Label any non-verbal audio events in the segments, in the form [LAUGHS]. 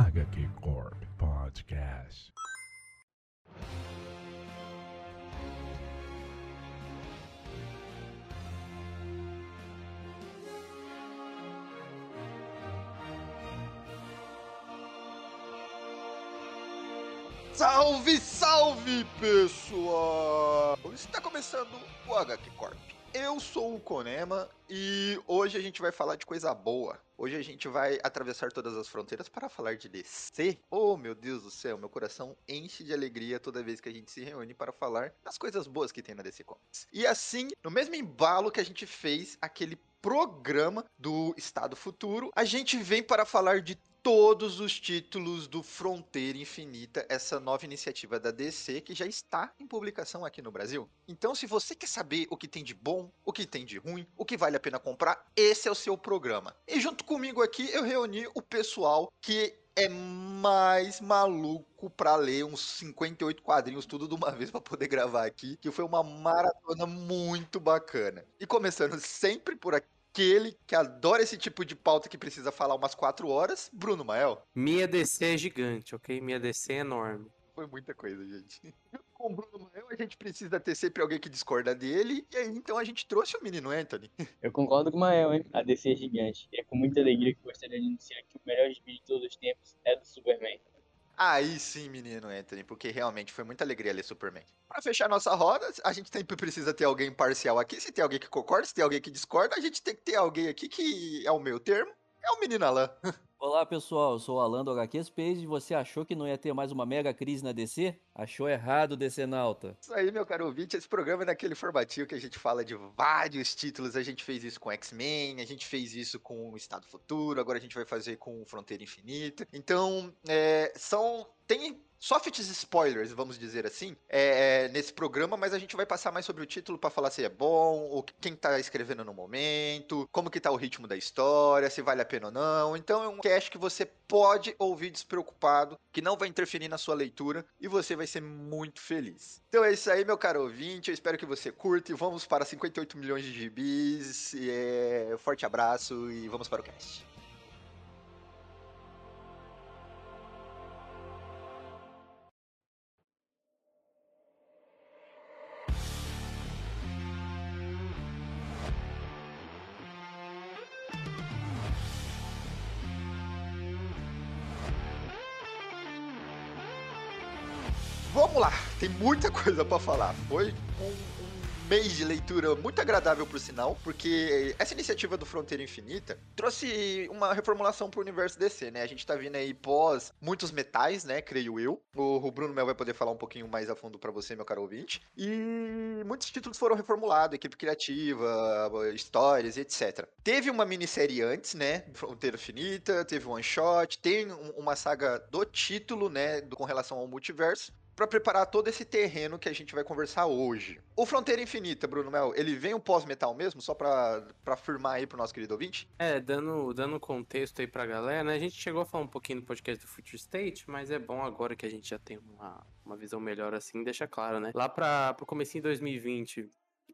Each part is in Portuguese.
HQ Corp Podcast. Salve, salve, pessoal! Está começando o HQ Corp. Eu sou o Konema e hoje a gente vai falar de coisa boa. Hoje a gente vai atravessar todas as fronteiras para falar de DC. Oh, meu Deus do céu, meu coração enche de alegria toda vez que a gente se reúne para falar das coisas boas que tem na DC Comics. E assim, no mesmo embalo que a gente fez aquele programa do Estado Futuro, a gente vem para falar de todos os títulos do Fronteira Infinita, essa nova iniciativa da DC que já está em publicação aqui no Brasil. Então, se você quer saber o que tem de bom, o que tem de ruim, o que vale a pena comprar, esse é o seu programa. E junto comigo aqui eu reuni o pessoal que é mais maluco para ler uns 58 quadrinhos tudo de uma [LAUGHS] vez para poder gravar aqui, que foi uma maratona muito bacana. E começando sempre por aqui aquele que adora esse tipo de pauta que precisa falar umas 4 horas, Bruno Mael. Minha DC é gigante, ok? Minha DC é enorme. Foi muita coisa, gente. [LAUGHS] Com o Bruno Mael, a gente precisa ter sempre alguém que discorda dele, e aí então a gente trouxe o menino Anthony. [LAUGHS] Eu concordo com o Mael, hein? A DC é gigante. E é com muita alegria que gostaria de anunciar que o melhor gibi de todos os tempos é do Superman. Aí sim, menino Anthony, porque realmente foi muita alegria ler Superman. Pra fechar nossa roda, a gente sempre precisa ter alguém parcial aqui. Se tem alguém que concorda, se tem alguém que discorda, a gente tem que ter alguém aqui que é o meu termo, é o menino Alan. [LAUGHS] Olá pessoal, eu sou o Alan do HQ Space e você achou que não ia ter mais uma mega crise na DC? Achou errado, DC Nauta. Isso aí, meu caro ouvinte, esse programa é naquele formatinho que a gente fala de vários títulos, a gente fez isso com X-Men, a gente fez isso com Estado Futuro, agora a gente vai fazer com Fronteira Infinita. Então, é, são... tem softs spoilers, vamos dizer assim, é, é, nesse programa, mas a gente vai passar mais sobre o título para falar se é bom, ou quem tá escrevendo no momento, como que tá o ritmo da história, se vale a pena ou não. Então é um cast que você pode ouvir despreocupado, que não vai interferir na sua leitura e você vai ser muito feliz. Então é isso aí, meu caro ouvinte, eu espero que você curta e vamos para 58 milhões de gibis. E, é, forte abraço e vamos para o cast. Muita [LAUGHS] coisa para falar. Foi um, mês de leitura muito agradável por sinal, porque essa iniciativa do Fronteira Infinita trouxe uma reformulação pro universo DC, né? A gente tá vindo aí pós muitos metais, né? Creio eu. O, Bruno Mel vai poder falar um pouquinho mais a fundo para você, meu caro ouvinte. E muitos títulos foram reformulados, equipe criativa, histórias etc. Teve uma minissérie antes, né? Fronteira Infinita, teve um one shot, tem um, uma saga do título, né? Com relação ao multiverso para preparar todo esse terreno que a gente vai conversar hoje. O Fronteira Infinita, Bruno Mel, ele vem um pós-metal mesmo, só para afirmar aí pro nosso querido ouvinte? É, dando, dando contexto aí pra galera, né? A gente chegou a falar um pouquinho no podcast do Future State, mas é bom agora que a gente já tem uma, uma visão melhor assim, deixa claro, né? Lá para pro começo de 2020,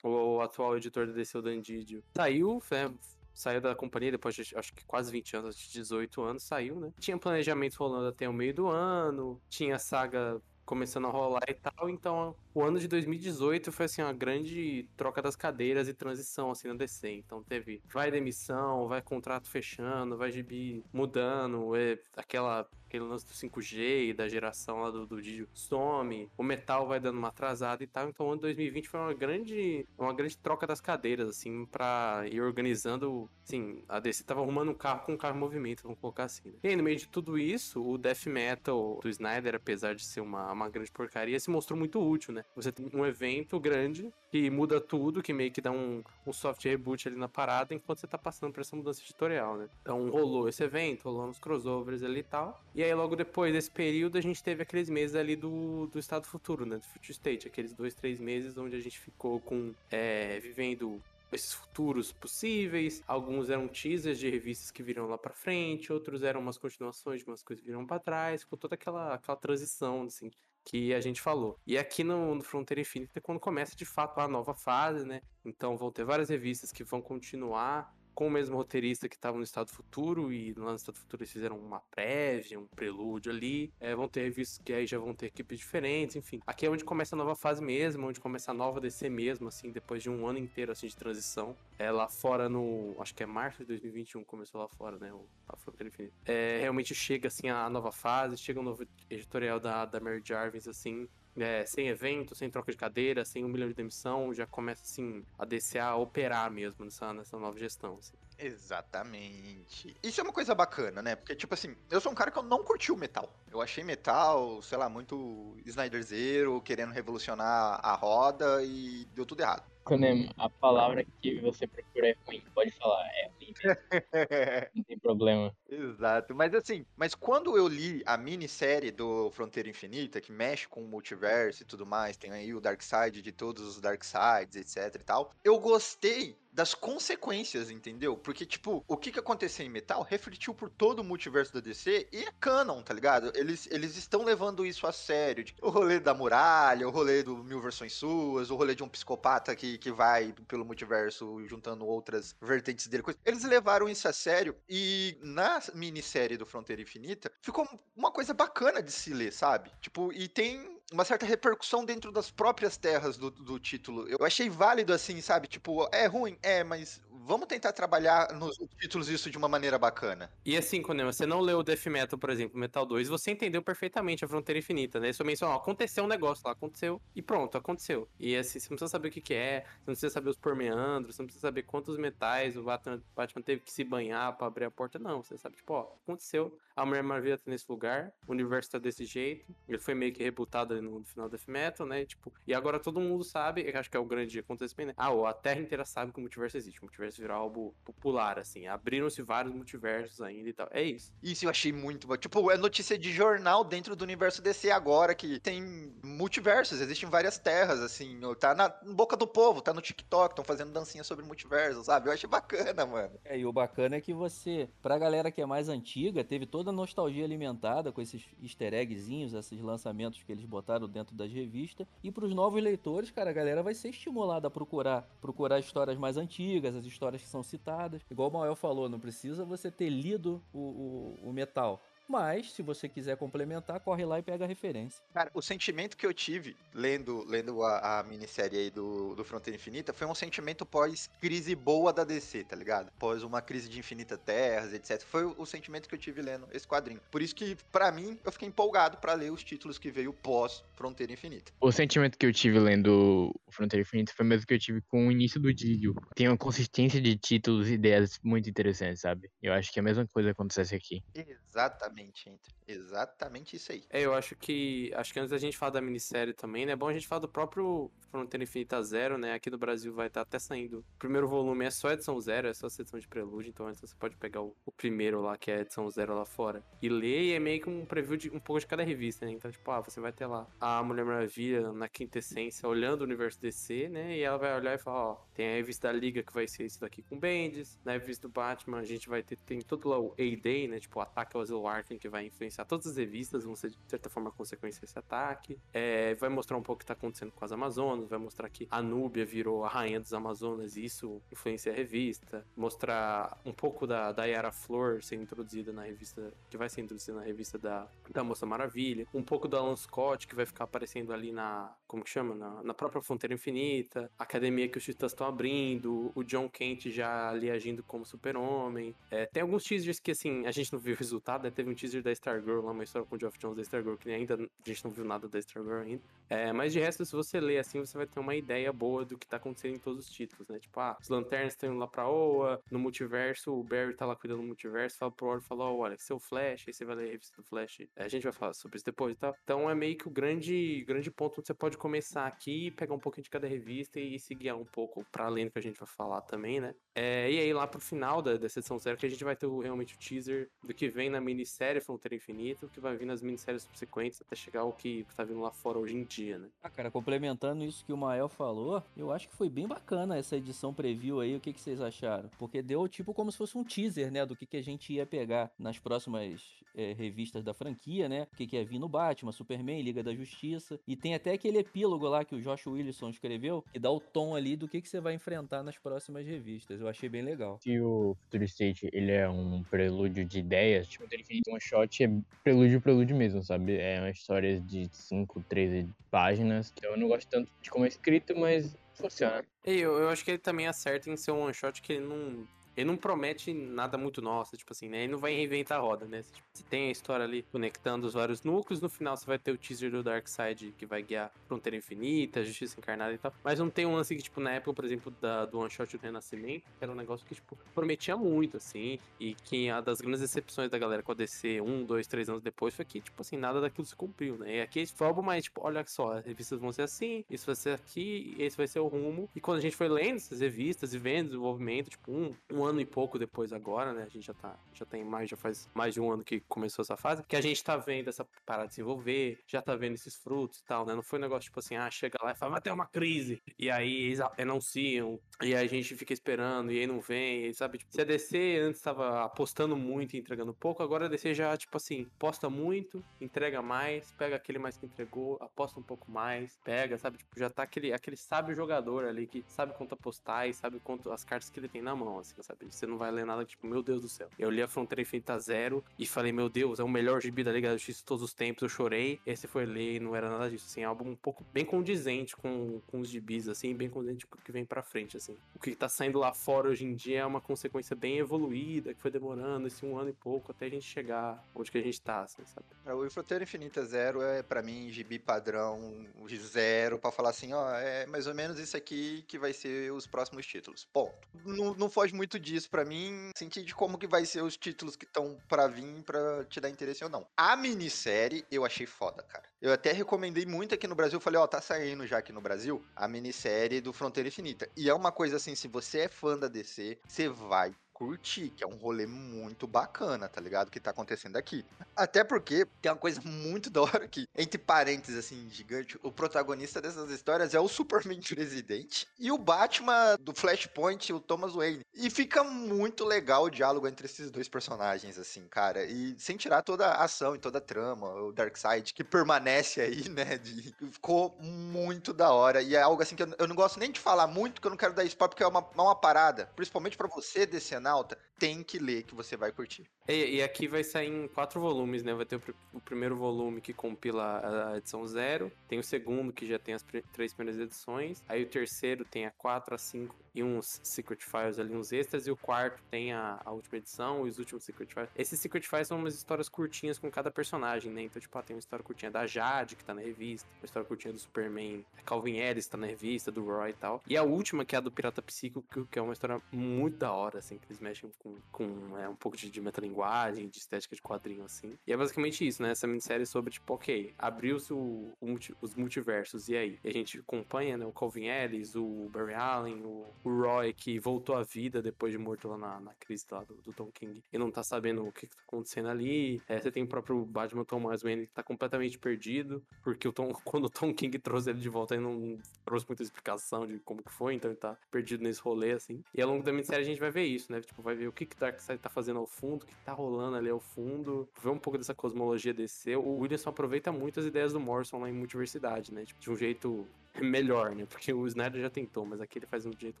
o atual editor da DC, o Dan Didio, saiu, né, saiu da companhia depois de acho que quase 20 anos, de 18 anos, saiu, né? Tinha planejamento rolando até o meio do ano, tinha saga começando a rolar e tal, então o ano de 2018 foi assim uma grande troca das cadeiras e transição assim na DC. Então teve vai demissão, vai contrato fechando, vai gibi mudando, é aquela aquele lance do 5G e da geração lá do, do some, o metal vai dando uma atrasada e tal. Então o ano de 2020 foi uma grande uma grande troca das cadeiras assim para ir organizando, assim, a DC tava arrumando um carro com um carro em movimento, vamos colocar assim. Né? E aí, no meio de tudo isso, o death metal do Snyder, apesar de ser uma, uma grande porcaria, se mostrou muito útil, né? Você tem um evento grande que muda tudo, que meio que dá um, um soft reboot ali na parada, enquanto você tá passando por essa mudança editorial, né? Então rolou esse evento, rolou uns crossovers ali e tal. E aí logo depois desse período a gente teve aqueles meses ali do, do Estado Futuro, né? Do Future State, aqueles dois, três meses onde a gente ficou com é, vivendo esses futuros possíveis. Alguns eram teasers de revistas que viram lá para frente, outros eram umas continuações de umas coisas que viram para trás, com toda aquela, aquela transição, assim, que a gente falou. E aqui no, no Fronteira Infinita é quando começa de fato a nova fase, né? Então vão ter várias revistas que vão continuar com o mesmo roteirista que estava no Estado Futuro, e lá no Estado Futuro eles fizeram uma prévia, um prelúdio ali. É, vão ter revistas que aí já vão ter equipes diferentes, enfim. Aqui é onde começa a nova fase mesmo, onde começa a nova DC mesmo, assim, depois de um ano inteiro assim de transição. É lá fora no. Acho que é março de 2021 começou lá fora, né? O, a Fronteira Infinita. É, realmente chega assim a nova fase, chega um novo editorial da, da Mary Jarvis, assim. É, sem evento, sem troca de cadeira, sem um milhão de demissão, já começa assim a descer a operar mesmo nessa, nessa nova gestão. Assim. Exatamente. Isso é uma coisa bacana, né? Porque, tipo assim, eu sou um cara que eu não curti o metal. Eu achei metal, sei lá, muito Snyderzeiro, querendo revolucionar a roda e deu tudo errado. Quando a palavra que você procura é ruim, pode falar, é ruim mesmo. [LAUGHS] Não tem problema. Exato, mas assim, mas quando eu li a minissérie do Fronteira Infinita, que mexe com o multiverso e tudo mais, tem aí o Dark Side de todos os Dark Sides, etc e tal, eu gostei das consequências, entendeu? Porque, tipo, o que que aconteceu em Metal refletiu por todo o multiverso da DC e é canon, tá ligado? Eles, eles estão levando isso a sério. Tipo, o rolê da muralha, o rolê do Mil Versões Suas, o rolê de um psicopata que, que vai pelo multiverso juntando outras vertentes dele. Eles levaram isso a sério e na minissérie do Fronteira Infinita ficou uma coisa bacana de se ler, sabe? Tipo, e tem uma certa repercussão dentro das próprias terras do, do título. Eu achei válido assim, sabe? Tipo, é ruim, é, mas vamos tentar trabalhar nos títulos isso de uma maneira bacana. E assim, quando você não leu o Death Metal, por exemplo, Metal 2, você entendeu perfeitamente a Fronteira Infinita, né? Isso mencionou, aconteceu um negócio lá, aconteceu e pronto, aconteceu. E assim, você não precisa saber o que, que é, você não precisa saber os pormeandros, você não precisa saber quantos metais o Batman, Batman teve que se banhar para abrir a porta, não. Você sabe, tipo, ó, aconteceu, a Mulher Maravilha tá nesse lugar, o universo tá desse jeito, ele foi meio que rebutado no final do Death Metal, né? Tipo, e agora todo mundo sabe, eu acho que é o grande acontecimento, né? Ah, ó, a Terra inteira sabe que o multiverso existe, o multiverso virou algo popular, assim. Abriram-se vários multiversos ainda e tal. É isso. Isso eu achei muito bom. Tipo, é notícia de jornal dentro do universo DC agora, que tem multiversos, existem várias terras, assim. Tá na boca do povo, tá no TikTok, estão fazendo dancinha sobre multiverso, sabe? Eu achei bacana, mano. É, e o bacana é que você, pra galera que é mais antiga, teve toda a nostalgia alimentada com esses easter eggzinhos, esses lançamentos que eles botaram dentro das revistas. E pros novos leitores, cara, a galera vai ser estimulada a procurar, procurar histórias mais antigas, as histórias que são citadas. Igual o Mael falou, não precisa você ter lido o, o, o metal. Mas, se você quiser complementar, corre lá e pega a referência. Cara, o sentimento que eu tive lendo, lendo a, a minissérie aí do, do Fronteira Infinita foi um sentimento pós-crise boa da DC, tá ligado? Pós uma crise de Infinita Terras, etc. Foi o, o sentimento que eu tive lendo esse quadrinho. Por isso que, para mim, eu fiquei empolgado para ler os títulos que veio pós Fronteira Infinita. O sentimento que eu tive lendo o Fronteira Infinita foi o mesmo que eu tive com o início do Dio. Tem uma consistência de títulos e ideias muito interessantes, sabe? Eu acho que a mesma coisa acontece aqui. Exatamente, Inter. Exatamente isso aí. É, eu acho que. Acho que antes da gente falar da minissérie também, né? É bom a gente falar do próprio Fronteira Infinita Zero, né? Aqui no Brasil vai estar até saindo. O primeiro volume é só edição zero, é só edição de prelúdio, então antes você pode pegar o, o, primeiro lá, que é a edição zero lá fora, e ler, e é meio que um preview de um pouco de cada revista, né? Então, tipo, ah, você vai ter lá a Mulher Maravilha na quinta essência, olhando o universo DC, né? E ela vai olhar e falar, ó, tem a revista da Liga que vai ser isso daqui com Bendis, na revista do Batman a gente vai ter, tem todo lá o A-Day, né? Tipo, o ataque ao Asilo Que vai influenciar todas as revistas, vão ser de certa forma consequência desse ataque. É, vai mostrar um pouco o que tá acontecendo com as Amazonas, vai mostrar que a Núbia virou a rainha dos Amazonas e isso influencia a revista. Mostrar um pouco da, da Yara Flor sendo introduzida na revista, que vai ser introduzida na revista da, da Moça Maravilha. Um pouco do Alan Scott, que vai ficar aparecendo ali na, como que chama? Na, na própria Fronteira Infinita. A academia que os Titãs estão abrindo. O John Kent já ali agindo como super-homem. É, tem alguns teasers que, assim, a gente não viu o resultado, né? Teve um teaser da Stargirl lá, uma história com o Geoff Jones da Stargirl, que ainda a gente não viu nada da Stargirl ainda. É, mas de resto, se você ler assim, você vai ter uma ideia boa do que tá acontecendo em todos os títulos, né? Tipo, ah, os Lanternas estão indo lá pra Oa, no multiverso, o Barry tá lá cuidando do multiverso, fala pro Orlo, fala, oh, olha, seu Flash, aí você vai ler a revista do Flash. É, a gente vai falar sobre isso depois, tá? Então é meio que o grande, grande ponto onde você pode começar aqui, pegar um pouquinho de cada revista e se guiar um pouco pra além do que a gente vai falar também, né? É, e aí lá pro final da, dessa edição zero, que a gente vai ter realmente o teaser do que vem na minissérie Fronteira Infinita, o que vai vir nas minisséries subsequentes até chegar ao que tá vindo lá fora hoje em dia, né? Ah, cara, complementando isso que o Mael falou, eu acho que foi bem bacana essa edição preview aí. O que, que vocês acharam? Porque deu tipo como se fosse um teaser, né? Do que, que a gente ia pegar nas próximas é, revistas da franquia, né? O que, que ia vir no Batman, Superman, Liga da Justiça. E tem até aquele epílogo lá que o Josh Wilson escreveu, que dá o tom ali do que, que você vai enfrentar nas próximas revistas. eu achei bem legal. Se o Future State ele é um prelúdio de ideias, tipo, o Infinito One Shot é prelúdio, prelúdio mesmo, sabe? É uma história de 5, 13 páginas, que eu não gosto tanto de como é escrito, mas funciona. E eu, eu acho que ele também acerta em ser um one shot que ele não. Ele não promete nada muito nosso, tipo assim, né? Ele não vai reinventar a roda, né? Tipo, você tem a história ali conectando os vários núcleos, no final você vai ter o teaser do Darkseid que vai guiar Fronteira Infinita, Justiça Encarnada e tal. Mas não tem um lance que, tipo, na época, por exemplo, da, do One Shot do Renascimento, que era um negócio que, tipo, prometia muito, assim. E que a das grandes decepções da galera com a DC um, dois, três anos depois foi que, tipo assim, nada daquilo se cumpriu, né? E aqui foi algo mais, tipo, olha só, as revistas vão ser assim, isso vai ser aqui, esse vai ser o rumo. E quando a gente foi lendo essas revistas e vendo o desenvolvimento, tipo, um, um ano e pouco depois agora, né? A gente já tá, já tem mais, já faz mais de um ano que começou essa fase, que a gente tá vendo essa parada desenvolver, já tá vendo esses frutos e tal, né? Não foi um negócio tipo assim, ah, chega lá e fala, vai ter uma crise. E aí eles anunciam, e aí a gente fica esperando, e aí não vem, e, sabe? Tipo, se a DC antes tava apostando muito e entregando pouco, agora a DC já, tipo assim, posta muito, entrega mais, pega aquele mais que entregou, aposta um pouco mais, pega, sabe? Tipo, já tá aquele, aquele sábio jogador ali que sabe quanto apostar e sabe quanto as cartas que ele tem na mão, assim, sabe? Você não vai ler nada, tipo, meu Deus do céu. Eu li a Fronteira Infinita Zero e falei, meu Deus, é o melhor gibi da Liga da Justiça de todos os tempos. Eu chorei. Esse foi ler e não era nada disso. Assim, é algo um pouco bem condizente com, com os gibis, assim, bem condizente com o que vem pra frente, assim. O que tá saindo lá fora hoje em dia é uma consequência bem evoluída, que foi demorando esse um ano e pouco até a gente chegar onde que a gente tá, assim, sabe? O Fronteira Infinita Zero é, pra mim, gibi padrão zero, pra falar assim, ó, é mais ou menos isso aqui que vai ser os próximos títulos. Ponto. Não, não foge muito disso pra mim, sentido de como que vai ser os títulos que estão pra vir pra te dar interesse ou não. A minissérie eu achei foda, cara. Eu até recomendei muito aqui no Brasil, falei, ó, tá saindo já aqui no Brasil a minissérie do Fronteira Infinita. E é uma coisa assim, se você é fã da DC, você vai curtir, que é um rolê muito bacana, tá ligado? Que tá acontecendo aqui. Até porque tem uma coisa muito [LAUGHS] da hora aqui, entre parênteses, assim, gigante, o protagonista dessas histórias é o Superman presidente e o Batman do Flashpoint, o Thomas Wayne. E fica muito legal o diálogo entre esses dois personagens, assim, cara. E sem tirar toda a ação e toda a trama, o Darkseid, que permanece aí, [LAUGHS] né? De... Ficou muito da hora. E é algo assim que eu, não gosto nem de falar muito, que eu não quero dar spoiler, porque é uma, é uma parada, principalmente para você, DC Nauta, tem que ler que você vai curtir. E, e, aqui vai sair em quatro volumes, né? Vai ter o, pr o, primeiro volume que compila a edição zero, tem o segundo que já tem as três primeiras edições, aí o terceiro tem a 4, a 5 e uns Secret Files ali, uns extras, e o quarto tem a, a última edição e os últimos Secret Files. Esses Secret Files são umas histórias curtinhas com cada personagem, né? Então, tipo, ó, tem uma história curtinha da Jade, que tá na revista, uma história curtinha do Superman, Calvin Ellis tá na revista, do Roy e tal. E a última, que é a do Pirata Psíquico, que é uma história muito da hora, assim, que eles mexem com, com é, um pouco de, de metalinguagem, de estética de quadrinho, assim. E é basicamente isso, né? Essa minissérie sobre, tipo, ok, abriu-se os multiversos, e aí? E a gente acompanha, né? O Calvin Ellis, o Barry Allen, o o Roy, que voltou à vida depois de morto lá na, na crise lá do, do, Tom King, e não tá sabendo o que, que tá acontecendo ali. É, você tem o próprio Batman Thomas Wayne que tá completamente perdido, porque o Tom, [LAUGHS] quando o Tom King trouxe ele de volta, ele não trouxe muita explicação de como que foi, então ele tá perdido nesse rolê, assim. E ao longo da minissérie a gente vai ver isso, né? Tipo, vai ver o que que Darkseid tá fazendo ao fundo, o que, que tá rolando ali ao fundo, ver um pouco dessa cosmologia DC. O Williamson aproveita muito as ideias do Morrison lá em Multiversidade, né? Tipo, de um jeito [LAUGHS] melhor, né? Porque o Snyder já tentou, mas aqui ele faz um jeito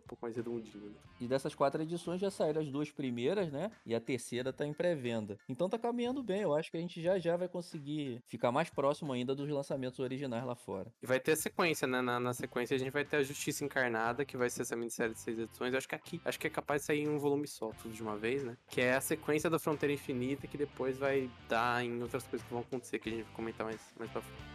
um pouco mais redondinho. Né? E dessas quatro edições já saíram as duas primeiras, né? E a terceira tá em pré-venda. Então tá caminhando bem. Eu acho que a gente já já vai conseguir ficar mais próximo ainda dos lançamentos originais lá fora. E vai ter a sequência, né? Na, na sequência a gente vai ter a Justiça Encarnada, que vai ser essa minissérie de seis edições. Eu acho que aqui, acho que é capaz de sair em um volume só, tudo de uma vez, né? Que é a sequência da Fronteira Infinita, que depois vai dar em outras coisas que vão acontecer, que a gente vai comentar mais, mais pra frente.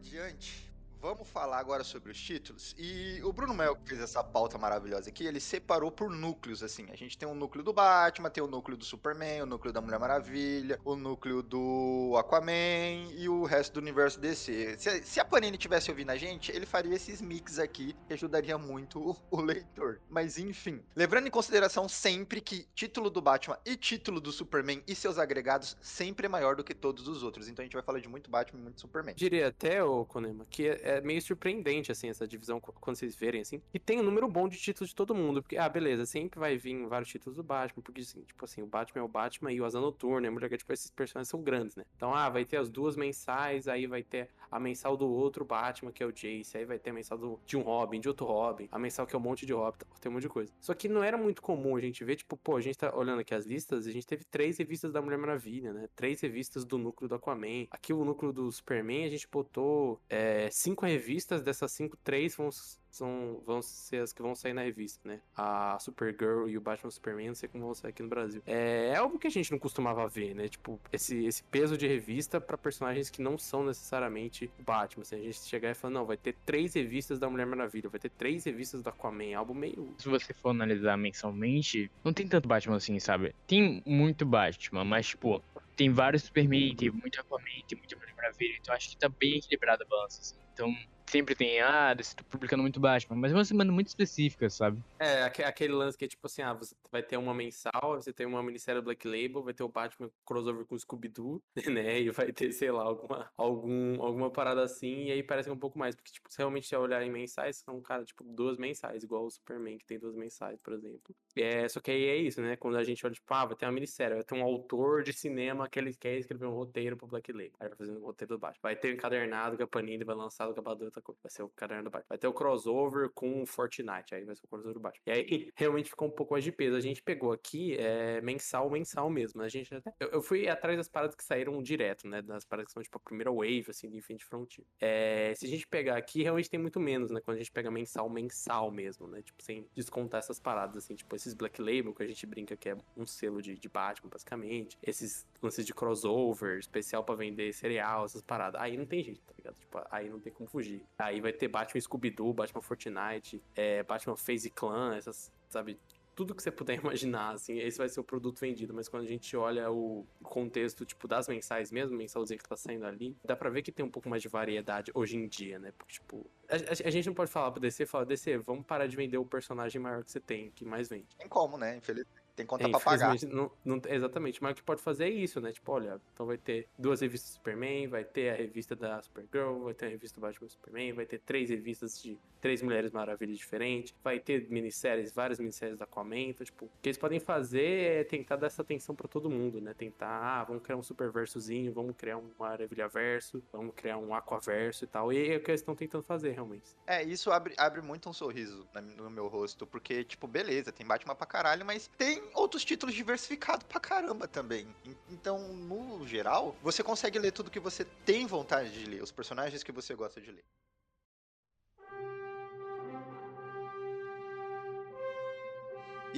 Adiante. Vamos falar agora sobre os títulos. E o Bruno Mel, que fez essa pauta maravilhosa aqui, ele separou por núcleos, assim. A gente tem o núcleo do Batman, tem o núcleo do Superman, o núcleo da Mulher Maravilha, o núcleo do Aquaman e o resto do universo DC. Se, se a Panini tivesse ouvindo a gente, ele faria esses mix aqui, que ajudaria muito o, o leitor. Mas enfim, levando em consideração sempre que título do Batman e título do Superman e seus agregados sempre é maior do que todos os outros. Então a gente vai falar de muito Batman e muito Superman. Diria até, ô Konema, que é é meio surpreendente, assim, essa divisão quando vocês verem, assim. E tem um número bom de títulos de todo mundo. Porque, ah, beleza, sempre vai vir vários títulos do Batman. Porque, assim, tipo assim, o Batman é o Batman e o Asa Noturna, a Mulher tipo, esses personagens são grandes, né? Então, ah, vai ter as duas mensais, aí vai ter a mensal do outro Batman, que é o Jace, aí vai ter a mensal do, de um Robin, de outro Robin, a mensal que é um monte de Robin, tem um monte de coisa. Só que não era muito comum a gente ver, tipo, pô, a gente tá olhando aqui as listas, a gente teve três revistas da Mulher Maravilha, né? Três revistas do núcleo do Aquaman. Aqui o núcleo do Superman, a gente botou é, cinco revistas dessas cinco, três vão, são, vão ser as que vão sair na revista, né? A Supergirl e o Batman Superman, não sei como vão sair aqui no Brasil. É, é algo que a gente não costumava ver, né? Tipo, esse, esse peso de revista para personagens que não são necessariamente Batman. Assim, a gente chegar e falar, não, vai ter três revistas da Mulher Maravilha, vai ter três revistas do Aquaman, algo meio. Se você for analisar mensalmente, não tem tanto Batman assim, sabe? Tem muito Batman, mas, tipo, tem vários Superman, tem muito Aquaman, tem muita Mulher Maravilha, então acho que tá bem equilibrada a balança, assim. Então, sempre tem, ah, você tá publicando muito Batman, mas é uma semana muito específica, sabe? É, aquele lance que é tipo assim, ah, você vai ter uma mensal, você tem uma minissérie Black Label, vai ter o Batman crossover com o Scooby-Doo, [LAUGHS] né, e vai ter, sei lá, alguma, algum, alguma parada assim, e aí parece um pouco mais, porque, tipo, se realmente olhar em mensais, são, cara, tipo, duas mensais, igual o Superman, que tem duas mensais, por exemplo. É, só que aí é isso, né, quando a gente olha, tipo, ah, vai ter uma minissérie, vai ter um autor de cinema que ele quer escrever um roteiro pro Black Label, aí vai fazer um roteiro do Batman. Vai ter encadernado que a Panini vai lançar do Capador, vai ser o caderno do Batman. Vai ter o crossover com o Fortnite, aí vai ser o crossover do Batman. E aí realmente ficou um pouco mais de peso. A gente pegou aqui é, mensal, mensal mesmo. A gente até, eu, eu, fui atrás das paradas que saíram direto, né? Das paradas que são tipo a primeira wave, assim, de Infinite Frontier. É, se a gente pegar aqui, realmente tem muito menos, né? Quando a gente pega mensal, mensal mesmo, né? Tipo, sem descontar essas paradas, assim, tipo, esses Black Label que a gente brinca que é um selo de, de Batman, basicamente. Esses lances de crossover, especial para vender cereal, essas paradas. Aí não tem jeito, tá ligado? Tipo, aí não tem como fugir. Aí vai ter Batman Scooby-Doo, Batman Fortnite, é, Batman Phase Clan, essas, sabe? Tudo que você puder [LAUGHS] imaginar, assim, esse vai ser o produto vendido. Mas quando a gente olha o contexto, tipo, das mensais mesmo, mensalzinha que tá saindo ali, dá pra ver que tem um pouco mais de variedade hoje em dia, né? Porque, tipo, a, a, a gente não pode falar pro DC, falar, DC, vamos parar de vender o personagem maior que você tem, que mais vende. Tem como, né? Infelizmente. Tem conta é, pra pagar. Não, não, exatamente, mas o que pode fazer é isso, né? Tipo, olha, então vai ter duas revistas do Superman, vai ter a revista da Supergirl, vai ter a revista do Batman Superman, vai ter três revistas de três Mulheres Maravilhas diferentes, vai ter minisséries, várias minisséries da Aquaman, então, tipo, o que eles podem fazer é tentar dar essa atenção para todo mundo, né? Tentar, ah, vamos criar um superversozinho, vamos criar um Maravilha Verso, vamos criar um Aquaverso e tal, e é o que eles estão tentando fazer, realmente. É, isso abre, abre muito um sorriso no meu rosto, porque, tipo, beleza, tem Batman pra caralho, mas tem outros títulos diversificados pra caramba também. Então, no geral, você consegue ler tudo que você tem vontade de ler, os personagens que você gosta de ler.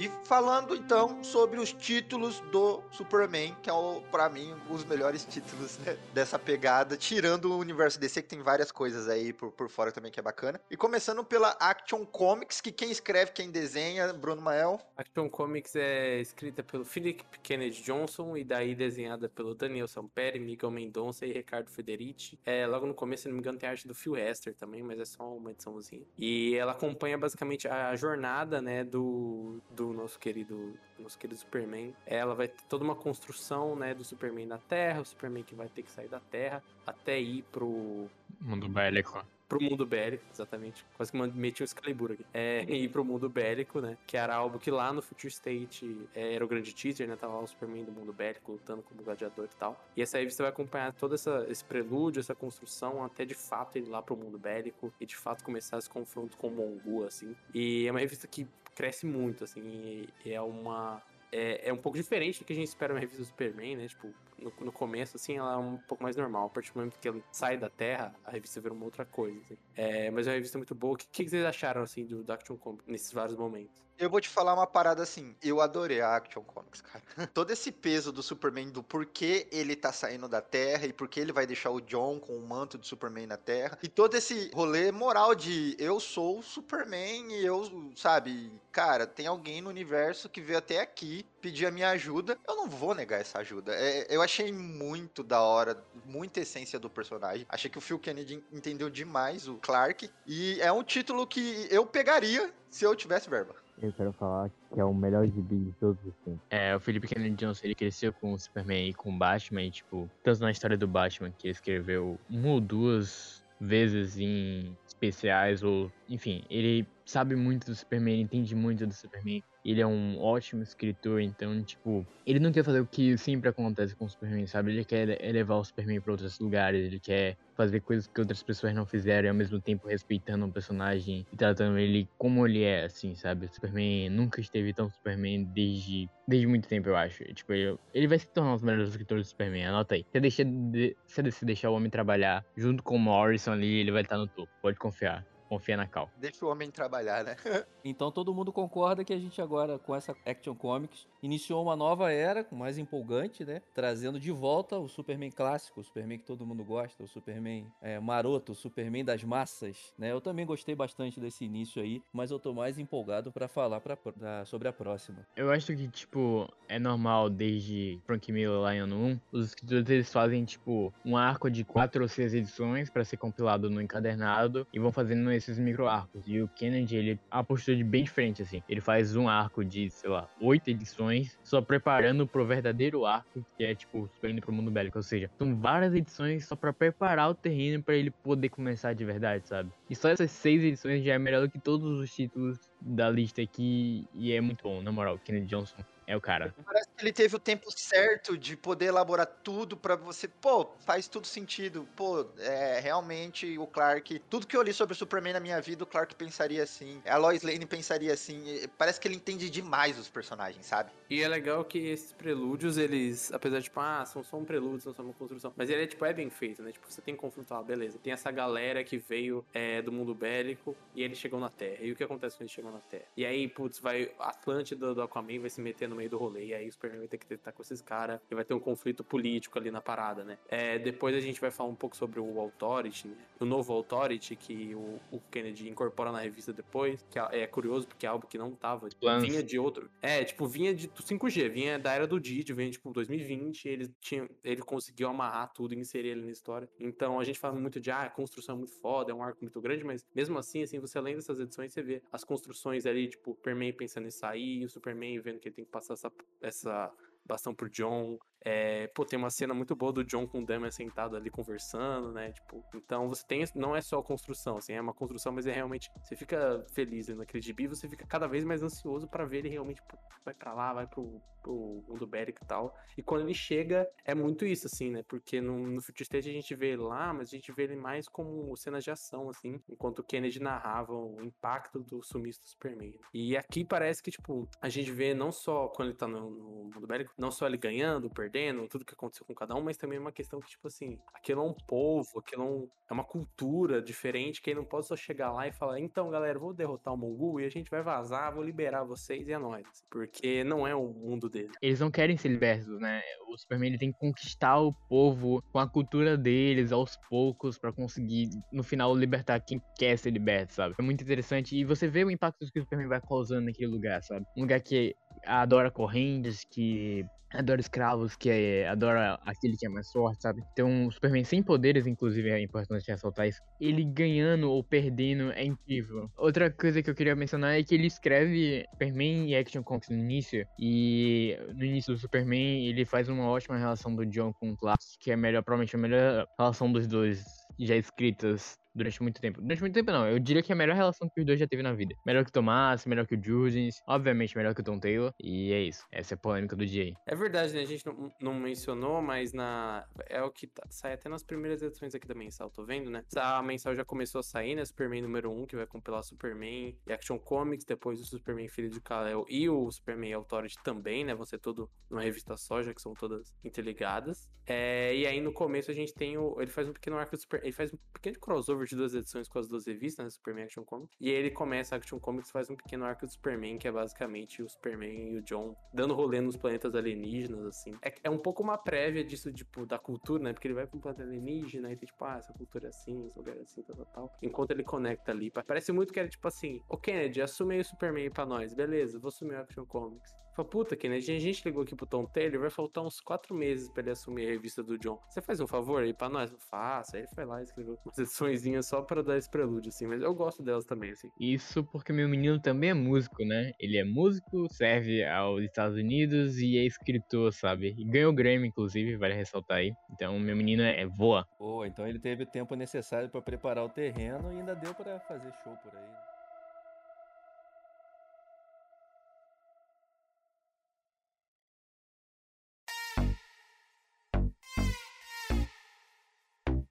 E falando então sobre os títulos do Superman, que é para mim os melhores títulos né, dessa pegada, tirando o universo DC que tem várias coisas aí por, por fora também que é bacana. E começando pela Action Comics, que quem escreve, quem desenha, Bruno Mael. Action Comics é escrita pelo Philip Kennedy Johnson e daí desenhada pelo Daniel Samperi, Miguel Mendonça e Ricardo Federici. É, logo no começo, se não me engano, tem arte do Phil Hester também, mas é só uma ediçãozinha. E ela acompanha basicamente a jornada, né, do do nosso querido, nosso querido Superman. Ela vai ter toda uma construção, né, do Superman na Terra, o Superman que vai ter que sair da Terra até ir pro mundo bélico pro mundo bélico, exatamente. Quase que meti um Excalibur aqui. É, [LAUGHS] ir pro mundo bélico, né? Que era algo que lá no Future State é, era o grande teaser, né? Tava lá o Superman do mundo bélico lutando como gladiador e tal. E essa aí você vai acompanhar todo essa, esse prelúdio, essa construção, até de fato ir lá pro mundo bélico e de fato começar esse confronto com o Mongu, assim. E é uma revista que cresce muito, assim, é uma. É, é um pouco diferente do que a gente espera na revista do Superman, né? Tipo, no, no começo, assim, ela é um pouco mais normal. A partir do momento que ele sai da Terra, a revista vira uma outra coisa, assim. É, mas é uma revista muito boa. O que, que vocês acharam, assim, do, do Action Comics nesses vários momentos? Eu vou te falar uma parada assim, eu adorei a Action Comics, cara. [LAUGHS] Todo esse peso do Superman, do porquê ele tá saindo da Terra e porquê ele vai deixar o John com o manto de Superman na Terra. E todo esse rolê moral de eu sou o Superman e eu, sabe, cara, tem alguém no universo que veio até aqui pedir a minha ajuda. Eu não vou negar essa ajuda. É, eu achei muito da hora, muita essência do personagem. Achei que o Phil Kennedy entendeu demais o Clark. E é um título que eu pegaria se eu tivesse verba. Eu quero falar que é o melhor gibi de todos os tempos. É, o Felipe Kennedy Johnson, ele cresceu com o Superman e com o Batman, e, tipo, tanto na história do Batman, que ele escreveu uma ou duas vezes em especiais, ou, enfim, ele sabe muito do Superman, entende muito do Superman. Ele é um ótimo escritor, então, tipo, ele não quer fazer o que sempre acontece com o Superman, sabe? Ele quer elevar o Superman para outros lugares, ele quer fazer coisas que outras pessoas não fizeram e ao mesmo tempo respeitando o personagem e tratando ele como ele é, assim, sabe? O Superman nunca esteve tão Superman desde, desde muito tempo, eu acho. Tipo, ele, ele vai se tornar um dos melhores escritores do Superman, anota aí. Se deixar de, se deixar o homem trabalhar junto com o Morrison ali, ele vai estar no topo, pode confiar confia na Cal. Deixa o homem trabalhar, né? [LAUGHS] então todo mundo concorda que a gente agora, com essa Action Comics, iniciou uma nova era, mais empolgante, né? Trazendo de volta o Superman clássico, o Superman que todo mundo gosta, o Superman é, maroto, o Superman das massas, né? Eu também gostei bastante desse início aí, mas eu tô mais empolgado para falar pra, pra, sobre a próxima. Eu acho que, tipo, é normal desde Frank Miller lá em ano 1, os escritores eles fazem, tipo, um arco de quatro ou seis edições para ser compilado no encadernado e vão fazendo esses micro arcos. E o Kennedy, ele apostou de bem diferente, assim. Ele faz um arco de, sei lá, oito edições, só preparando pro verdadeiro arco, que é, tipo, indo pro mundo bélico. Ou seja, são várias edições só para preparar o terreno para ele poder começar de verdade, sabe? E só essas seis edições já é melhor do que todos os títulos da lista aqui. E é muito bom, na moral. Kennedy Johnson é o cara. Parece que ele teve o tempo certo de poder elaborar tudo para você. Pô, faz tudo sentido. Pô, é, realmente o Clark. Tudo que eu li sobre o Superman na minha vida, o Clark pensaria assim. A Lois Lane pensaria assim. Parece que ele entende demais os personagens, sabe? E é legal que esses prelúdios, eles, apesar de, tipo, ah, são só um prelúdio, são só uma construção. Mas ele é, tipo, é bem feito, né? Tipo, você tem confronto, ah, beleza. Tem essa galera que veio é, do mundo bélico e eles chegam na Terra. E o que acontece quando eles chegam na Terra? E aí, putz, vai. Atlântida do Aquaman vai se meter no meio do rolê. E aí o Superman vai ter que tentar com esses caras. E vai ter um conflito político ali na parada, né? É, depois a gente vai falar um pouco sobre o Authority, né? O novo Authority que o, o, Kennedy incorpora na revista depois. Que é, é curioso porque é algo que não tava. Tipo, vinha de outro. É, tipo, vinha de 5G, vinha da era do Didi, vinha tipo 2020. Ele, tinha, ele conseguiu amarrar tudo e inserir ele na história. Então a gente fala muito de, ah, a construção é muito foda, é um arco muito grande, mas mesmo assim, assim, você além dessas edições, você vê as construções ali, tipo, Superman pensando em sair, o Superman vendo que ele tem que passar essa, essa bastão pro John, é, pô, tem uma cena muito boa do John com o Damian sentado ali conversando, né? Tipo, então você tem. Não é só construção, assim, é uma construção, mas é realmente. Você fica feliz naquele gibi, você fica cada vez mais ansioso para ver ele realmente pô, vai para lá, vai pro, pro mundo bélico e tal. E quando ele chega, é muito isso, assim, né? Porque no, no Future State a gente vê ele lá, mas a gente vê ele mais como cenas de ação, assim, enquanto o Kennedy narrava o impacto do sumiço do Superman. E aqui parece que, tipo, a gente vê não só quando ele tá no, no mundo bélico, não só ele ganhando, perdendo tudo que aconteceu com cada um, mas também é uma questão que, tipo assim, aquilo é um povo, aquilo é, um, é uma cultura diferente, que ele não pode só chegar lá e falar, então, galera, vou derrotar o Mongul e a gente vai vazar, vou liberar vocês e é nóis. Porque não é o mundo Eles não querem ser libertos, né? O Superman ele tem que conquistar o povo com a cultura deles aos poucos para conseguir, no final, libertar quem quer ser liberto, sabe? É muito interessante. E você vê o impacto que o Superman vai causando naquele lugar, sabe? Um lugar que adora correntes, que adora escravos, que é, adora aquele que é mais forte, sabe? Então, o Superman sem poderes, inclusive, é importante ressaltar isso. Ele ganhando ou perdendo é incrível. Outra coisa que eu queria mencionar é que ele escreve Superman e Action Comics no início. E no início do Superman, ele faz uma ótima relação do John com o Clark, que é melhor, provavelmente a melhor relação dos dois já escritas durante muito tempo. Durante muito tempo não, eu diria que é a melhor relação que os dois já teve na vida. Melhor que o Tomás, melhor que o Jurgens, obviamente melhor que o Tom Taylor. E é isso. Essa é a polêmica do dia aí. É verdade, né? A gente não, não mencionou, mas na é o que tá- sai até nas primeiras edições aqui da mensal, tô vendo, né? A mensal já começou a sair, né? Superman número 1, que vai compilar Superman e Action Comics, depois o Superman Filho de Kal-El e o Superman Authority também, né? Vão ser tudo numa revista só, já que são todas interligadas. É, e aí no começo a gente tem o. Ele faz um pequeno arco do Super. Ele faz um pequeno crossover de duas edições com as duas revistas, né? Superman Action Comics. E aí ele começa a Action Comics faz um pequeno arco do Superman, que é basicamente o Superman e o John dando rolê nos planetas alienígenas, assim. É, é um pouco uma prévia disso, tipo, da cultura, né? Porque ele vai pra um planeta alienígena e tem, tipo, ah, essa cultura é assim, esse lugar é assim, tal, tal, tal. Enquanto ele conecta ali. pa- Parece muito que era tipo assim: Ô Kennedy, assume aí o Superman pra nós. Beleza, vou assumir o Action Comics. Fala, puta, Kennedy, a gente ligou aqui pro Tom Taylor, vai faltar uns quatro meses pra ele assumir a revista do John. Você faz um favor aí pra nós? Eu faço. Aí ele foi lá e escreveu umas ediçõezinhas só pra dar esse prelúdio, assim. Mas eu gosto delas também, assim. Isso porque meu menino também é músico, né? Ele é músico, serve aos Estados Unidos e é escritor, sabe? E ganhou o Grammy, inclusive, vale ressaltar aí. Então, meu menino é voa. Pô, então ele teve o tempo necessário pra preparar o terreno e ainda deu pra fazer show por aí.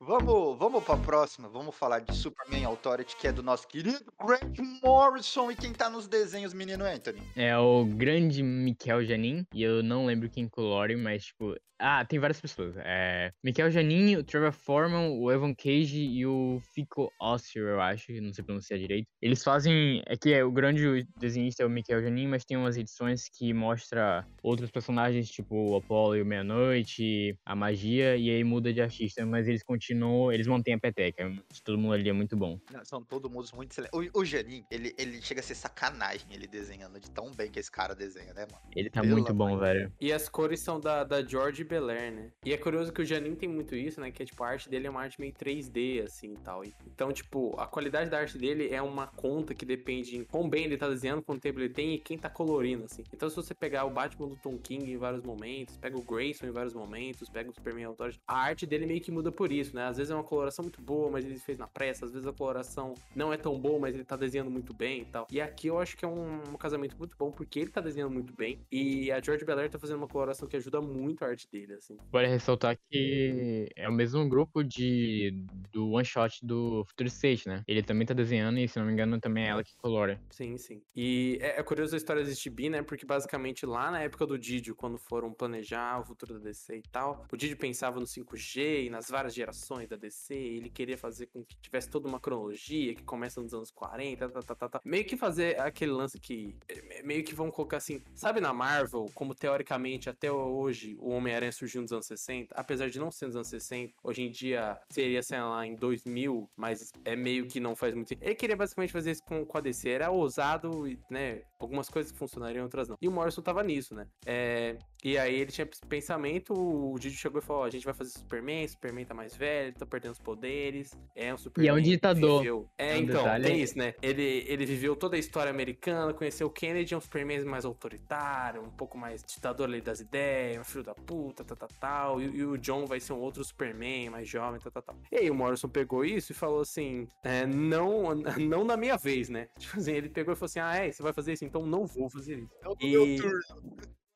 Vamos, vamos pra próxima. Vamos falar de Superman Authority, que é do nosso querido Grant Morrison. E quem tá nos desenhos, menino Anthony? É o grande Michael Janin, e eu não lembro quem colore, mas, tipo... Ah, tem várias pessoas. É... Michael Janin, o Trevor Foreman, o Evan Cage e o Fico Ossio, eu acho, não sei pronunciar direito. Eles fazem... É que é, o grande desenhista é o Michael Janin, mas tem umas edições que mostra outros personagens, tipo o Apollo e o Meia-Noite, a magia, e aí muda de artista, mas eles continuam... Eles mantêm a peteca. Todo mundo ali é muito bom. Não, São todo mundo muito excelentes. O, o Janin, ele, ele chega a ser sacanagem ele desenhando de tão bem que esse cara desenha, né, mano? Ele tá Pelo muito bom, de velho. E as cores são da, da George Belair, né? E é curioso que o Janin tem muito isso, né? Que é, tipo, a arte dele é uma arte meio 3D, assim, e tal. Então, tipo, a qualidade da arte dele é uma conta que depende em quão bem ele tá desenhando, quanto tempo ele tem e quem tá colorindo, assim. Então, se você pegar o Batman do Tom King em vários momentos, pega o Grayson em vários momentos, pega o Superman Authority, a arte dele meio que muda por isso, né? Às vezes é uma coloração muito boa, mas ele fez na pressa. Às vezes a coloração não é tão boa, mas ele tá desenhando muito bem e tal. E aqui eu acho que é um, um casamento muito bom, porque ele tá desenhando muito bem. E a George Belair tá fazendo uma coloração que ajuda muito a arte dele, assim. Vale ressaltar que é o mesmo grupo de do one shot do Future State, né? Ele também tá desenhando e, se não me engano, também é ela que colora. Sim, sim. E é, é curioso a história desse gibi, né? Porque basicamente lá na época do Didio, quando foram planejar o futuro da DC e tal, o Didio pensava no 5G e nas várias gerações da DC, ele queria fazer com que tivesse toda uma cronologia que começa nos anos 40, tá, tá, tá, tá. Meio que fazer aquele lance que. Meio que vão colocar assim. Sabe na Marvel, como teoricamente até hoje o Homem-Aranha surgiu nos anos 60, apesar de não ser nos anos 60, hoje em dia seria, sei lá, em 2000, mas é meio que não faz muito. Ele queria basicamente fazer isso com, com a DC. Era ousado, e, né? Algumas coisas funcionariam, outras não. E o Morrison tava nisso, né? É, e aí ele tinha pensamento, o Didi chegou e falou: a gente vai fazer Superman, Superman tá mais velho, tá perdendo os poderes. É um Superman. que ditador. viveu- É, É um então, detalhe. tem isso, né? Ele, ele viveu toda a história americana, conheceu o Kennedy, é um Superman mais autoritário, um pouco mais ditador ali das ideias, um filho da puta, tal, tal, tal. E, e o John vai ser um outro Superman, mais jovem, tal, tal, tal. E aí o Morrison pegou isso e falou assim: é, não, [LAUGHS] não na minha vez, né? Tipo assim, ele pegou e falou assim: ah, é, você vai fazer isso? Então não vou fazer isso. É o E- meu turno.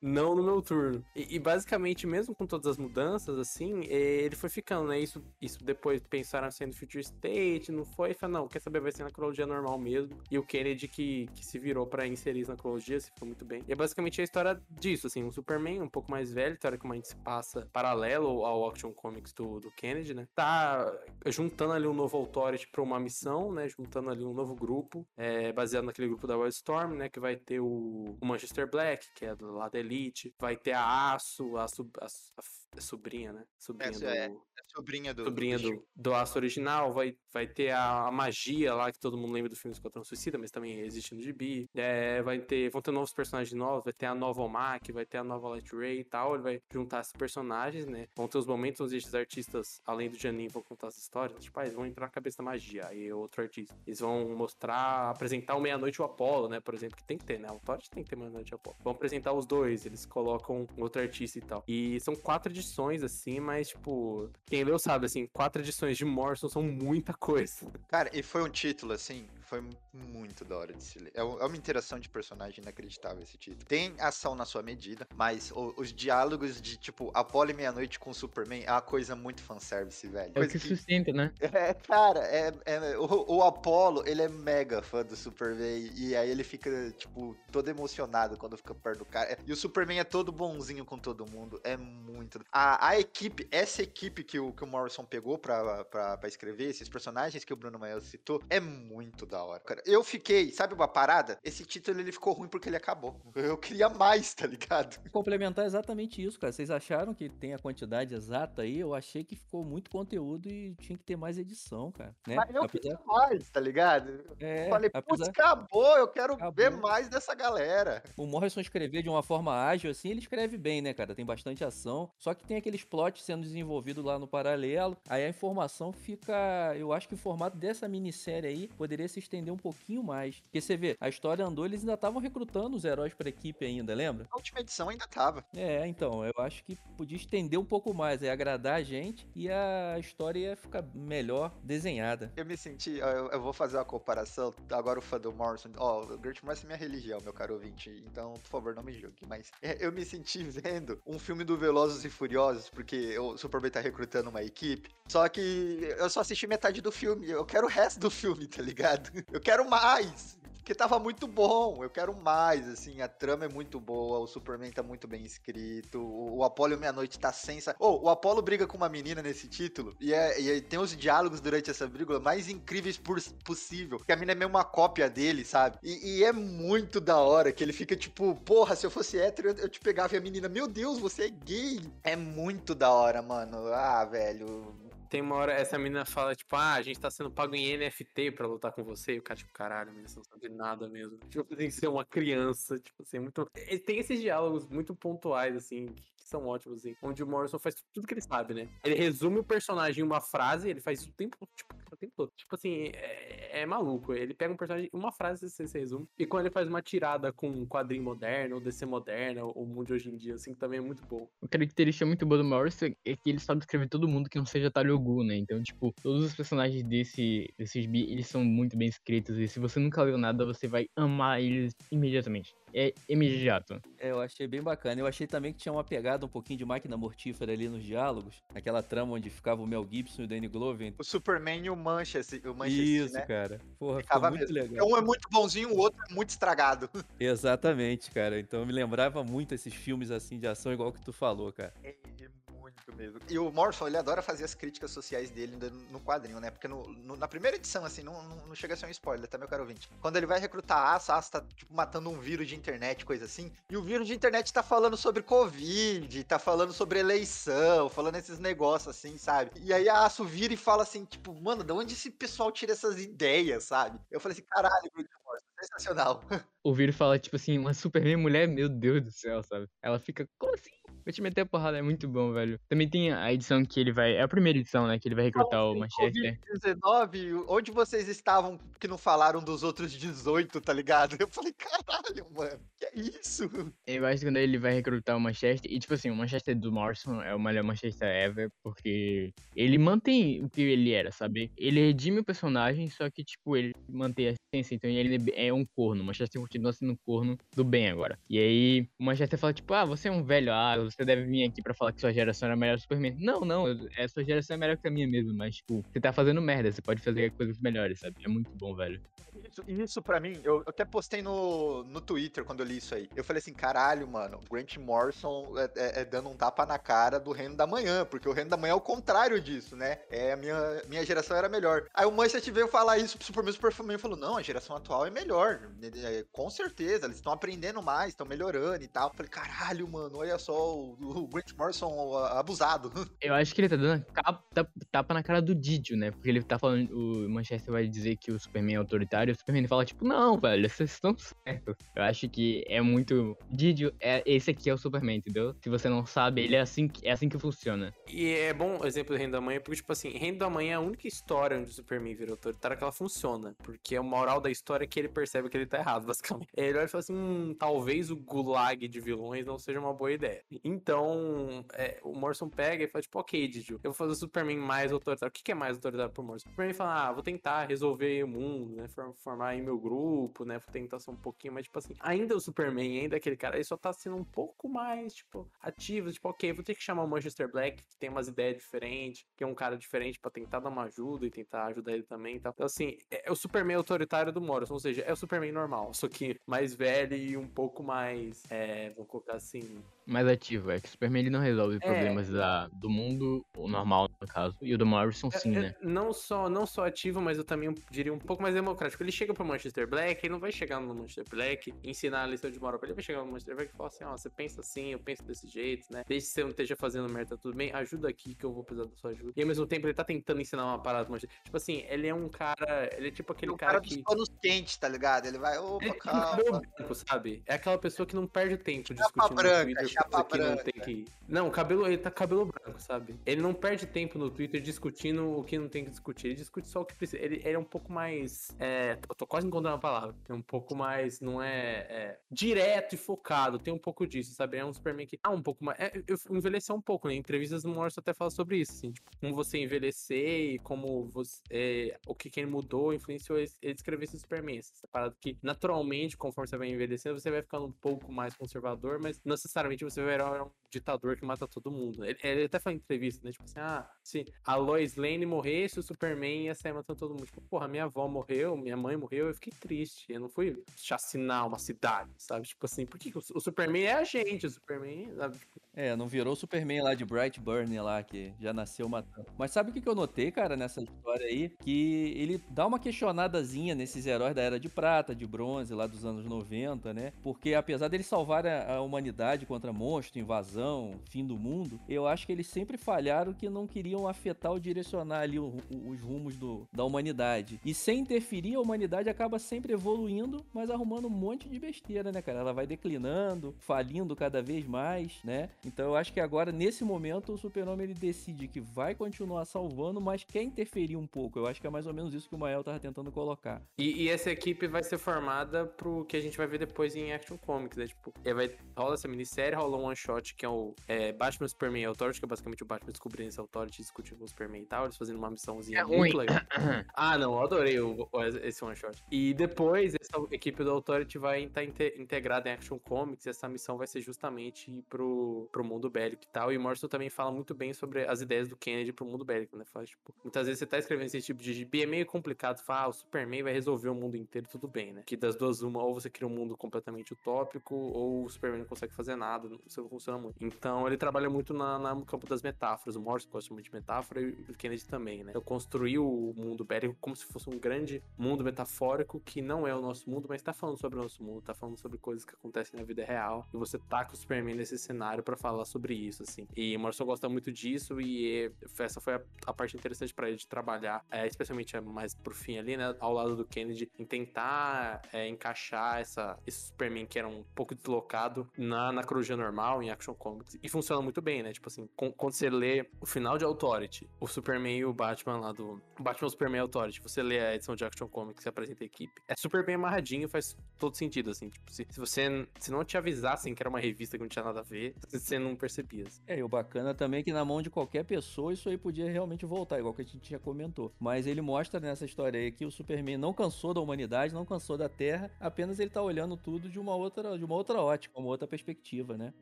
Não no meu turno. E, e basicamente, mesmo com todas as mudanças, assim, eh, ele foi ficando, né? Isso, isso depois pensaram assim no Future State, não foi? E falou, não, quer saber, vai ser na cronologia normal mesmo. E o Kennedy que, que se virou pra inserir isso na cronologia, se ficou muito bem. E é basicamente a história disso, assim, um Superman um pouco mais velho, teoricamente se passa paralelo ao Action Comics do, do Kennedy, né? Tá juntando ali um novo Authority pra uma missão, né? Juntando ali um novo grupo, é, baseado naquele grupo da Wildstorm, né? Que vai ter o, o Manchester Black, que é lado da Elite, vai ter a Aço, a, sub- a, a é sobrinha, né? Sobrinha Essa do, é- É sobrinha do. sobrinha do, do, do Aço original, vai, vai ter a, a magia lá, que todo mundo lembra do filme Esquadrão Suicida, mas também existe no gibi. É, vai ter, vão ter novos personagens novos, vai ter a nova Omak, vai ter a nova Light Ray e tal. Ele vai juntar esses personagens, né? Vão ter os momentos onde esses artistas, além do Janin, vão contar as histórias. Tipo, ah, eles vão entrar na cabeça da magia, aí é outro artista. Eles vão mostrar, apresentar o Meia-Noite o Apollo, né? Por exemplo, que tem que ter, né? O Authority tem que ter Meia-Noite o Apollo. Vão apresentar os dois, eles colocam outro artista e tal. E são quatro edições, assim, mas, tipo, quem quem leu sabe, assim, quatro edições de Morrison são muita coisa. Cara, e foi um título, assim, foi muito da hora de se ler. É é uma interação de personagem inacreditável esse título. Tem ação na sua medida, mas os diálogos de, tipo, Apollo e Meia-Noite com o Superman é uma coisa muito fanservice, velho. É o que que- sustenta, né? [LAUGHS] É, cara, é, é- o, o Apollo, ele é mega fã do Superman, e aí ele fica, tipo, todo emocionado quando fica perto do cara. E o Superman é todo bonzinho com todo mundo, é muito... A, a equipe, essa equipe que o, que o Morrison pegou pra, pra, pra escrever, esses personagens que o Bruno Mael citou, é muito da hora, cara. Eu fiquei, sabe uma parada? Esse título, ele ficou ruim porque ele acabou. Eu queria mais, tá ligado? [LAUGHS] Complementar exatamente isso, cara. Vocês acharam que tem a quantidade exata aí? Eu achei que ficou muito conteúdo e tinha que ter mais edição, cara. Né? Mas eu Apesar- queria mais, tá ligado? é, Falei, putz, apesar acabou, eu quero Acabou. ver mais dessa galera. o Morrison escrever de uma forma ágil assim, ele escreve bem, né, cara? Tem bastante ação. Só que tem aqueles plots sendo desenvolvidos lá no paralelo. Aí a informação fica. Eu acho que o formato dessa minissérie aí poderia se estender um pouquinho mais. Porque você vê, a história andou, eles ainda estavam recrutando os heróis pra equipe ainda, lembra? A última edição ainda tava. É, então, eu acho que podia estender um pouco mais, é agradar a gente e a história ia ficar melhor desenhada. Eu me senti, eu, eu vou fazer uma comparação, agora o fã do Morrison, ó, o Grant Morrison é minha religião, meu caro ouvinte, então, por favor, não me julgue, mas [LAUGHS] eu me senti vendo um filme do Velozes e Furiosos, porque o Superman tá recrutando uma equipe, só que eu só assisti metade do filme, eu quero o resto do filme, tá ligado? Eu quero mais! Porque tava muito bom, eu quero mais, assim, a trama é muito boa, o Superman tá muito bem escrito, o, o Apollo Meia-Noite tá sensa... Oh, o Apollo briga com uma menina nesse título, e, é, e tem os diálogos durante essa briga mais incríveis por, possível, que a menina é meio uma cópia dele, sabe? E, e é muito da hora, que ele fica tipo, porra, se eu fosse hétero, eu, eu te pegava e a menina, meu Deus, você é gay! É muito da hora, mano, ah, velho... Tem uma hora, essa menina fala, tipo, ah, a gente tá sendo pago em NFT pra lutar com você. E o cara, tipo, caralho, menina, não sabe nada mesmo. Tipo, tem que ser uma criança, tipo assim, muito. Tem esses diálogos muito pontuais, assim, que são ótimos, assim. Onde o Morrison faz tudo que ele sabe, né? Ele resume o personagem em uma frase, ele faz o tempo, tipo, o tempo todo. Tipo assim, é, é maluco. Ele pega um personagem, uma frase, você se resume. E quando ele faz uma tirada com um quadrinho moderno, ou DC moderna, ou o mundo de hoje em dia, assim, também é muito bom. Uma característica muito boa do Morrison é que ele sabe escrever todo mundo que não seja Taliogu, né? Então, tipo, todos os personagens desse, desses bi, eles são muito bem escritos. E se você nunca leu nada, você vai amar eles imediatamente. É imediato. É, eu achei bem bacana. Eu achei também que tinha uma pegada um pouquinho de máquina mortífera ali nos diálogos. Aquela trama onde ficava o Mel Gibson e o Danny Glover. O Superman e o Manchester, o Manchester, Isso, né? cara. Porra, Ficava muito mesmo. legal. Um é muito bonzinho, o outro é muito estragado. [LAUGHS] Exatamente, cara. Então eu me lembrava muito esses filmes assim de ação, igual que tu falou, cara. É, é muito mesmo. E o Morrison, ele adora fazer as críticas sociais dele no- quadrinho, né? Porque no- no- na primeira edição, assim, não, não, não chega a ser um spoiler, tá, meu caro ouvinte? Quando ele vai recrutar a Asa, a Asa tá, tipo, matando um vírus de internet, coisa assim. E o vírus de internet tá falando sobre Covid, tá falando sobre eleição, falando esses negócios, assim, sabe? E aí a Asa vira e fala assim, tipo, mano, de onde esse pessoal tira essas ideias, sabe? Eu falei assim, caralho, Grant Morrison, sensacional. [LAUGHS] O Viro fala, tipo assim, uma Superman mulher, meu Deus do céu, sabe? Ela fica, como assim? Vou te meter a porrada, é muito bom, velho. Também tem a edição que ele vai. É a primeira edição, né? Que ele vai recrutar o Manchester. Covid-19, onde vocês estavam que não falaram dos outros 18, tá ligado? [LAUGHS] Eu falei, caralho, mano, que é isso? Eu acho que quando ele vai recrutar o Manchester, e tipo assim, o Manchester do Morrison é o melhor Manchester ever, porque ele mantém o que ele era, sabe? Ele redime o personagem, só que, tipo, ele mantém a essência, então ele é um corno. O Manchester continua sendo um corno do bem agora. E aí, o Manchester fala, tipo, ah, você é um velho, ah, você deve vir aqui pra falar que sua geração era melhor que o Superman. Não, não, a sua geração é melhor que a minha mesmo, mas, tipo, você tá fazendo merda, você pode fazer coisas melhores, sabe? É muito bom, velho. Isso, isso pra mim, eu, eu até postei no, no Twitter quando eu li isso aí. Eu falei assim, caralho, mano, Grant Morrison é, é- é dando um tapa na cara do Reino da Manhã, porque o Reino da Manhã é o contrário disso, né? É, a minha, minha geração era melhor. Aí o Manchester veio falar isso pro Superman, o Superman falou, não, a geração atual é melhor, É, com certeza, eles estão aprendendo mais, estão melhorando e tal. Eu falei, caralho, mano, olha só o, o Grant Morrison abusado. [LAUGHS] Eu acho que ele tá dando capa- tapa, na cara do Didio, né? Porque ele tá falando, o Manchester vai dizer que o Superman é autoritário, e o Superman fala, tipo, não, velho, vocês estão certos. Eu acho que é muito. Didio, é, esse aqui é o Superman, entendeu? Se você não sabe, ele é assim, que- é assim que funciona. E é bom o exemplo do Reino da Manhã, porque, tipo assim, Reino da Manhã é a única história onde o Superman vira autoritário que ela funciona. Porque a moral da história é que ele percebe que ele tá errado, [LAUGHS] basicamente. Ele olha e fala assim: hum, talvez o gulag de vilões não seja uma boa ideia. Em Então, é, o Morrison pega e fala, tipo, ok, Diju, eu vou fazer o Superman mais autoritário. O que, que é mais autoritário pro Morrison? O Superman fala, ah, vou tentar resolver o mundo, né? Formar aí meu grupo, né? Vou tentar ser um pouquinho mais, tipo assim, ainda o Superman, ainda aquele cara, ele só tá sendo um pouco mais, tipo, ativo, tipo, ok, vou ter que chamar o Manchester Black, que tem umas ideias diferentes, que é um cara diferente pra tentar dar uma ajuda e tentar ajudar ele também e tal. Então, assim, é, é o Superman autoritário do Morrison, ou seja, é o Superman normal, só que mais velho e um pouco mais, é, vamos colocar assim, mais ativo. É que o Superman ele não resolve É. problemas da, do mundo, o normal no caso, e o do Morrison sim, É, né? é, Não só, não só ativo, mas eu também diria um pouco mais democrático. Ele chega pro Manchester Black, ele não vai chegar no Manchester Black ensinar a lição de moral pra ele. Ele vai chegar no Manchester Black e falar assim: ó, você pensa assim, eu penso desse jeito, né? Desde que você não esteja fazendo merda, tudo bem, ajuda aqui que eu vou precisar da sua ajuda. E ao mesmo tempo ele tá tentando ensinar uma parada pro Manchester. Tipo assim, ele é um cara. Ele é tipo aquele o cara, cara dos que. panos quentes, tá ligado? Ele vai, Ele opa, um calma. cabelo branco, sabe? É aquela pessoa que não perde tempo Chapa discutindo branca, Twitter chapa que não tem que. Não, cabelo, ele tá cabelo branco, sabe? Ele não perde tempo no Twitter discutindo o que não tem que discutir. Ele discute só o que precisa. Ele, ele é um pouco mais. É, eu tô quase encontrando uma palavra. É um pouco mais. Não é, é, direto e focado. Tem um pouco disso, sabe? É um Superman que tá um pouco mais. É, eu envelheceu um pouco, né? Entrevistas no Morrison até fala sobre isso, assim. Tipo, como você envelhecer e como você. é, o que, que ele mudou influenciou ele ele escrever esse Superman. Essa parada que, naturalmente, conforme você vai envelhecendo, você vai ficando um pouco mais conservador, mas não necessariamente você vai virar um ditador que mata todo mundo. Ele, ele até fala em entrevista, né? Tipo assim, ah, se a Lois Lane morresse, o Superman ia sair matando todo mundo. Tipo, porra, minha avó morreu, minha mãe morreu, eu fiquei triste. Eu não fui chacinar uma cidade, sabe? Tipo assim, por que o, o Superman é a gente? O Superman, sabe? Tipo, É, não virou o Superman lá de Brightburn lá, que já nasceu matando. Mas sabe o que eu notei, cara, nessa história aí? Que ele dá uma questionadazinha nesses heróis da Era de Prata, de Bronze, lá dos anos 90, né? Porque apesar deles salvarem a, a humanidade contra monstro, invasão, fim do mundo, eu acho que eles sempre falharam que não queriam afetar ou direcionar ali o- o- os rumos do, da humanidade. E sem interferir, a humanidade acaba sempre evoluindo, mas arrumando um monte de besteira, né, cara? Ela vai declinando, falindo cada vez mais, né? Então eu acho que agora, nesse momento, o Super-Homem ele decide que vai continuar salvando, mas quer interferir um pouco. Eu acho que é mais ou menos isso que o Mael tava tentando colocar. E, e essa equipe vai ser formada pro que a gente vai ver depois em Action Comics, né? Tipo, é, vai, rola essa minissérie, rola um one shot que é o é, Batman Superman Authority, que é basicamente o Batman descobrindo esse Authority, discutindo com o Superman e tal, eles fazendo uma missãozinha É muito ruim. legal. [COUGHS] ah, não, eu adorei o, o- esse one shot. E depois, essa equipe do Authority vai estar inte- integrada em Action Comics, e essa missão vai ser justamente ir pro, pro mundo bélico e tal. E o Morrison também fala muito bem sobre as ideias do Kennedy pro mundo bélico, né? Fala, tipo, muitas vezes você tá escrevendo esse tipo de gibi, é meio complicado. Você fala, ah, o Superman vai resolver o mundo inteiro, tudo bem, né? Que das duas, uma, ou você cria um mundo completamente utópico, ou o Superman não consegue fazer nada, não- isso não funciona muito. Então ele trabalha muito na, na- no campo das metáforas. O Morrison gosta muito de metáfora e o Kennedy também, né? Então construiu o mundo bélico como se fosse um grande mundo metafórico que não é o nosso mundo, mas tá falando sobre o nosso mundo, tá falando sobre coisas que acontecem na vida real. E você tá com o Superman nesse cenário pra falar sobre isso, assim. E o Morrison gosta muito disso e essa foi a, a parte interessante pra ele de trabalhar, é, especialmente mais pro fim ali, né? Ao lado do Kennedy, em tentar é, encaixar essa, esse Superman que era um pouco deslocado na, na cronologia normal, em Action Comics. E funciona muito bem, né? Tipo assim, com- quando você lê o final de Authority, o Superman e o Batman lá do. O Batman Superman Authority, você lê a edição de Action Comics e apresenta a equipe. É super bem amarradinho, faz todo sentido, assim. Tipo, se, se você se não te avisassem que era uma revista que não tinha nada a ver, [LAUGHS] você não percebia. assim. É, e o bacana também é que na mão de qualquer pessoa isso aí podia realmente voltar, igual que a gente já comentou. Mas ele mostra nessa história aí que o Superman não cansou da humanidade, não cansou da Terra, apenas ele tá olhando tudo de uma outra, de uma outra ótica, uma outra perspectiva, né?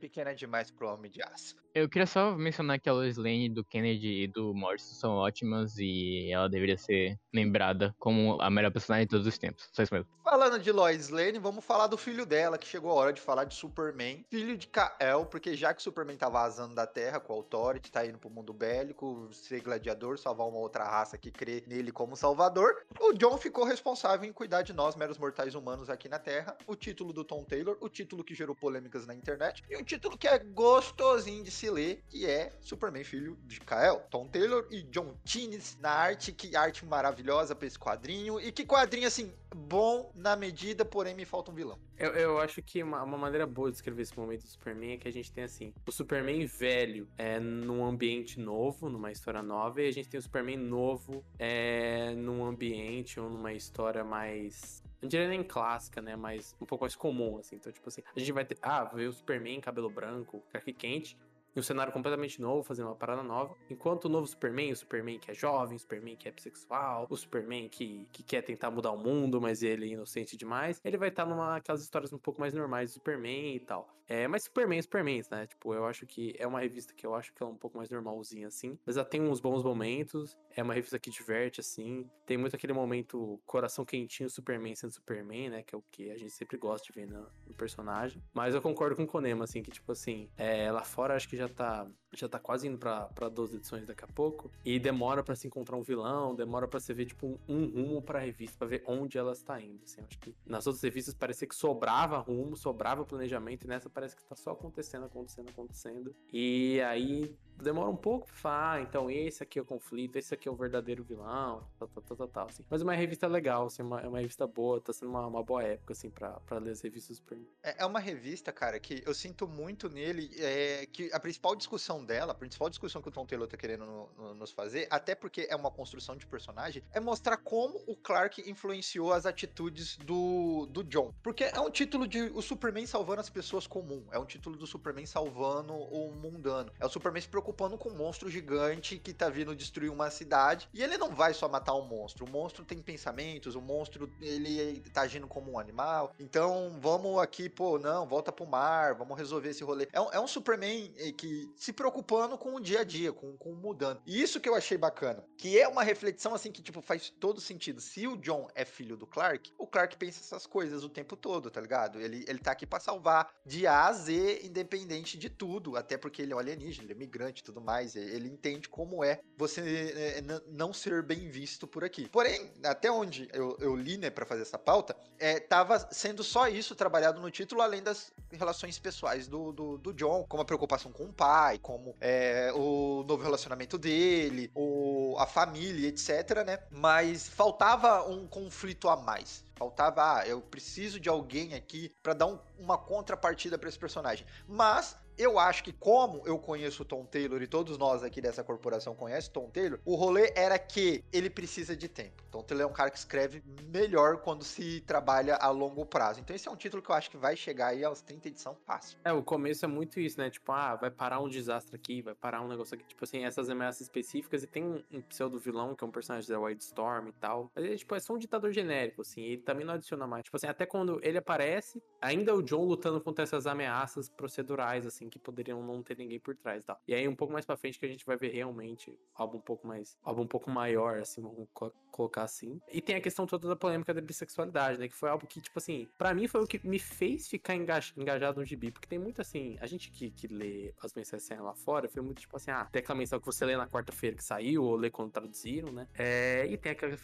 Pequena demais pro Homem de Aço. Eu queria só mencionar que a Lois Lane do Kennedy e do Morrison são ótimas e ela deveria ser lembrada como a melhor personagem de todos os tempos. Só isso mesmo. Falando de Lois Lane, vamos falar do filho dela, que chegou a hora de falar de Superman. Filho de Kael, porque já que o Superman tá vazando da Terra com a Authority, tá indo pro mundo bélico, ser gladiador, salvar uma outra raça que crê nele como salvador, o John ficou responsável em cuidar de nós, meros mortais humanos aqui na Terra. O título do Tom Taylor, o título que gerou polêmicas na internet, e um título que é gostosinho de se ler, que é Superman Filho de Kael. Tom Taylor e John Tines na arte, que arte maravilhosa pra esse quadrinho, e que quadrinho assim, bom na medida, porém me falta um vilão. Eu, eu acho que uma, uma maneira boa de descrever esse momento do Superman é que a gente tem assim, o Superman velho é num ambiente novo, numa história nova, e a gente tem o Superman novo é num ambiente ou numa história mais não diria nem clássica, né? Mas um pouco mais comum, assim. Então, tipo assim, a gente vai ter. Ah, ver o Superman, cabelo branco, carque quente. E um cenário completamente novo, fazendo uma parada nova. Enquanto o novo Superman, o Superman que é jovem, o Superman que é bissexual, o Superman que, que quer tentar mudar o mundo, mas ele é inocente demais, ele vai estar tá numa aquelas histórias um pouco mais normais do Superman e tal. É, mas Superman, Superman, né? Tipo, eu acho que é uma revista que eu acho que é um pouco mais normalzinha, assim. Mas ela tem uns bons momentos. É uma revista que diverte, assim. Tem muito aquele momento coração quentinho, Superman sendo Superman, né? Que é o que a gente sempre gosta de ver no, no personagem. Mas eu concordo com o Konema, assim, que, tipo assim, é, lá fora acho que já tá já tá quase indo pra, pra 12 edições daqui a pouco. E demora para se encontrar um vilão, demora para você ver, tipo, um, rumo pra revista, para ver onde ela está indo. Assim, acho que nas outras revistas parecia que sobrava rumo, sobrava planejamento, e nessa parece que tá só acontecendo, acontecendo, acontecendo. E aí demora um pouco pra falar, ah, então esse aqui é o conflito, esse aqui é o verdadeiro vilão, tal, tal, tal, tal, tal assim. Mas é uma revista legal, assim, uma, é uma revista boa, tá sendo uma, uma boa época, assim, pra, pra ler as revistas Super. É, é uma revista, cara, que eu sinto muito nele, é, que a principal discussão dela, a principal discussão que o Tom Taylor tá querendo no, no, nos fazer, até porque é uma construção de personagem, é mostrar como o Clark influenciou as atitudes do, do John. Porque é um título de o Superman salvando as pessoas comum, é um título do Superman salvando o mundano. É o Superman se preocupando com um monstro gigante que tá vindo destruir uma cidade. E ele não vai só matar um monstro. O monstro tem pensamentos, o monstro ele tá agindo como um animal. Então vamos aqui, pô, não, volta pro mar, vamos resolver esse rolê. É um, é um Superman eh, que se preocupando com o dia a dia, com, com mudando. E isso que eu achei bacana. Que é uma reflexão assim que, tipo, faz todo sentido. Se o John é filho do Clark, o Clark pensa essas coisas o tempo todo, tá ligado? Ele, ele tá aqui pra salvar de A a Z, independente de tudo. Até porque ele é um alienígena, ele é migrante e tudo mais. Ele entende como é você é, não ser bem visto por aqui. Porém, até onde eu, eu li, né, pra fazer essa pauta, é, tava sendo só isso trabalhado no título, além das relações pessoais do, do, do John, como a preocupação com o pai, como é, o novo relacionamento dele, o, a família, etc, né? Mas faltava um conflito a mais. Faltava, ah, eu preciso de alguém aqui para dar um, uma contrapartida para esse personagem. Mas eu acho que, como eu conheço o Tom Taylor e todos nós aqui dessa corporação conhecem Tom Taylor, o rolê era que ele precisa de tempo. Tom Taylor é um cara que escreve melhor quando se trabalha a longo prazo. Então, esse é um título que eu acho que vai chegar aí aos 30 edição fácil. É, o começo é muito isso, né? Tipo, ah, vai parar um desastre aqui, vai parar um negócio aqui. Tipo assim, essas ameaças específicas. E tem um, um pseudo-vilão, que é um personagem da White Storm e tal. Mas ele, tipo, é só um ditador genérico, assim. Ele também não adiciona mais. Tipo assim, até quando ele aparece, ainda é o John lutando contra essas ameaças procedurais, assim que poderiam não ter ninguém por trás tal. E aí um pouco mais para frente que a gente vai ver realmente algo um pouco mais, algo um pouco maior, assim, vamos colocar assim. E tem a questão toda da polêmica da bissexualidade, né, que foi algo que, tipo assim, para mim foi o que me fez ficar engajado no gibi, porque tem muito assim, a gente que, que lê as mensagens lá fora, foi muito tipo assim, ah, tem aquela mensagem que você lê na quarta-feira que saiu, ou lê quando traduziram, né, é, e tem aquela,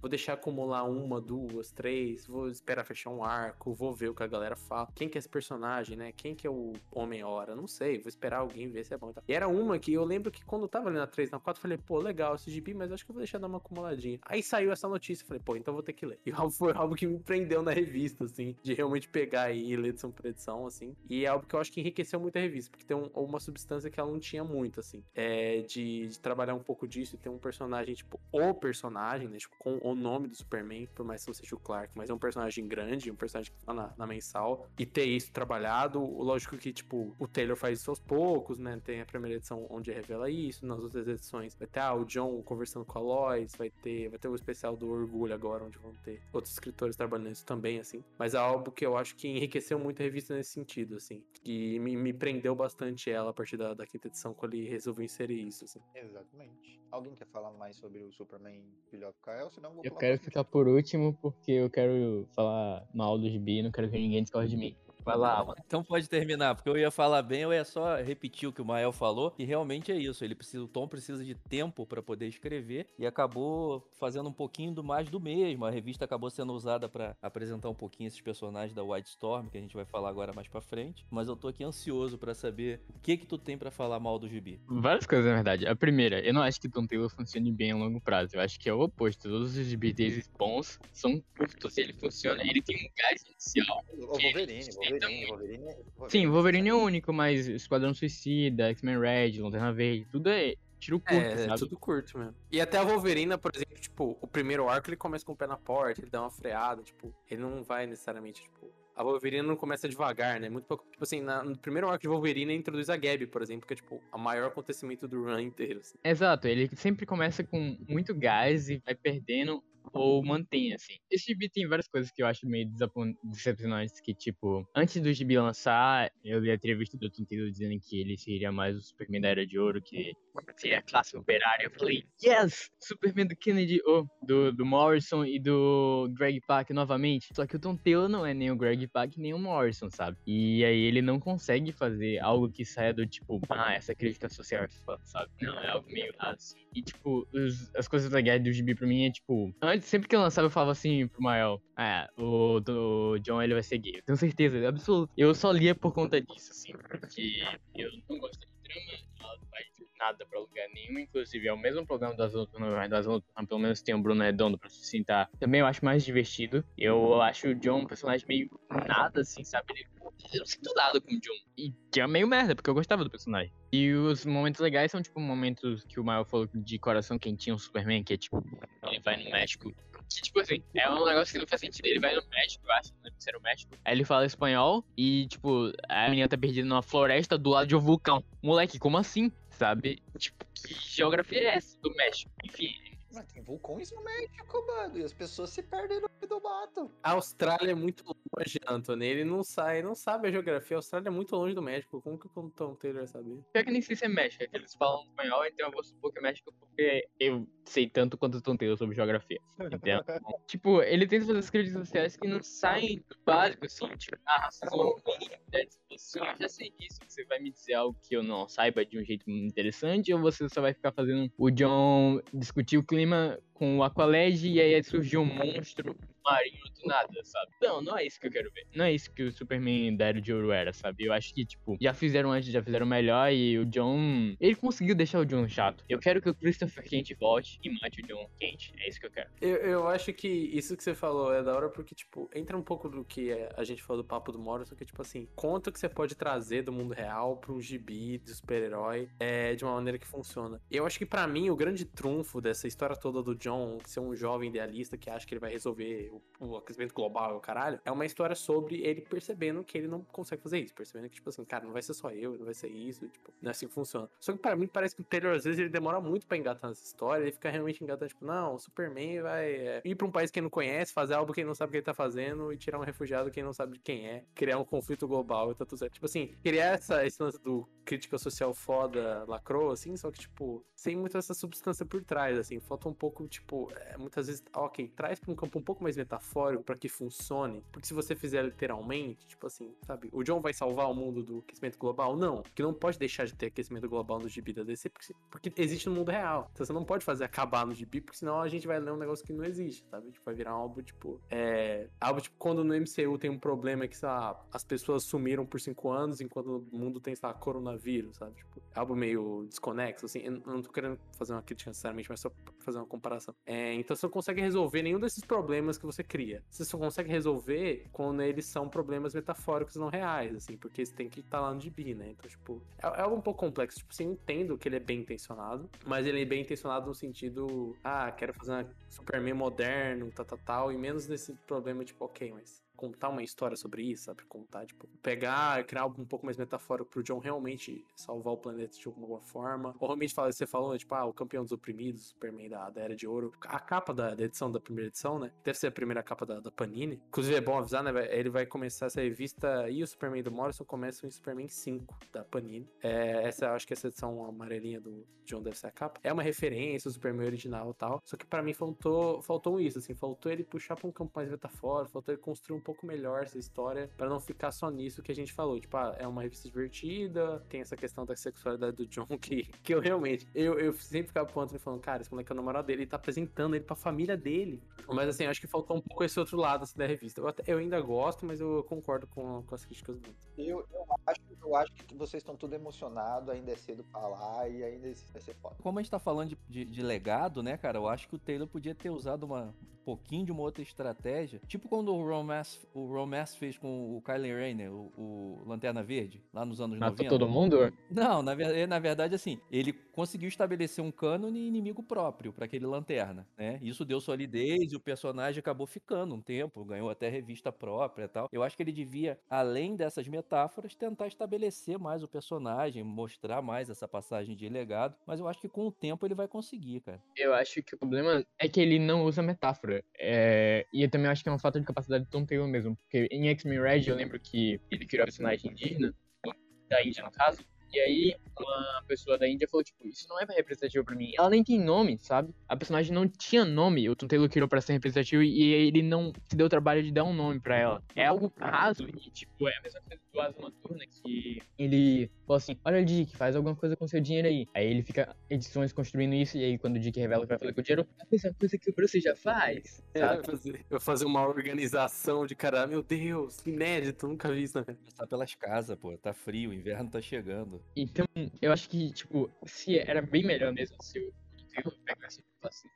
vou deixar acumular uma, duas, três, vou esperar fechar um arco, vou ver o que a galera fala. Quem que é esse personagem, né? Quem que é o Homem-Hora? Não sei, vou esperar alguém ver se é bom. E era uma que eu lembro que quando eu tava ali na 3, na 4, falei, pô, legal esse gibi, mas acho que eu vou deixar dar uma acumuladinha. Aí saiu essa notícia, falei, pô, então vou ter que ler. [LAUGHS] E foi algo que me prendeu na revista, assim, de realmente pegar e ler edição por edição, assim. E é algo que eu acho que enriqueceu muito a revista, porque tem um, uma substância que ela não tinha muito, assim. É de, de trabalhar um pouco disso e ter um personagem, tipo, o personagem, né? Tipo, com o nome do Superman, por mais que não seja o Clark, mas é um personagem grande, um personagem que tá na, na mensal, e ter isso trabalhado, lógico que, tipo, o Taylor faz isso aos poucos, né? Tem a primeira edição onde revela isso, nas outras edições vai ter ah, o John conversando com a Lois, vai ter, vai ter o especial do Orgulho agora, onde vão ter outros escritores trabalhando isso também, assim. Mas é algo que eu acho que enriqueceu muito a revista nesse sentido, assim. E me, me prendeu bastante ela a partir da, da quinta edição, quando ele resolveu inserir isso, assim. Exatamente. Alguém quer falar mais sobre o Superman Filho of Kyle? Senão eu, quero ficar por último porque eu quero falar mal do gibi e não quero que ninguém discorde de mim. Vai lá, mano. Então pode terminar, porque eu ia falar bem, eu ia só repetir o que o Mael falou, e realmente é isso. Ele precisa, o Tom precisa de tempo para poder escrever e acabou fazendo um pouquinho do mais do mesmo. A revista acabou sendo usada para apresentar um pouquinho esses personagens da White Storm, que a gente vai falar agora mais para frente. Mas eu tô aqui ansioso para saber o que que tu tem para falar mal do Gibi. Várias coisas, na verdade. A primeira, eu não acho que Tom Taylor funcione bem a longo prazo. Eu acho que é o oposto. Todos os GBTs bons são curtos. Ele funciona, ele tem um gás inicial. O Wolverine, Wolverine, Wolverine. Sim, o Wolverine é o único, mas Esquadrão Suicida, X-Men Red, Lanterna Verde, tudo é tiro curto, É, é sabe? tudo curto mesmo. E até a Wolverina, por exemplo, tipo, o primeiro arco ele começa com o pé na porta, ele dá uma freada, tipo, ele não vai necessariamente, tipo. A Wolverina não começa devagar, né? Muito pouco. Tipo assim, na- no primeiro arco de Wolverina introduz a Gabi, por exemplo, que é, tipo, o maior acontecimento do run inteiro. assim. Exato, ele sempre começa com muito gás e vai perdendo ou mantém, assim. Esse gibi tem várias coisas que eu acho meio decepcionantes, que, tipo, antes do gibi lançar, eu li a entrevista do Taylor dizendo que ele seria mais o Superman da Era de Ouro, que seria a classe operária. Eu falei, yes! Superman do Kennedy, oh, do, do Morrison e do Greg Pak novamente. Só que o Tom não é nem o Greg Pak nem o Morrison, sabe? E aí ele não consegue fazer algo que saia do tipo, ah, essa crítica social é sabe? Não, é algo meio assim. E, tipo, os- as coisas da guerra do gibi pra mim é, tipo... Antes, sempre que eu lançava, eu falava assim pro Mael... Ah, o, o John, ele vai ser gay. Tenho certeza, absoluto. Eu só lia por conta disso, assim. Porque eu não gosto de drama, ela vai nada pra lugar nenhum. Inclusive, é o mesmo programa das outras, mas das outras, pelo menos tem o Bruno Redondo pra sustentar. Também eu acho mais divertido. Eu acho o John um personagem meio nada, assim, sabe? Ele, eu não sinto nada com o John. E que é meio merda, porque eu gostava do personagem. E os momentos legais são, tipo, momentos que o Mael falou de coração quentinho, o Superman, que é, tipo, ele vai no México. Que, tipo assim, é um negócio que não faz sentido. Ele vai no México, eu acho, não lembro se era o México. Aí ele fala espanhol e, tipo, a menina tá perdida numa floresta do lado de um vulcão. Moleque, como assim? Sabe? Tipo, que geografia é essa do México? Enfim, Mas tem vulcões no México, mano. E as pessoas se perdem no meio do mato. A Austrália é muito longe, Anthony. Ele não sai, não sabe a geografia. A Austrália é muito longe do México. Como que o Tom Taylor vai saber? Pior que nem sei se é México, é que eles falam espanhol, então eu vou supor que é México porque eu sei tanto quanto o Tom Taylor sobre geografia. Entendeu? [LAUGHS] tipo, ele tenta fazer as críticas sociais que não saem do básico, assim, tipo, ah, racismo, identidade, assim, eu já sei disso, você vai me dizer algo que eu não saiba de um jeito interessante, ou você só vai ficar fazendo o John discutir o clima com o Aqualed e aí surgiu um monstro marinho do nada, sabe? Não, não é isso que eu quero ver. Não é isso que o Superman da Era de Ouro era, sabe? Eu acho que, tipo, já fizeram antes, já fizeram melhor e o John. Ele conseguiu deixar o John chato. Eu quero que o Christopher Kent volte e mate o John Kent. É isso que eu quero. Eu, eu acho que isso que você falou é da hora porque, tipo, entra um pouco do que é- a gente falou do papo do Morrison, que, tipo assim, quanto que você pode trazer do mundo real pra um gibi de super-herói é, de uma maneira que funciona. Eu acho que pra mim o grande trunfo dessa história toda do John ser um jovem idealista que acha que ele vai resolver o, o aquecimento global o caralho, é uma história sobre ele percebendo que ele não consegue fazer isso, percebendo que, tipo assim, cara, não vai ser só eu, não vai ser isso, tipo, não é assim que funciona. Só que pra mim parece que o Taylor, às vezes, ele demora muito pra engatar nessa história, ele fica realmente engatando, tipo, não, o Superman vai é, ir pra um país que ele não conhece, fazer algo que ele não sabe o que ele tá fazendo e tirar um refugiado que ele não sabe de quem é, criar um conflito global e tá tudo certo. Tipo assim, criar essa, esse lance do crítica social foda lacrou, assim, só que, tipo, sem muita essa substância por trás, assim, falta um pouco, tipo, é, muitas vezes, ok, traz pra um campo um pouco mais metafórico pra que funcione, porque se você fizer literalmente, tipo assim, sabe, o John vai salvar o mundo do aquecimento global? Não, que não pode deixar de ter aquecimento global no gibi da DC, porque, porque existe no mundo real, então você não pode fazer acabar no gibi, porque senão a gente vai ler um negócio que não existe, sabe, tipo, vai virar algo, tipo, é, algo, tipo, quando no MCU tem um problema que, sei lá, as pessoas sumiram por cinco anos, enquanto o mundo tem, sei lá, coronavírus, sabe, tipo, algo meio desconexo, assim, eu não tô querendo fazer uma crítica necessariamente, mas só fazer uma comparação. É, então você não consegue resolver nenhum desses problemas que você cria. Você só consegue resolver quando eles são problemas metafóricos não reais, assim, porque você tem que estar lá no gibi, né? Então, tipo, é, é algo um pouco complexo. Tipo, assim, eu entendo que ele é bem intencionado, mas ele é bem intencionado no sentido, ah, quero fazer uma Superman moderno, tal, tal, tal, e menos nesse problema, tipo, ok, mas contar uma história sobre isso, sabe? Contar, tipo, pegar, criar algo um pouco mais metafórico pro John realmente salvar o planeta de alguma forma. Ou realmente fala, você falou, tipo, ah, o campeão dos oprimidos, Superman da, da Era de Ouro. A capa da, da edição, da primeira edição, né? Deve ser a primeira capa da, da Panini. Inclusive é bom avisar, né? Ele vai começar essa revista e o Superman do Morrison começam em Superman 5 da Panini. É, essa, acho que essa edição amarelinha do John deve ser a capa. É uma referência ao Superman original e tal. Só que pra mim faltou, faltou isso, assim, faltou ele puxar pra um campo mais metafórico, faltou ele construir um pouco melhor essa história, pra não ficar só nisso que a gente falou. Tipo, ah, é uma revista divertida, tem essa questão da sexualidade do John [LAUGHS] que, que eu realmente. Eu, eu sempre ficava ponto falando, cara, esse moleque é o namorado dele, ele tá apresentando ele pra família dele. Mas assim, eu acho que faltou um pouco esse outro lado assim, da revista. Eu, até- eu ainda gosto, mas eu concordo com, com as críticas do Eu, eu, acho, eu acho que vocês estão tudo emocionados, ainda é cedo pra lá e ainda vai ser foda. Como a gente tá falando de, de- de legado, né, cara? Eu acho que o Taylor podia ter usado uma, um pouquinho de uma outra estratégia. Tipo quando o Romance, o Romance fez com o Kylie Rayner, o, o Lanterna Verde, lá nos anos Matou 90. todo mundo? Não, na, ver- na verdade, assim, ele conseguiu estabelecer um cânone inimigo próprio pra aquele lanterna, né? Isso deu solidez e o personagem acabou ficando um tempo, ganhou até revista própria e tal. Eu acho que ele devia, além dessas metáforas, tentar estabelecer mais o personagem, mostrar mais essa passagem de legado, mas eu acho que com o tempo ele vai conseguir, cara. Eu acho que o problema é que ele não usa metáfora. É, E eu também acho que é uma falta de capacidade do Tom mesmo. Porque em X-Men Red eu lembro que ele criou a personagem indígena, da Índia no caso. E aí uma pessoa da Índia falou, tipo, isso não é representativo pra mim. Ela nem tem nome, sabe? A personagem não tinha nome. O Tom Taylor criou pra ser representativo e ele não se deu o trabalho de dar um nome pra ela. É algo raso e, tipo, é a mesma coisa do Asa Noturna, que ele falou assim, olha Dick, faz alguma coisa com seu dinheiro aí. Aí ele fica edições construindo isso e aí quando o Dick revela que vai fazer com o dinheiro, a mesma coisa que o Bruce já faz, Eu sabe? vou fazer, eu vou fazer uma organização de cara, meu Deus, que inédito, nunca vi isso na vida. Começar pelas casas, pô. Tá frio, o inverno tá chegando. Então, eu acho que, tipo, se era bem melhor mesmo se o Taylor pegasse falasse,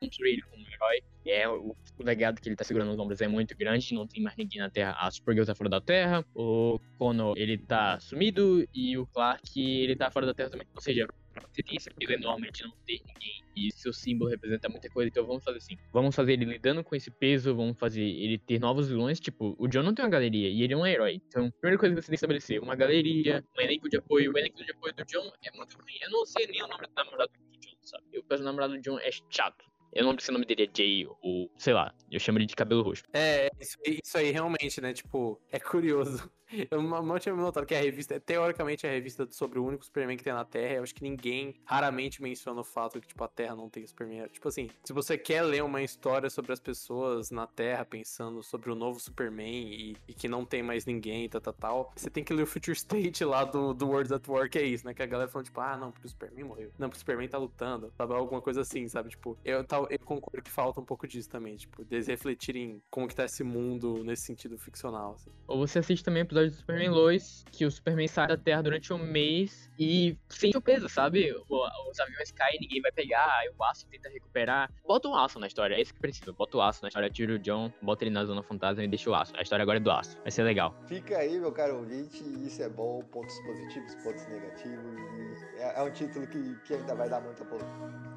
construir como um herói. É, o, o legado que ele tá segurando nos ombros é muito grande, não tem mais ninguém na Terra. A Supergirl tá fora da Terra, o Connor, ele tá sumido, e o Clark, ele tá fora da Terra também. Ou seja, você tem esse peso enorme de não ter ninguém, e seu símbolo representa muita coisa, então vamos fazer assim. Vamos fazer ele lidando com esse peso, vamos fazer ele ter novos vilões, tipo, o John não tem uma galeria, e ele é um herói. Então, a primeira coisa que você tem que estabelecer, uma galeria, um elenco de apoio, o elenco de apoio do John é muito ruim. Eu não sei nem o nome do namorado do John, sabe? Eu penso o namorado do John é chato. Eu não lembro se o nome dele é Jay ou, sei lá, eu chamo ele de cabelo roxo. É, isso isso aí realmente, né? Tipo, é curioso. [LAUGHS] Eu mal tinha notado que a revista, teoricamente, é a revista sobre o único Superman que tem na Terra. Eu acho que ninguém raramente menciona o fato que, tipo, a Terra não tem Superman. Tipo assim, se você quer ler uma história sobre as pessoas na Terra pensando sobre o novo Superman e, e que não tem mais ninguém, tal, tal, tal, você tem que ler o Future State lá do, do Words at War, que é isso, né? Que a galera falando, tipo, ah, não, porque o Superman morreu. Não, porque o Superman tá lutando, sabe? Alguma coisa assim, sabe? Tipo, eu, eu concordo que falta um pouco disso também, tipo, deles refletirem como que tá esse mundo nesse sentido ficcional, assim. Ou você assiste também o episódio do Superman Lois, que o Superman sai da Terra durante um mês e sente o peso, sabe? Os aviões caem, ninguém vai pegar, aí o Aço tenta recuperar. Bota o Aço na história, é isso que precisa. Bota o Aço na história, tira o John, bota ele na Zona Fantasma e deixa o Aço. A história agora é do Aço, vai ser legal. Fica aí, meu caro ouvinte, isso é bom, pontos positivos, pontos negativos. É, é um título que, que ainda vai dar muita polêmica.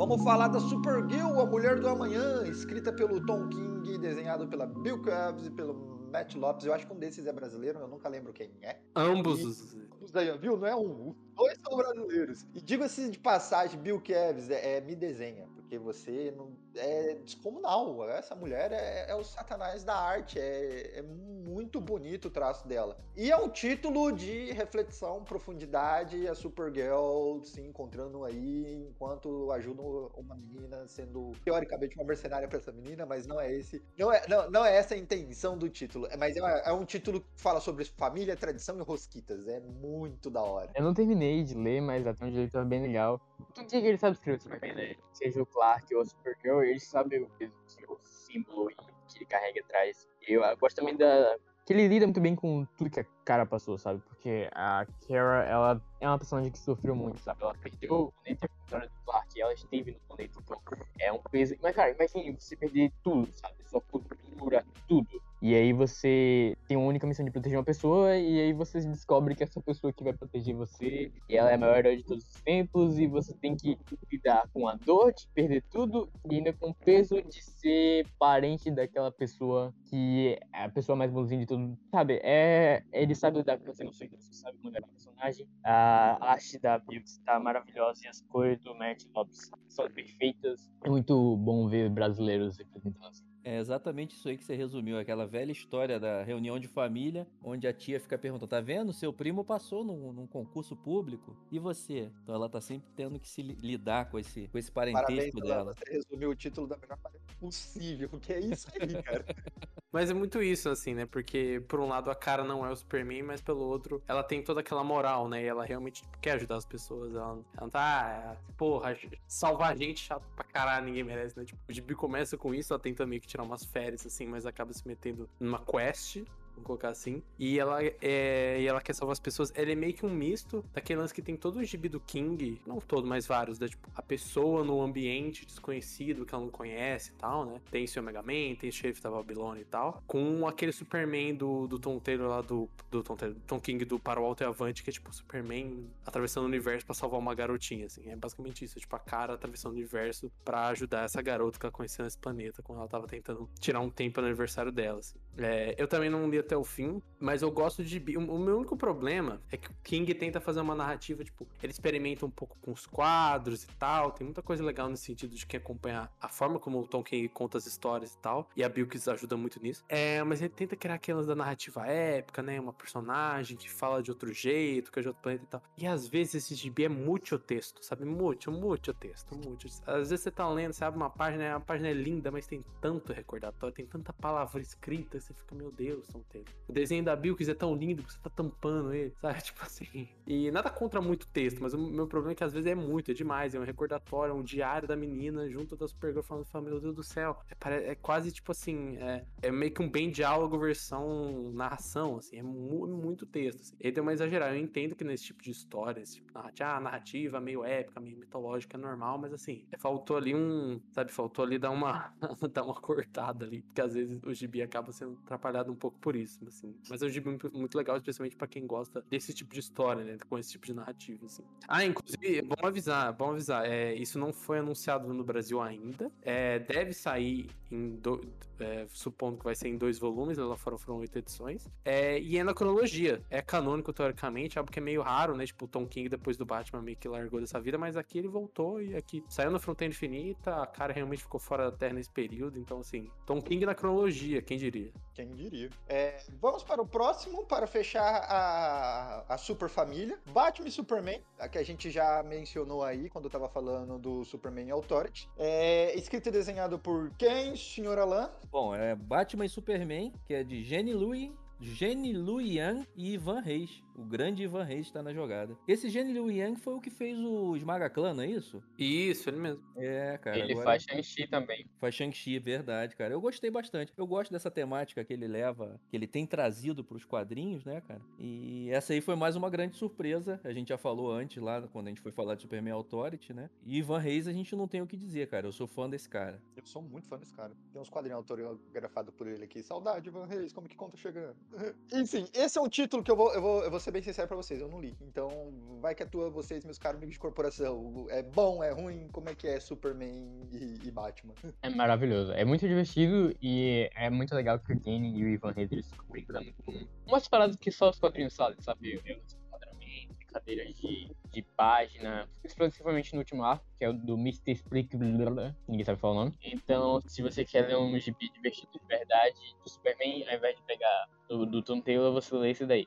Vamos falar da Supergirl, a Mulher do Amanhã, escrita pelo Tom King, desenhado pela Bill Cubs e pelo Matt Lopes. Eu acho que um desses é brasileiro, eu nunca lembro quem é. Ambos E- os. Os daí, viu? Não é um. Os dois são brasileiros. E diga-se de passagem, Bill Kevs é, é- me desenha, porque você não é descomunal. Essa mulher é, é o satanás da arte. É, é muito bonito o traço dela. E é um título de reflexão, profundidade, a Supergirl se encontrando aí enquanto ajuda uma menina sendo teoricamente uma mercenária pra essa menina, mas não é esse. Não é, não, não é essa a intenção do título. É- Mas é, é um título que fala sobre família, tradição e rosquitas. É muito da hora. Eu não terminei de ler, mas até eu li tava bem legal. Diga que ele sabe escrever Superman, né? Seja o Clark ou a Supergirl, ele sabe o peso que o símbolo que ele carrega atrás. Eu gosto também da. Que ele lida muito bem com tudo que a cara passou, sabe? Porque a Kara, ela é uma personagem que sofreu muito, sabe? Ela perdeu o planeta história do Clark, ela esteve no planeta, então é um peso. Mas, cara, imagine você perder tudo, sabe? Sua cultura, tudo. E aí você tem uma única missão de proteger uma pessoa, e aí você descobre que essa pessoa que vai proteger você, e ela é a maior herói de todos os tempos, e você tem que lidar com a dor de perder tudo, e ainda com o peso de ser parente daquela pessoa que é a pessoa mais bonzinha de tudo. Sabe, é. Ele sabe lidar com as emoções, você sabe mandar o personagem. A arte da Bill está maravilhosa, e as cores do Matt Lopes são perfeitas. É muito bom ver brasileiros representando assim. É exatamente isso aí que você resumiu, aquela velha história da reunião de família, onde a tia fica perguntando, tá vendo? Seu primo passou num, num concurso público, e você? Então ela tá sempre tendo que se li- lidar com esse, com esse Parabéns, parentesco Alan, dela. você resumiu o título da melhor maneira possível. Que é isso aí, cara? [LAUGHS] Mas é muito isso, assim, né? Porque, por um lado, a cara não é o Superman, mas pelo outro, ela tem toda aquela moral, né? E ela realmente quer ajudar as pessoas. Ela, ela tá, ah, porra, salvar a gente chato pra caralho, ninguém merece, né? Tipo, o Gibi começa com isso, ela tenta meio que tirar umas férias, assim, mas acaba se metendo numa quest. Vamos colocar assim. E ela, é, e ela quer salvar as pessoas. Ela é meio que um misto daquele lance que tem todo o gibi do King. Não todo, mas vários. Da, tipo, a pessoa no ambiente desconhecido que ela não conhece e tal, né? Tem seu Mega Man, tem Sheriff da Babilônia e tal. Com aquele Superman do, do Tom Taylor lá do. Do Tom, Taylor, Tom King do Para o Alto e Avante, que é tipo Superman atravessando o universo pra salvar uma garotinha, assim. É basicamente isso. É, tipo, a cara atravessando o universo pra ajudar essa garota que ela conheceu nesse planeta quando ela tava tentando tirar um tempo no aniversário dela, assim. É, eu também não li até o fim, mas eu gosto de. O o meu único problema é que o King tenta fazer uma narrativa, tipo, ele experimenta um pouco com os quadros e tal. Tem muita coisa legal nesse sentido de quem acompanhar a forma como o Tom King conta as histórias e tal. E a Bilkis ajuda muito nisso. É, mas ele tenta criar aquelas da narrativa épica, né? Uma personagem que fala de outro jeito, que é de outro planeta e tal. E às vezes esse gibi é muito texto, sabe? Muito, muito texto, muito. Às vezes você tá lendo, você abre uma página, a página é linda, mas tem tanto recordatório, tem tanta palavra escrita, você fica, meu Deus, O desenho da Bilkis é tão lindo que você tá tampando ele, sabe? [LAUGHS] Tipo assim. E nada contra muito texto, mas o meu problema é que às vezes é muito, é demais. É um recordatório, é um diário da menina junto da Supergirl falando, fala, meu Deus do céu. É, é quase tipo assim, é, é meio que um bem diálogo versão narração, assim. É mu- muito texto. Assim. Ele deu uma exagerada. Eu entendo que nesse tipo de história, esse tipo de narrativa, ah, narrativa meio épica, meio mitológica, é normal, mas assim, é, faltou ali um, sabe, faltou ali dar uma, [LAUGHS] dar uma cortada ali, porque às vezes o gibi acaba sendo atrapalhado um pouco por isso, assim. Mas é um gibi muito, legal, especialmente pra quem gosta desse tipo de história, né, com esse tipo de narrativa, assim. Ah, inclusive, bom avisar, bom avisar, é, isso não foi anunciado no Brasil ainda, é, deve sair em, do, é, supondo que vai ser em dois volumes, lá fora foram oito edições, é, e é na cronologia, é canônico teoricamente, algo que é meio raro, né, tipo o Tom King depois do Batman meio que largou dessa vida, mas aqui ele voltou e aqui saiu na Fronteira Infinita, a cara realmente ficou fora da Terra nesse período, então assim, Tom King na cronologia, quem diria? Quem diria? É, vamos para o próximo, para fechar a, a Super Família. Batman e Superman, a que a gente já mencionou aí quando eu tava falando do Superman Authority. É, escrito e desenhado por quem, senhor Alan? Bom, é Batman e Superman, que é de Jenny Lui, Jenny Lu Yang e Ivan Reis. O grande Ivan Reis está na jogada. Esse Jenny Lu Yang foi o que fez o Esmaga Clã, não é isso? Isso, ele mesmo. É, cara. Ele agora- faz Shang-Chi também. Faz Shang-Chi, verdade, cara. Eu gostei bastante. Eu gosto dessa temática que ele leva, que ele tem trazido pros quadrinhos, né, cara? E essa aí foi mais uma grande surpresa. A gente já falou antes lá, quando a gente foi falar de Superman Authority, né? E Ivan Reis a gente não tem o que dizer, cara. Eu sou fã desse cara. Eu sou muito fã desse cara. Tem uns quadrinhos autografados por ele aqui. Saudade, Van Reis, como que conta chegando? Enfim, esse é um título que eu vou, eu vou, eu vou ser bem sincero pra vocês, eu não li. Então, vai que atua vocês, meus caros amigos de corporação. É bom, é ruim? Como é que é Superman e, e Batman? É maravilhoso. É muito divertido e é muito legal que o Danny e o Ivan Reis ficam brincando com umas paradas que só os quadrinhos fazem, sabe? De brincadeiras de, de página, exclusivamente no último arco, que é o do Mr. Blá, ninguém sabe falar o nome. Então, se você quer ler um gibi divertido de verdade do Superman, ao invés de pegar do, do Tom Taylor, você lê esse daí.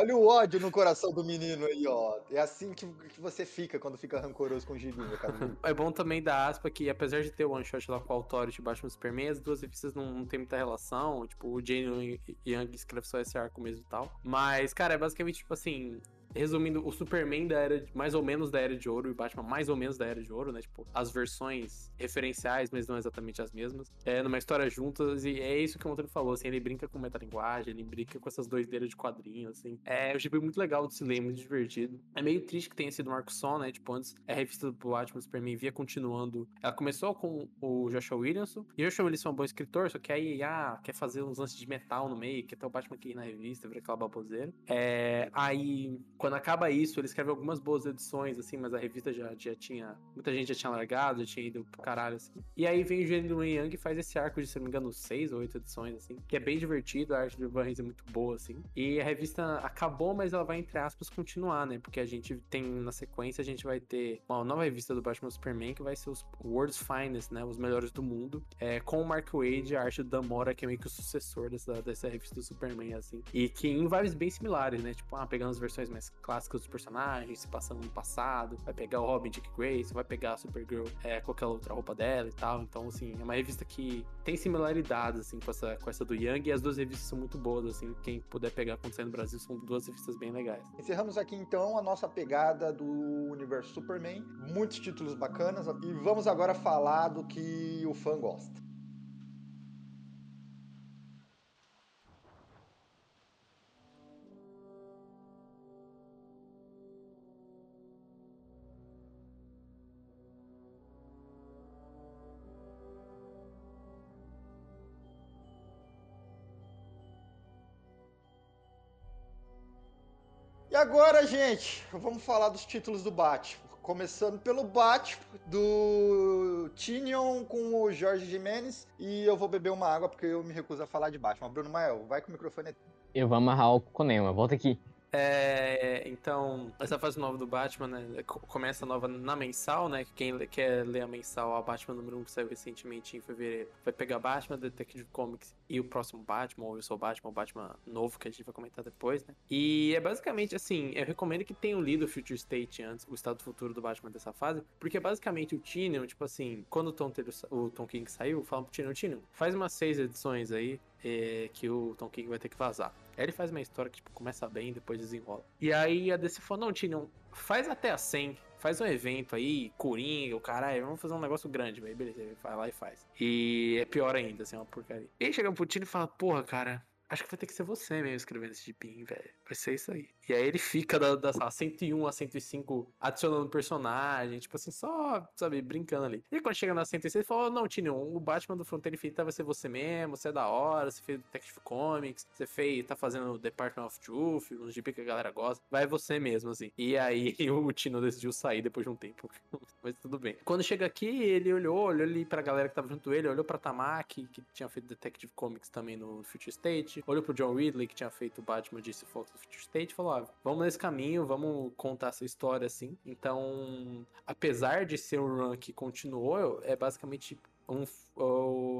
Olha o ódio no coração do menino aí, ó. É assim que, que você fica quando fica rancoroso com o gibi, meu [LAUGHS] caro. É bom também dar aspa que, apesar de ter o one shot lá com o Authority e Batman e Superman, as duas revistas não, não tem muita relação. Tipo, o Jane Young escreve só esse arco mesmo e tal. Mas, cara, é basicamente tipo assim. Resumindo, o Superman da era, de- mais ou menos da Era de Ouro e o Batman mais ou menos da Era de Ouro, né? Tipo, as versões referenciais, mas não exatamente as mesmas. É numa história juntas e é isso que o Antônio falou, assim, ele brinca com metalinguagem, ele brinca com essas doideiras de quadrinho, assim. É um gibi muito legal de se ler, muito divertido. É meio triste que tenha sido um arco só, né? Tipo, antes a revista do Batman Superman via continuando. Ela começou com o Joshua Williamson, e o Joshua Williamson é um bom escritor, só que aí, ah, quer fazer uns lances de metal no meio, quer ter o Batman aqui na revista, vira aquela baboseira. É, aí Quando acaba isso, ele escreve algumas boas edições, assim, mas a revista já, já tinha. Muita gente já tinha largado, já tinha ido pro caralho, assim. E aí vem o Gênero Young e faz esse arco de, se não me engano, seis ou oito edições, assim, que é bem divertido, a arte do Van é muito boa, assim. E a revista acabou, mas ela vai, entre aspas, continuar, né? Porque a gente tem, na sequência, a gente vai ter uma nova revista do Batman Superman, que vai ser os World's Finest, né? Os melhores do mundo. É, com o Mark Wade, a arte do Damora, que é meio que o sucessor dessa, dessa revista do Superman, assim. E que em vibes bem similares, né? Tipo, ah, pegando as versões mais clássicas dos personagens, se passando no passado, vai pegar o Robin Dick Grayson, vai pegar a Supergirl é, aquela outra roupa dela e tal. Então, assim, é uma revista que tem similaridades, assim, com essa, com essa do Young, e as duas revistas são muito boas, assim. Quem puder pegar quando sair no Brasil, são duas revistas bem legais. Encerramos aqui então a nossa pegada do universo Superman, muitos títulos bacanas, e vamos agora falar do que o fã gosta. Agora, gente, vamos falar dos títulos do Batman. Começando pelo Batman, do Tinion com o Jorge Jimenez. E eu vou beber uma água porque eu me recuso a falar de Batman. Bruno Mael, vai com o microfone. Eu vou amarrar o Conema, volta aqui. É, então, essa fase nova do Batman, né? Começa nova na mensal, né? Quem quer ler a mensal, a Batman número 1 que saiu recentemente em fevereiro, vai pegar Batman, Detective Comics e o próximo Batman, ou Eu Sou Batman, o Batman novo que a gente vai comentar depois, né? E é basicamente assim: eu recomendo que tenham lido o Future State antes, o estado futuro do Batman dessa fase, porque é basicamente o Tinion, tipo assim, quando o Tom, Taylor, o Tom King saiu, falam pro Tinion: Tinion, faz umas seis edições aí é, que o Tom King vai ter que vazar. Aí ele faz uma história que tipo, começa bem e depois desenrola. E aí a DC falou: não, Tinion, faz até a 100, faz um evento aí, Coringa, o caralho, vamos fazer um negócio grande, velho. Beleza, ele vai lá e faz. E é pior ainda, assim, é uma porcaria. E aí chega pro Tinion e fala: porra, cara, acho que vai ter que ser você mesmo escrevendo esse gibim, velho. Vai ser isso aí. E aí ele fica da, da sei lá, 101 a 105 adicionando personagem, tipo assim, só, sabe, brincando ali. E quando chega na 106, ele fala: Não, Tinion, o Batman do Fronteira Infinita vai ser você mesmo, você é da hora, você fez Detective Comics, você fez, tá fazendo o Department of Truth, um gibi que a galera gosta, vai você mesmo, assim. E aí [LAUGHS] o Tino decidiu sair depois de um tempo. [LAUGHS] Mas tudo bem. Quando chega aqui, ele olhou, olhou ali pra galera que tava junto ele, olhou pra Tamaki, que tinha feito Detective Comics também no Future State, olhou pro John Ridley, que tinha feito Batman disse Fox no Future State, e falou: vamos nesse caminho, vamos contar essa história assim. Então, apesar de ser um run que continuou, é basicamente um,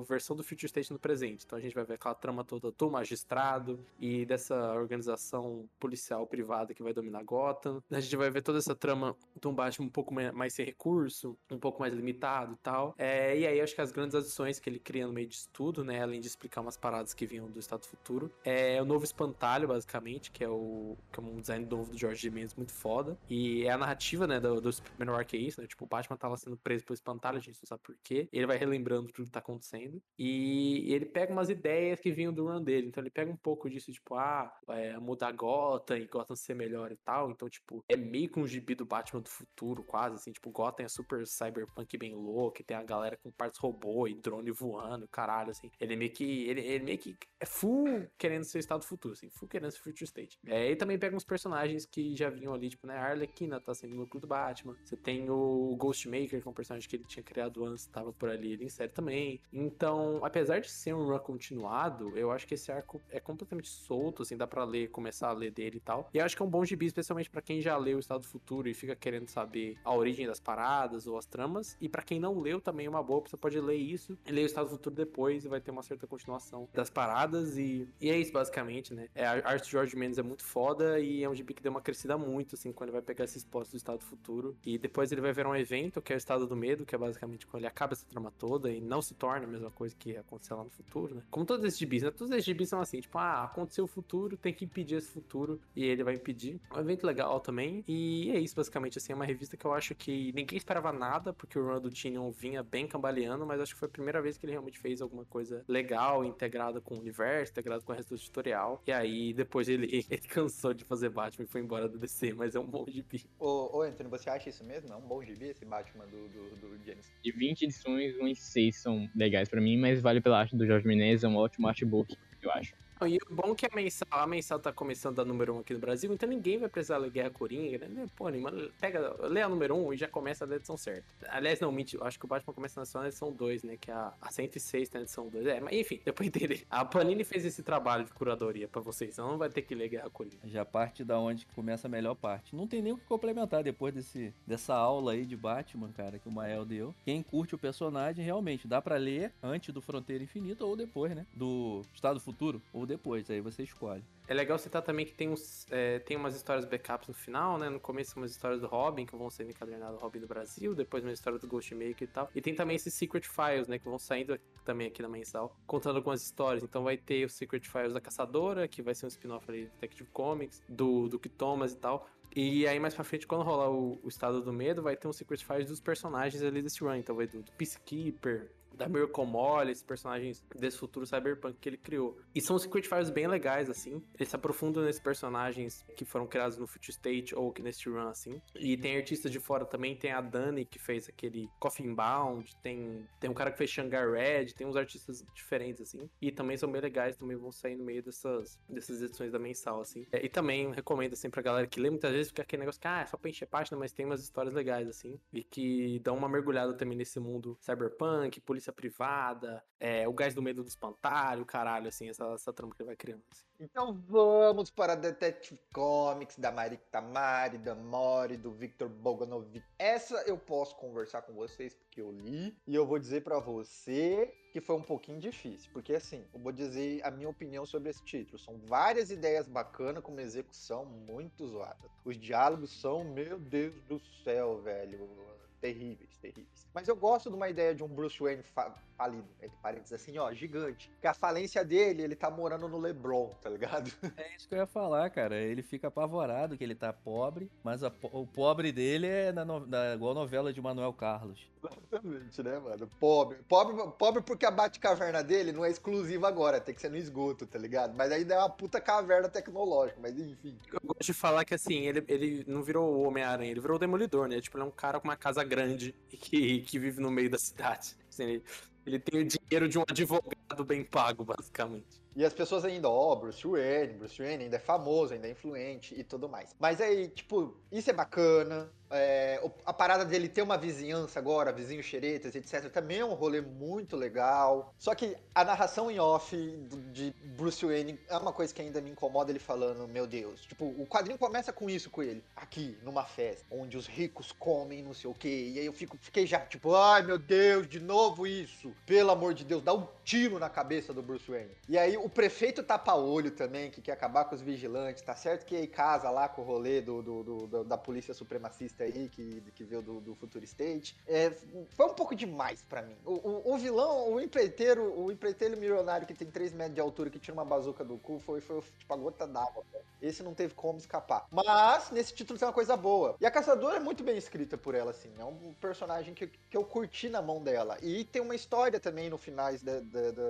a versão do Future State no presente. Então a gente vai ver aquela trama toda do magistrado e dessa organização policial privada que vai dominar Gotham. A gente vai ver toda essa trama de um Batman um pouco mais sem recurso, um pouco mais limitado e tal. É, e aí acho que as grandes adições que ele cria no meio disso tudo, né, além de explicar umas paradas que vinham do Estado Futuro, é o novo espantalho, basicamente, que é o que é um design novo do George Mendes muito foda. E é a narrativa, né, do, do primeiro é né? Tipo, o Batman tava sendo preso pelo espantalho, a gente não sabe porquê. Ele vai relembrando tudo que tá acontecendo. E ele pega umas ideias que vinham do run dele. Então ele pega um pouco disso, tipo, ah, é, mudar Gotham e Gotham ser melhor e tal. Então, tipo, é meio que um gibi do Batman do futuro, quase, assim. Tipo, Gotham é super cyberpunk bem louco, tem a galera com partes robô e drone voando, caralho, assim. Ele meio que. Ele, ele meio que é full querendo ser estado futuro, assim, full querendo ser future state. É, ele também pega uns personagens que já vinham ali, tipo, né? A Arlequina tá sendo núcleo do Batman. Você tem o Ghostmaker, que é um personagem que ele tinha criado antes, tava por ali, ele insere também. Então, apesar de ser um run continuado, eu acho que esse arco é completamente solto, assim, dá pra ler, começar a ler dele e tal. E eu acho que é um bom gibi, especialmente para quem já leu o Estado do Futuro e fica querendo saber a origem das paradas ou as tramas. E para quem não leu, também é uma boa, você pode ler isso e ler o Estado do Futuro depois e vai ter uma certa continuação das paradas. E, e é isso, basicamente, né? É, a arte de George Mendes é muito foda e é um gibi que deu uma crescida muito, assim, quando ele vai pegar esses postos do Estado do Futuro. E depois ele vai ver um evento, que é o Estado do Medo, que é basicamente quando ele acaba essa trama toda e não se torna a mesma coisa que ia acontecer lá no futuro, né? Como todos esses gibis, né? Todos esses gibis são assim, tipo, ah, aconteceu o futuro, tem que impedir esse futuro e ele vai impedir. É um evento legal também e é isso, basicamente, assim, é uma revista que eu acho que ninguém esperava nada, porque o run do Tinion vinha bem cambaleando, mas acho que foi a primeira vez que ele realmente fez alguma coisa legal, integrada com o universo, integrado com o resto do tutorial. E aí, depois ele, [LAUGHS] ele cansou de fazer Batman e foi embora do DC, mas é um bom gibi. Ô, ô Anthony, você acha isso mesmo? É um bom gibi esse Batman do, do, do James? De 20 edições, uns 6 são legais pra mim, mas vale pela arte do Jorge Menezes, é um ótimo artbook, eu acho. E o bom é que a mensal, a mensal tá começando a número 1 um aqui no Brasil, então ninguém vai precisar ler Guerra Coringa, né? Pô, mano, pega, lê a número 1 um e já começa da edição certa. Aliás, não, mentira, acho que o Batman começa na edição 2, né? Que é a, a 106 tem a edição 2. É, mas enfim, depois entender. A Panini fez esse trabalho de curadoria pra vocês, então não vai ter que ler Guerra Coringa. Já parte da onde começa a melhor parte. Não tem nem o que complementar depois desse, dessa aula aí de Batman, cara, que o Mael deu. Quem curte o personagem, realmente, dá pra ler antes do Fronteira Infinita ou depois, né? Do Estado Futuro ou depois, aí você escolhe. É legal citar também que tem, uns, é, tem umas histórias backups no final, né? No começo umas histórias do Robin, que vão ser encadernadas do Robin do Brasil, depois uma história do Ghostmaker e tal. E tem também esses Secret Files, né? Que vão saindo também aqui na mensal, contando algumas histórias. Então vai ter o Secret Files da Caçadora, que vai ser um spin-off ali do Detective Comics, do Duke Thomas e tal. E aí, mais pra frente, quando rolar o, o Estado do Medo, vai ter um Secret Files dos personagens ali desse run. Então vai do, do Peacekeeper, da Miracle Molly, esses personagens desse futuro cyberpunk que ele criou. E são Secret Files bem legais, assim. Eles se aprofundam nesses personagens que foram criados no Future State ou que nesse run, assim. E tem artistas de fora também, tem a Dani, que fez aquele Coffin Bound, tem, tem um cara que fez Shanghai Red, tem uns artistas diferentes, assim. E também são bem legais, também vão sair no meio dessas, dessas edições da mensal, assim. É, e também recomendo, assim, pra galera que lê muitas vezes, porque aquele negócio que, ah, é só pra encher página, mas tem umas histórias legais, assim. E que dão uma mergulhada também nesse mundo cyberpunk, polícia privada, é, o gás do medo do espantalho, caralho, assim, essa, essa trama que ele vai criando. assim. Então vamos para Detective Comics da Marika Tamari, da Mori, do Victor Boganovic. Essa eu posso conversar com vocês porque eu li e eu vou dizer pra você que foi um pouquinho difícil, porque assim, eu vou dizer a minha opinião sobre esse título. São várias ideias bacanas com uma execução muito zoada. Os diálogos são, meu Deus do céu, velho, terríveis, terríveis. Mas eu gosto de uma ideia de um Bruce Wayne falido, entre parênteses, assim, ó, gigante. Que a falência dele, ele tá morando no LeBron, tá ligado? [LAUGHS] É isso que eu ia falar, cara. Ele fica apavorado que ele tá pobre, mas a o pobre dele é na, na- igual a novela de Manuel Carlos. Exatamente, né, mano? Pobre. Pobre, pobre porque a Batcaverna dele não é exclusiva agora, tem que ser no esgoto, tá ligado? Mas ainda é uma puta caverna tecnológica, mas enfim. Eu gosto de falar que, assim, ele, ele não virou o Homem-Aranha, ele virou o Demolidor, né? Tipo, ele é um cara com uma casa grande e que, que vive no meio da cidade. Assim, ele, ele tem o dinheiro de um advogado bem pago, basicamente. E as pessoas ainda, ó, Bruce Wayne, Bruce Wayne ainda é famoso, ainda é influente e tudo mais. Mas aí, tipo, isso é bacana. é, a parada dele ter uma vizinhança agora, vizinhos xeretas, etc., também é um rolê muito legal. Só que a narração em off de Bruce Wayne é uma coisa que ainda me incomoda ele falando, meu Deus. Tipo, o quadrinho começa com isso com ele. Aqui, numa festa, onde os ricos comem não sei o quê. E aí eu fico, fiquei já, tipo, ai meu Deus, de novo isso. Pelo amor de Deus, dá um tiro na cabeça do Bruce Wayne. E aí o prefeito tapa-olho também, que quer acabar com os vigilantes. Tá certo que aí casa lá com o rolê do, do- do- da polícia supremacista aí, que, que veio do, do Future State. É, foi um pouco demais pra mim. O, o- o vilão, o empreiteiro, o empreiteiro milionário que tem 3 metros de altura, que tira uma bazuca do cu, foi, foi tipo a gota d'água. Esse não teve como escapar. Mas, nesse título tem uma coisa boa. E a Caçadora é muito bem escrita por ela, assim. É um personagem que, que eu curti na mão dela. E tem uma história também no finais de-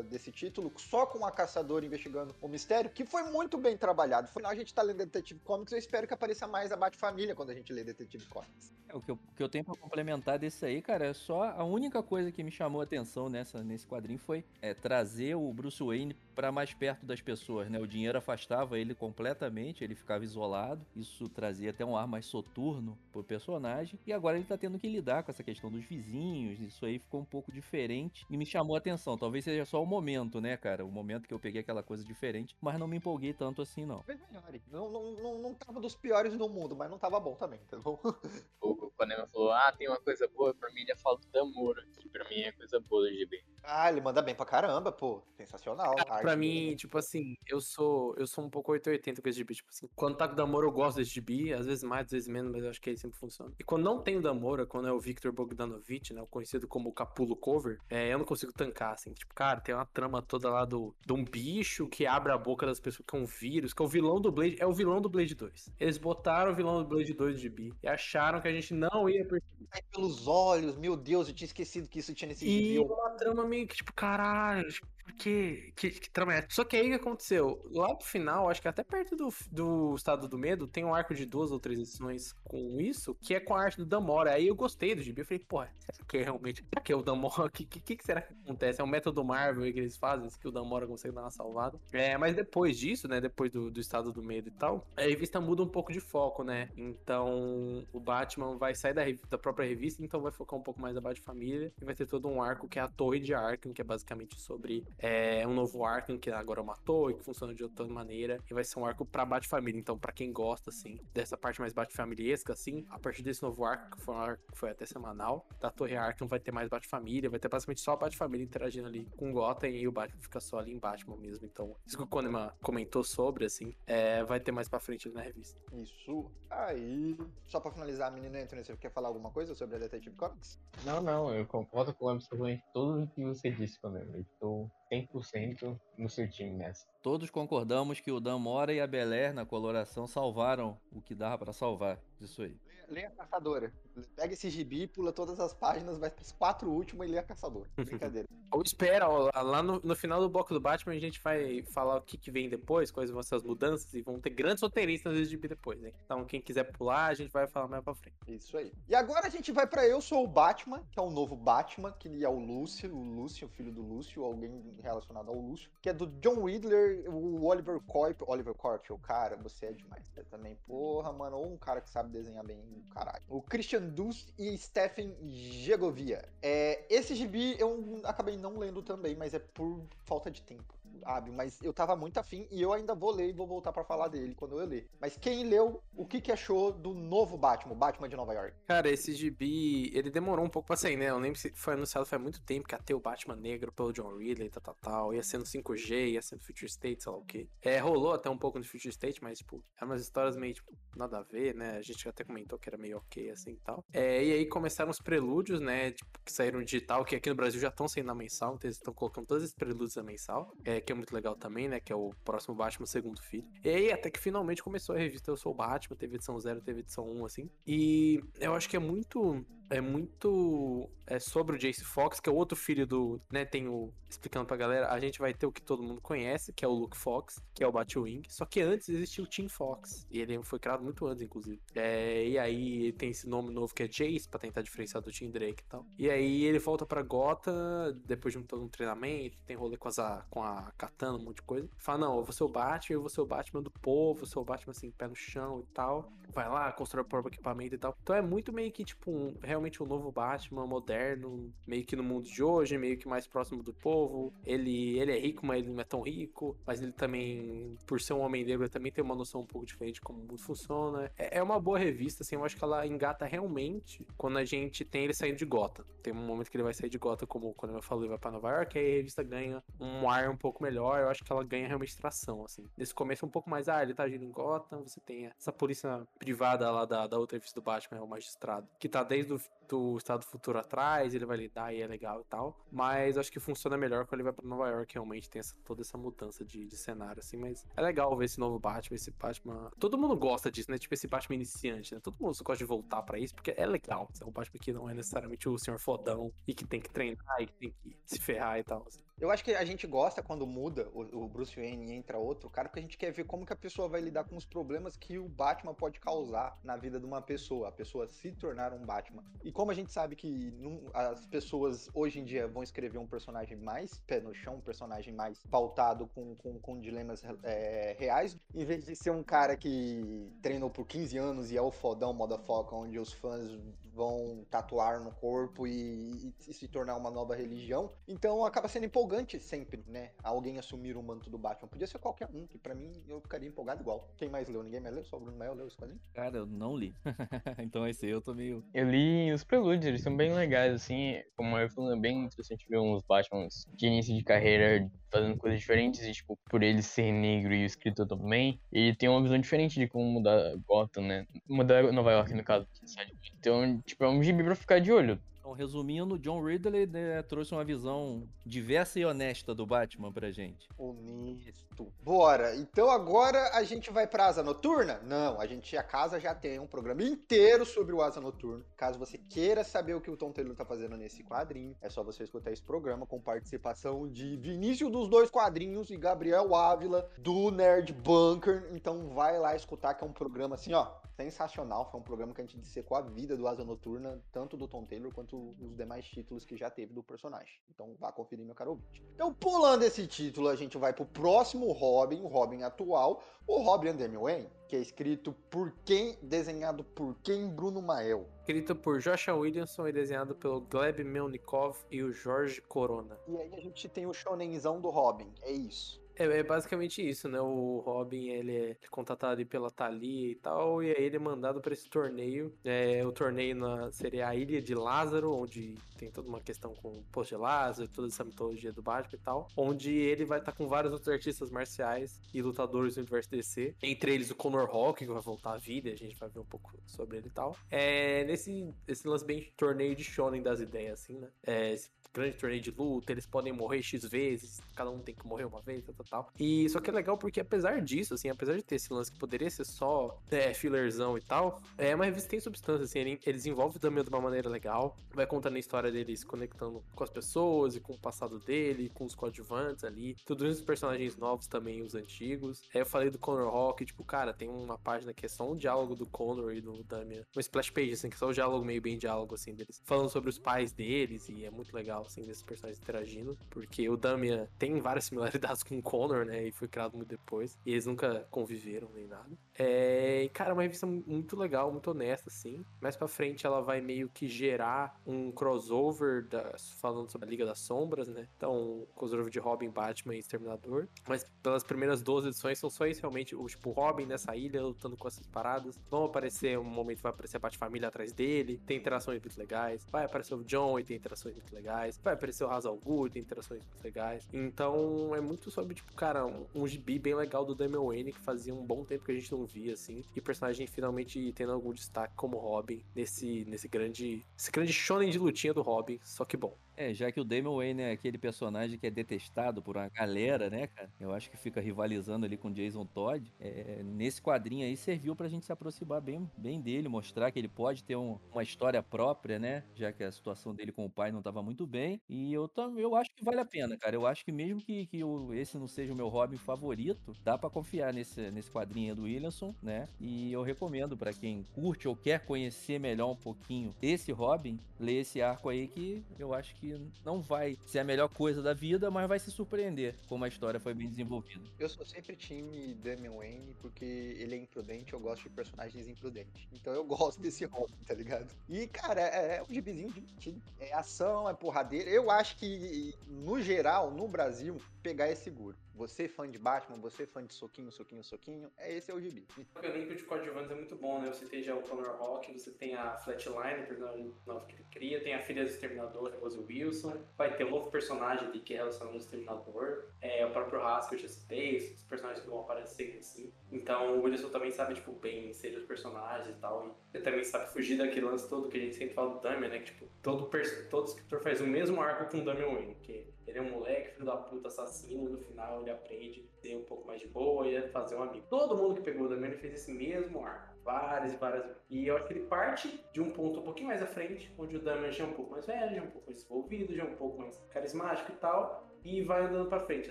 de- desse título, só com a Caçadora investigando o mistério, que foi muito bem trabalhado. Afinal, a gente tá lendo Detetive Comics, eu espero que apareça mais a Bate-Família quando a gente lê Detetive Comics. É, o, que eu, o que eu tenho pra complementar desse aí, cara, é só a única coisa que me chamou a atenção nessa, nesse quadrinho foi é, trazer o Bruce Wayne pra mais perto das pessoas, né? O dinheiro afastava ele completamente, ele ficava isolado. Isso trazia até um ar mais soturno pro personagem. E agora ele tá tendo que lidar com essa questão dos vizinhos. Isso aí ficou um pouco diferente e me chamou a atenção. Talvez seja só o momento, né, cara? O momento que eu peguei aquela coisa diferente, mas não me empolguei tanto assim, não. Talvez melhore. Não, não, não, não tava dos piores do mundo, mas não tava bom também, tá bom? [LAUGHS] O Konema falou, ah, tem uma coisa boa, pra mim ele falta de amor aqui, pra mim é coisa boa do GB. Ah, ele manda bem pra caramba, pô. Sensacional. A arte Pra mim, tipo assim, eu sou eu sou um pouco 880 com esse gibi. Tipo assim, quando tá com o Damora, eu gosto desse gibi, às vezes mais, às vezes menos, mas eu acho que ele sempre funciona. E quando não tem o Damora, quando é o Victor Bogdanovich, né, o conhecido como Capulo Cover, é, eu não consigo tancar, assim. Tipo, cara, tem uma trama toda lá do, de um bicho que abre a boca das pessoas, que é um vírus, que é o vilão do Blade, é o vilão do Blade 2. Eles botaram o vilão do Blade 2 de gibi e acharam que a gente não ia perceber. Sai pelos olhos, meu Deus, eu tinha esquecido que isso tinha nesse E gibi. uma trama meio que, tipo, caralho, tipo, porque. Que, que trama é? Só que aí o que aconteceu? Lá pro final, acho que até perto do, do Estado do Medo, tem um arco de duas ou três edições com isso, que é com a arte do Damora. Aí eu gostei do gibi. Eu falei, pô, será que é realmente. Será que é o Damora? [LAUGHS] O que, que, que será que acontece? É um método Marvel que eles fazem, que o Damora consegue dar uma salvada. É, mas depois disso, né? Depois do, do Estado do Medo e tal, a revista muda um pouco de foco, né? Então o Batman vai sair da, da própria revista, então vai focar um pouco mais na Bat-Família. E vai ter todo um arco que é a Torre de Arkham, que é basicamente sobre é, um novo Arkham que agora matou e que funciona de outra maneira. E vai ser um arco pra Bat-Família. Então, pra quem gosta, assim, dessa parte mais Bat-Familiesca, assim, a partir desse novo arco, que foi um arco que foi até semanal, da Torre Arkham vai ter mais Bat-Família, vai ter basicamente só a Bat-Família interagindo ali com o Gotham e o Batman fica só ali em Batman mesmo. Então, isso que o Konema comentou sobre, assim, é, vai ter mais pra frente na revista. Isso aí. Só pra finalizar, menina Anthony, você quer falar alguma coisa sobre a Detective Comics? Não, não, eu concordo com absolutamente tudo o que você disse. Eu estou 100% no seu time nessa. Todos concordamos que o Damora e a Belair na coloração salvaram o que dava pra salvar disso aí. Leia a Caçadora. Pega esse gibi, pula todas as páginas, vai pros quatro últimos e lê a Caçadora. [LAUGHS] Brincadeira. Ou espera, ó, lá no, no final do bloco do Batman a gente vai falar o que, que vem depois, quais vão ser as mudanças e vão ter grandes roteiristas nesse gibi depois, hein? Então quem quiser pular, a gente vai falar mais pra frente. Isso aí. E agora a gente vai pra Eu Sou o Batman, que é o novo Batman, que é o Lúcio, o Lúcio, o filho do Lúcio, alguém relacionado ao Lúcio, que é do John Riddler, o Oliver Coip. Oliver Coip, o cara, você é demais. Você também, porra, mano, ou um cara que sabe desenhar bem, caralho. O Christian Dust e Stephen Gegovia. É, esse gibi eu acabei não lendo também, mas é por falta de tempo. Sabe? Mas eu tava muito afim e eu ainda vou ler e vou voltar pra falar dele quando eu ler. Mas quem leu, o que, que achou do novo Batman, Batman de Nova York? Cara, esse gibi, ele demorou um pouco pra sair, né? Eu lembro que foi anunciado faz muito tempo que ia ter o Batman negro pelo John Ridley, tal, tal, tal. Ia ser no 5G, ia ser no Future State, sei lá o quê. É, rolou até um pouco no Future State, mas, tipo, eram umas histórias meio, tipo, nada a ver, né? A gente até comentou que era meio ok, assim, e tal. É, e aí começaram os prelúdios, né? Tipo, que saíram digital, que aqui no Brasil já estão saindo na mensal, então eles estão colocando todos esses prelúdios na mensal, é, que é muito legal também, né? Que é o próximo Batman Segundo Filho. E aí, até que finalmente começou a revista Eu Sou o Batman, teve edição 0, teve edição 1, assim. E eu acho que é muito. É muito é sobre o Jace Fox, que é o outro filho do. Né, tem o. Explicando pra galera, a gente vai ter o que todo mundo conhece, que é o Luke Fox, que é o Batwing. Só que antes existia o Tim Fox. E ele foi criado muito antes, inclusive. É, e aí tem esse nome novo que é Jace, pra tentar diferenciar do Tim Drake e tal. E aí ele volta pra Gotham, depois de um, todo um treinamento, tem rolê com, as, a- com a katana, um monte de coisa. Fala, não, eu vou ser o Batman, eu vou ser o Batman do povo, eu sou o Batman assim, pé no chão e tal. Vai lá, constrói o próprio equipamento e tal. Então é muito meio que, tipo, um- realmente um novo Batman moderno, meio que no mundo de hoje, meio que mais próximo do povo. Ele, ele é rico, mas ele não é tão rico. Mas ele também, por ser um homem negro, ele também tem uma noção um pouco diferente de como o mundo funciona. É, é uma boa revista, assim, eu acho que ela engata realmente quando a gente tem ele saindo de Gotham. Tem um momento que ele vai sair de Gotham, como quando eu falei, vai pra Nova York, aí a revista ganha um ar um pouco melhor. Eu acho que ela ganha realmente tração, assim. Nesse começo é um pouco mais, ah, ele tá agindo em Gotham, você tem essa polícia privada lá da, da outra revista do Batman, é o magistrado, que tá desde o do Estado Futuro atrás, ele vai lidar e é legal e tal. Mas acho que funciona melhor quando ele vai pra Nova York, realmente tem essa, toda essa mudança de, de cenário, assim. Mas é legal ver esse novo Batman, esse Batman. Todo mundo gosta disso, né? Tipo esse Batman iniciante, né? Todo mundo gosta de voltar pra isso, porque é legal. É um Batman que não é necessariamente o senhor fodão e que tem que treinar e que tem que se ferrar e tal. assim. Eu acho que a gente gosta quando muda o, Bruce Wayne e entra outro cara, porque a gente quer ver como que a pessoa vai lidar com os problemas que o Batman pode causar na vida de uma pessoa, a pessoa se tornar um Batman. E como a gente sabe que as pessoas hoje em dia vão escrever um personagem mais pé no chão, um personagem mais pautado com, com, com dilemas é, reais, em vez de ser um cara que treinou por 15 anos e é o fodão foca onde os fãs vão tatuar no corpo e, e se tornar uma nova religião. Então acaba sendo empolgante sempre, né? Alguém assumir o manto do Batman. Podia ser qualquer um, que pra mim eu ficaria empolgado igual. Quem mais leu? Ninguém mais leu? Só o Bruno Mael leu esse quadrinho? Cara, eu não li. [LAUGHS] então esse aí eu tô meio. Eu li os prelúdios, eles são bem legais, assim. Como eu falando, é bem interessante ver uns Batmans de início de carreira fazendo coisas diferentes. E, tipo, por ele ser negro e o escritor também, ele tem uma visão diferente de como mudar Gotham, né? Mudar Nova York, no caso. sabe? Então, tipo, é um gibi pra ficar de olho. Então, resumindo, John Ridley né, trouxe uma visão diversa e honesta do Batman pra gente. Honesto. Bora. Então agora a gente vai pra Asa Noturna? Não, a gente, a casa já tem um programa inteiro sobre o Asa Noturno. Caso você queira saber o que o Tom Taylor tá fazendo nesse quadrinho, é só você escutar esse programa com participação de Vinícius dos dois quadrinhos e Gabriel Ávila do Nerd Bunker. Então vai lá escutar que é um programa assim, ó, sensacional. Foi um programa que a gente dissecou a vida do Asa Noturna, tanto do Tom Taylor quanto os demais títulos que já teve do personagem. Então vá conferir, meu caro ouvinte. Então, pulando esse título, a gente vai pro próximo Robin, o Robin atual, o Robin Wayne, que é escrito por quem, desenhado por quem, Bruno Mael. Escrito por Joshua Williamson e desenhado pelo Gleb Melnikov e o Jorge Corona. E aí a gente tem o shonenzão do Robin, é isso. É, é basicamente isso, né? O Robin, ele é contratado pela Thalia e tal, e aí ele é mandado para esse torneio. É, o torneio na, seria a Ilha de Lázaro, onde tem toda uma questão com o posto de Lázaro, toda essa mitologia do Batman e tal, onde ele vai estar com vários outros artistas marciais e lutadores do universo DC, entre eles o Conor Hawke, que vai voltar à vida, a gente vai ver um pouco sobre ele e tal. É, nesse esse lance bem torneio de shonen das ideias, assim, né? É, esse grande torneio de luta, eles podem morrer X vezes, cada um tem que morrer uma vez, tal, tal, tal. E só que é legal porque apesar disso, assim, apesar de ter esse lance que poderia ser só é, fillerzão e tal, é uma revista tem substância, assim, ele, eles envolvem também de uma maneira legal, vai contando a história deles conectando com as pessoas e com o passado dele, com os coadjuvantes ali, todos os personagens novos também, os antigos. Aí eu falei do Conor Hawk, tipo, cara, tem uma página que é só um diálogo do Conor e do Damian, uma splash page, assim, que é só um diálogo meio bem diálogo, assim, deles, falando sobre os pais deles, e é muito legal, assim, desses personagens interagindo, porque o Damian tem várias similaridades [LAUGHS] com o Conor, né, e foi criado muito depois, e eles nunca conviveram nem nada. É, cara, é uma revista muito legal, muito honesta, assim. Mais pra frente ela vai meio que gerar um crossover das, falando sobre a Liga das Sombras, né? Então, crossover de Robin, Batman e Exterminador. Mas pelas primeiras 12 edições são só isso realmente, o tipo, Robin nessa ilha lutando com essas paradas. Vão aparecer, um momento vai aparecer a Bat-Família atrás dele, tem interações muito legais. Vai aparecer o John e tem interações muito legais. Vai aparecer o Hazal Ghul, tem interações muito legais. Então, é muito sobre, tipo, cara, um, um gibi bem legal do Damian Wayne que fazia um bom tempo que a gente não via, assim. E personagem finalmente tendo algum destaque como Robin nesse, nesse grande. Esse grande shonen de lutinha do Robin, só que bom. É, já que o Damian Wayne é aquele personagem que é detestado por uma galera, né, cara? Eu acho que fica rivalizando ali com Jason Todd. É, nesse quadrinho aí serviu pra gente se aproximar bem, bem dele, mostrar que ele pode ter um- uma história própria, né? Já que a situação dele com o pai não tava muito bem. E eu, eu acho que vale a pena, cara. Eu acho que mesmo que, que o- esse não seja o meu Robin favorito, dá pra confiar nesse, nesse quadrinho do Williamson, né? E eu recomendo pra quem curte ou quer conhecer melhor um pouquinho esse Robin, ler esse arco aí que eu acho que não vai ser a melhor coisa da vida, mas vai se surpreender como a história foi bem desenvolvida. Eu sou sempre time Damian Wayne porque ele é imprudente, eu gosto de personagens imprudentes. Então eu [LAUGHS] gosto desse Robin, tá ligado? E, cara, é, é um gibizinho divertido. É ação, é porradeira. Eu acho que, no geral, no Brasil, pegar é seguro. Você fã de Batman, você fã de soquinho, soquinho, soquinho, é esse é o gibi. O elenco de coadjuvantes é muito bom, né? Você tem já o Conor Hawke, você tem a Flatline, personagem novo que ele cria, tem a filha do Exterminador, a Rose Wilson, vai ter um novo personagem ali que é relacionado ao Exterminador, é, o próprio Haskell, eu já citei, os personagens que vão aparecer assim. Então o Wilson também sabe, tipo, bem inserir os personagens e tal, e ele também sabe fugir daquele lance todo que a gente sempre fala do Damian, né? Que, tipo, todo, todo escritor faz o mesmo arco com o Damian Wayne, que ele é um moleque, filho da puta, assassino, no final ele aprende a ser um pouco mais de boa e a fazer um amigo. Todo mundo que pegou o Damian fez esse mesmo arco. Várias e várias. E eu acho que ele parte de um ponto um pouquinho mais à frente, onde o Damian já é um pouco mais velho, já é um pouco mais desenvolvido, já é um pouco mais carismático e tal. E vai andando pra frente,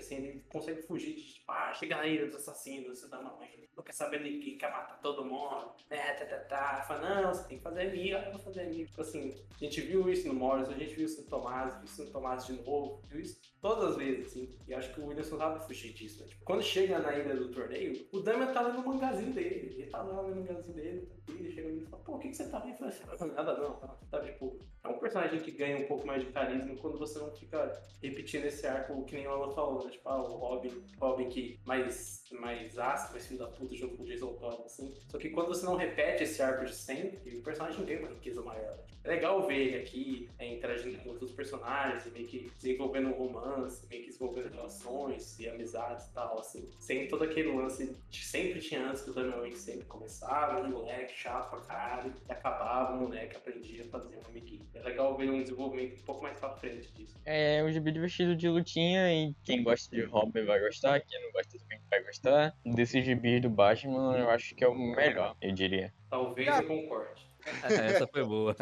assim, ele consegue fugir de, tipo, ah, chega ilha dos assassinos, você dá uma mãe, não quer saber de quem quer matar todo mundo, né, tá, tá, tá. Fala, não, você tem que fazer ah, eu vou fazer amigo. Tipo assim, a gente viu isso no Morris, a gente viu isso no Tomás, viu isso no Tomás de novo, viu isso todas as vezes, assim. E acho que o Williamson sabe fugir disso, né? Tipo, quando chega na ilha do torneio, o Damian tá lendo o mangazinho dele. Ele tá lá lendo o mangazinho dele, e ele chega e fala, pô, o que, que você tá vendo? Assim, nada não, tá? Tá, tipo, é um personagem que ganha um pouco mais de carisma quando você não fica repetindo esse arco que nem o Alan falou, né? Tipo, ah, o Robin, Robin que mais, mais ácido, filho da puta junto com o Jason Todd, assim. Só que quando você não repete esse arco de sempre, o personagem ganha uma riqueza maior. É legal ver ele aqui é, interagindo com outros personagens, meio que desenvolvendo um romance, meio que desenvolvendo relações e amizades e tal, assim. Sem todo aquele lance que sempre tinha antes que o Damian Wayne sempre começava, de moleque, chato pra caralho, e acabava o moleque, aprendia a fazer um amiguinho. É legal ver um desenvolvimento um pouco mais pra frente disso. É um gibi divertido de lutinha e quem gosta de Robin vai gostar, quem não gosta também vai gostar. Desse gibi do Batman, eu acho que é o melhor, eu diria. Talvez eu concorde. [LAUGHS] Essa foi boa.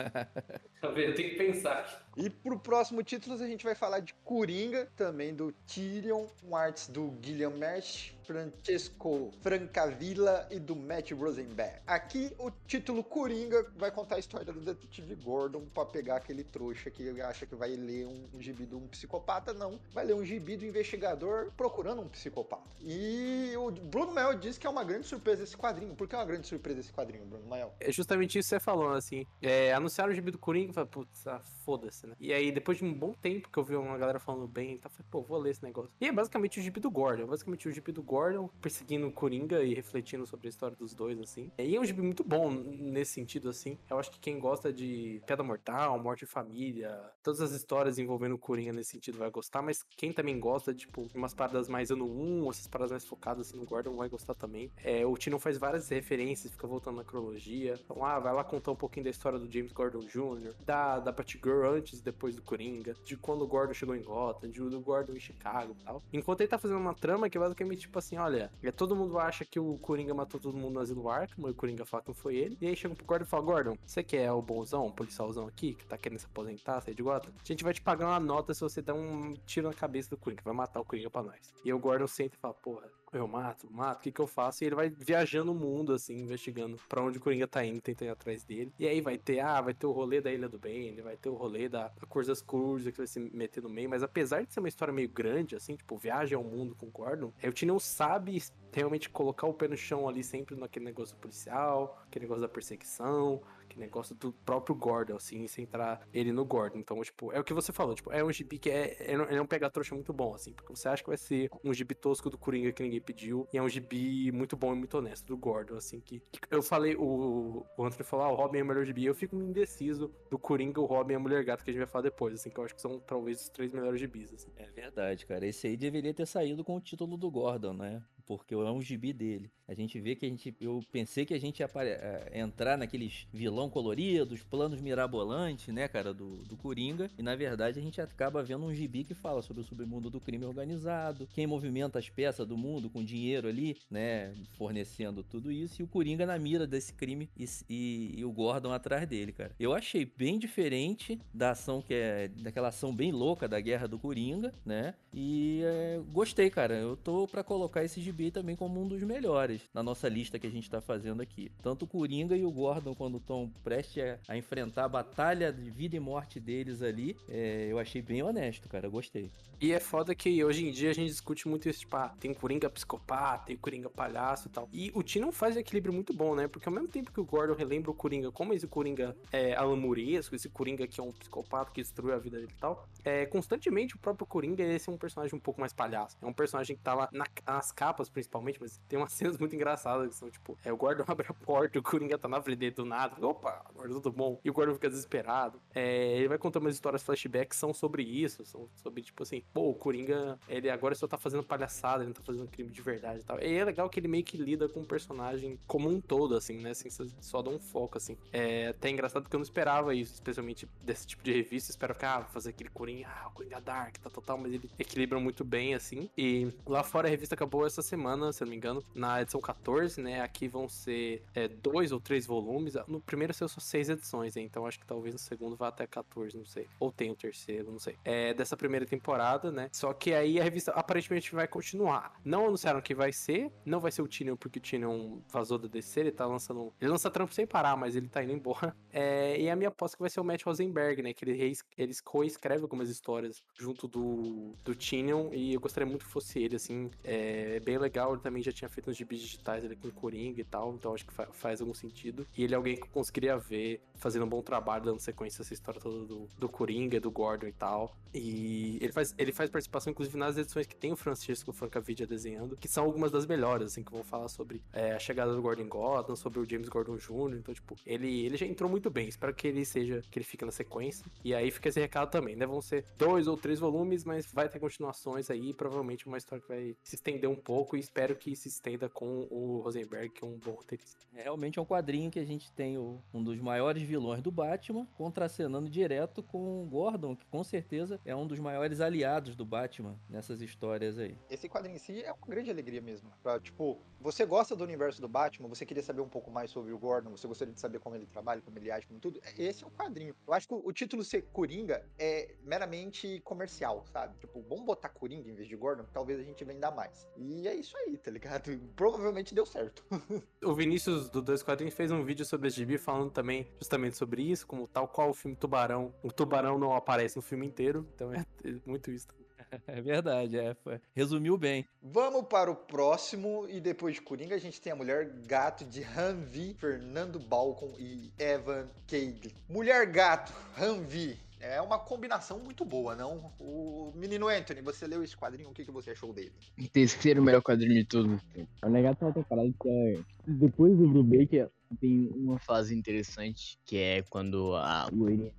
Talvez eu tenho que pensar aqui. E pro próximo título a gente vai falar de Coringa, também do Tyrion, com artes do Guilherme Mersch, Francesco Francavilla e do Matt Rosenberg. Aqui o título Coringa vai contar a história do detetive Gordon pra pegar aquele trouxa que acha que vai ler um, um gibi de um psicopata, não. Vai ler um gibi do investigador procurando um psicopata. E o Bruno Mael diz que é uma grande surpresa esse quadrinho. Por que é uma grande surpresa esse quadrinho, Bruno Mael? É justamente isso que você falou, assim. É, anunciaram o gibi do Coringa e falei, putz, ah, foda-se, né? E aí, depois de um bom tempo que eu vi uma galera falando bem, eu falei, pô, vou ler esse negócio. E é basicamente o gibi do Gordon. Basicamente o gibi do Gordon perseguindo o Coringa e refletindo sobre a história dos dois, assim. E é um gibi muito bom nesse sentido, assim. Eu acho que quem gosta de Pedra Mortal, Morte de Família, todas as histórias envolvendo o Coringa nesse sentido vai gostar, mas quem também gosta, tipo, umas paradas mais ano 1, essas paradas mais focadas assim, no Gordon vai gostar também. É, o Tino faz várias referências, fica voltando na cronologia. Então, ah, vai lá contar um pouquinho da história do James Gordon Jr., da, da Batgirl antes e depois do Coringa, de quando o Gordon chegou em Gotham, de do Gordon em Chicago e tal. Enquanto ele tá fazendo uma trama que é basicamente tipo assim, olha, é, todo mundo acha que o Coringa matou todo mundo no asilo Arkham, e o Coringa fala que não foi ele. E aí chega pro Gordon e fala, Gordon, você que é o bonzão, o policialzão aqui, que tá querendo se aposentar, sair de Gotham? A gente vai te pagar uma nota se você der um tiro na cabeça do Coringa, vai matar o Coringa pra nós. E o Gordon senta e fala, porra, eu mato, mato, o que que eu faço? E ele vai viajando o mundo, assim, investigando pra onde o Coringa tá indo, tentando ir atrás dele. E aí vai ter, ah, vai ter o rolê da Ilha do Bane, vai ter o rolê da, da Corzas Cruz, que vai se meter no meio. Mas apesar de ser uma história meio grande, assim, tipo, viagem ao mundo com Gordon, o Tino não sabe realmente colocar o pé no chão ali sempre naquele negócio policial, aquele negócio da perseguição, aquele negócio do próprio Gordon, assim, centrar ele no Gordon. Então, tipo, é o que você falou, tipo, é um gibi que é, é, é um pega-trouxa muito bom, assim, porque você acha que vai ser um gibi tosco do Coringa que ninguém pediu, e é um gibi muito bom e muito honesto do Gordon, assim, que, que eu falei, o, o Anthony falou, ah, o Robin é o melhor gibi, eu fico indeciso do Coringa, o Robin e a Mulher Gata, que a gente vai falar depois, assim, que eu acho que são talvez os três melhores gibis, assim. É verdade, cara. Esse aí deveria ter saído com o título do Gordon, né? Porque é um gibi dele. A gente vê que a gente. Eu pensei que a gente ia eh, entrar naqueles vilão coloridos, planos mirabolantes, né, cara, do, do Coringa. E na verdade a gente acaba vendo um gibi que fala sobre o submundo do crime organizado, quem movimenta as peças do mundo com dinheiro ali, né, fornecendo tudo isso. E o Coringa na mira desse crime e, e- e o Gordon atrás dele, cara. Eu achei bem diferente da ação que é. daquela ação bem louca da guerra do Coringa, né? E é, gostei, cara. Eu tô pra colocar esse gibi também como um dos melhores na nossa lista que a gente tá fazendo aqui. Tanto o Coringa e o Gordon, quando estão prestes a, enfrentar a batalha de vida e morte deles ali, é, eu achei bem honesto, cara. Gostei. E é foda que hoje em dia a gente discute muito isso, tipo, ah, tem Coringa psicopata, tem Coringa palhaço e tal. E o Tino faz um equilíbrio muito bom, né? Porque ao mesmo tempo que o Gordon relembra o Coringa como esse Coringa é alamuresco, esse Coringa que é um psicopata que destruiu a vida dele e tal, é, constantemente o próprio Coringa esse é um personagem um pouco mais palhaço. É um personagem que tá lá na- nas capas, principalmente, mas tem umas [LAUGHS] cenas muito engraçadas que são, tipo, é, o Gordon [LAUGHS] abre a porta, o Coringa tá na frente dele do nada, opa, Gordon, tudo bom? E o Gordon fica desesperado. É, ele vai contar umas histórias flashback que são sobre isso, são sobre, tipo assim, pô, o Coringa, ele agora só tá fazendo palhaçada, ele não tá fazendo crime de verdade e tal. E é legal que ele meio que lida com o personagem como um todo, assim, né? Assim, só- dá um foco, assim. É até engraçado porque eu não esperava isso, especialmente desse tipo de revista. Espero que, ah, fazer aquele Coringa, ah, o Coringa Dark, tá total, mas ele equilibra muito bem, assim. E lá fora a revista acabou essa semana, se eu não me engano, na edição 14, né? Aqui vão ser é, dois ou três volumes. No primeiro saiu só seis edições, né? Então acho que talvez no segundo vá até 14, não sei. Ou tem o terceiro, não sei. É dessa primeira temporada, né? Só que aí a revista aparentemente vai continuar. Não anunciaram que vai ser, não vai ser o Tinion, porque o Tinion vazou da DC, ele tá lançando. Ele lança trampo sem parar, mas ele tá indo embora. É, e a minha aposta é que vai ser o Matt Rosenberg, né? Que ele, coescreve algumas histórias junto do, do Tinion. E eu gostaria muito que fosse ele, assim. É bem legal. Ele também já tinha feito uns gibis digitais ali com Coringa e tal. Então acho que fa- faz algum sentido. E ele é alguém que eu conseguiria ver fazendo um bom trabalho, dando sequência a essa história toda do, do Coringa, do Gordon e tal. E ele faz, ele faz participação, inclusive, nas edições que tem o Francisco Francavidia desenhando, que são algumas das melhores, assim, que vão falar sobre é, a chegada do Gordon Gotham, sobre o James Gordon Jr. Então, tipo, ele, ele já entrou muito bem. Espero que ele seja, que ele fique na sequência. E aí fica esse recado também, né? Vão ser dois ou três volumes, mas vai ter continuações aí. Provavelmente uma história que vai se estender um pouco e espero que se estenda com o Rosenberg, que é um bom roteirista. Realmente é um quadrinho que a gente tem o- um dos maiores vilões do Batman contracenando direto com o Gordon, que com certeza é um dos maiores aliados do Batman nessas histórias aí. Esse quadrinho em si é uma grande alegria mesmo. Pra, tipo, você gosta do universo do Batman, você queria saber um pouco mais sobre o Gordon, você gostaria de saber como ele trabalha, como ele age, como tudo. Esse é um quadrinho. Eu acho que o, o título ser Coringa é meramente comercial, sabe? Tipo, vamos botar Coringa em vez de Gordon, talvez a gente venda mais. E é isso aí, tá ligado? [LAUGHS] Provavelmente deu certo. [LAUGHS] O Vinícius do Dois Quadrinhos fez um vídeo sobre esse gibi falando também justamente sobre isso, como tal qual o filme Tubarão. O tubarão não aparece no filme inteiro, então é muito isso. [LAUGHS] É verdade, é. foi- Resumiu bem. Vamos para o próximo, e depois de Coringa a gente tem a Mulher Gato de Hanvi, Fernando Balcon e Evan Keighley. Mulher Gato, Hanvi. É uma combinação muito boa, não? O menino Anthony, você leu esse quadrinho, o que, que você achou dele? Terceiro melhor quadrinho de todos. O Negato é uma temporada que é. Depois do Brubaker, tem uma fase interessante que é quando a loirinha.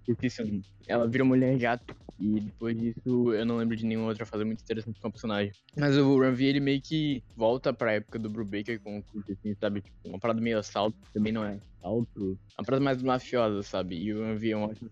Ela vira mulher gato. E depois disso, eu não lembro de nenhuma outra fase muito interessante com o personagem. Mas o Ranvi, ele meio que volta pra época do Brubaker com o assim, sabe? Tipo, uma parada meio assalto, também não é assalto. Uma parada mais mafiosa, sabe? E o Ranvi é um ótimo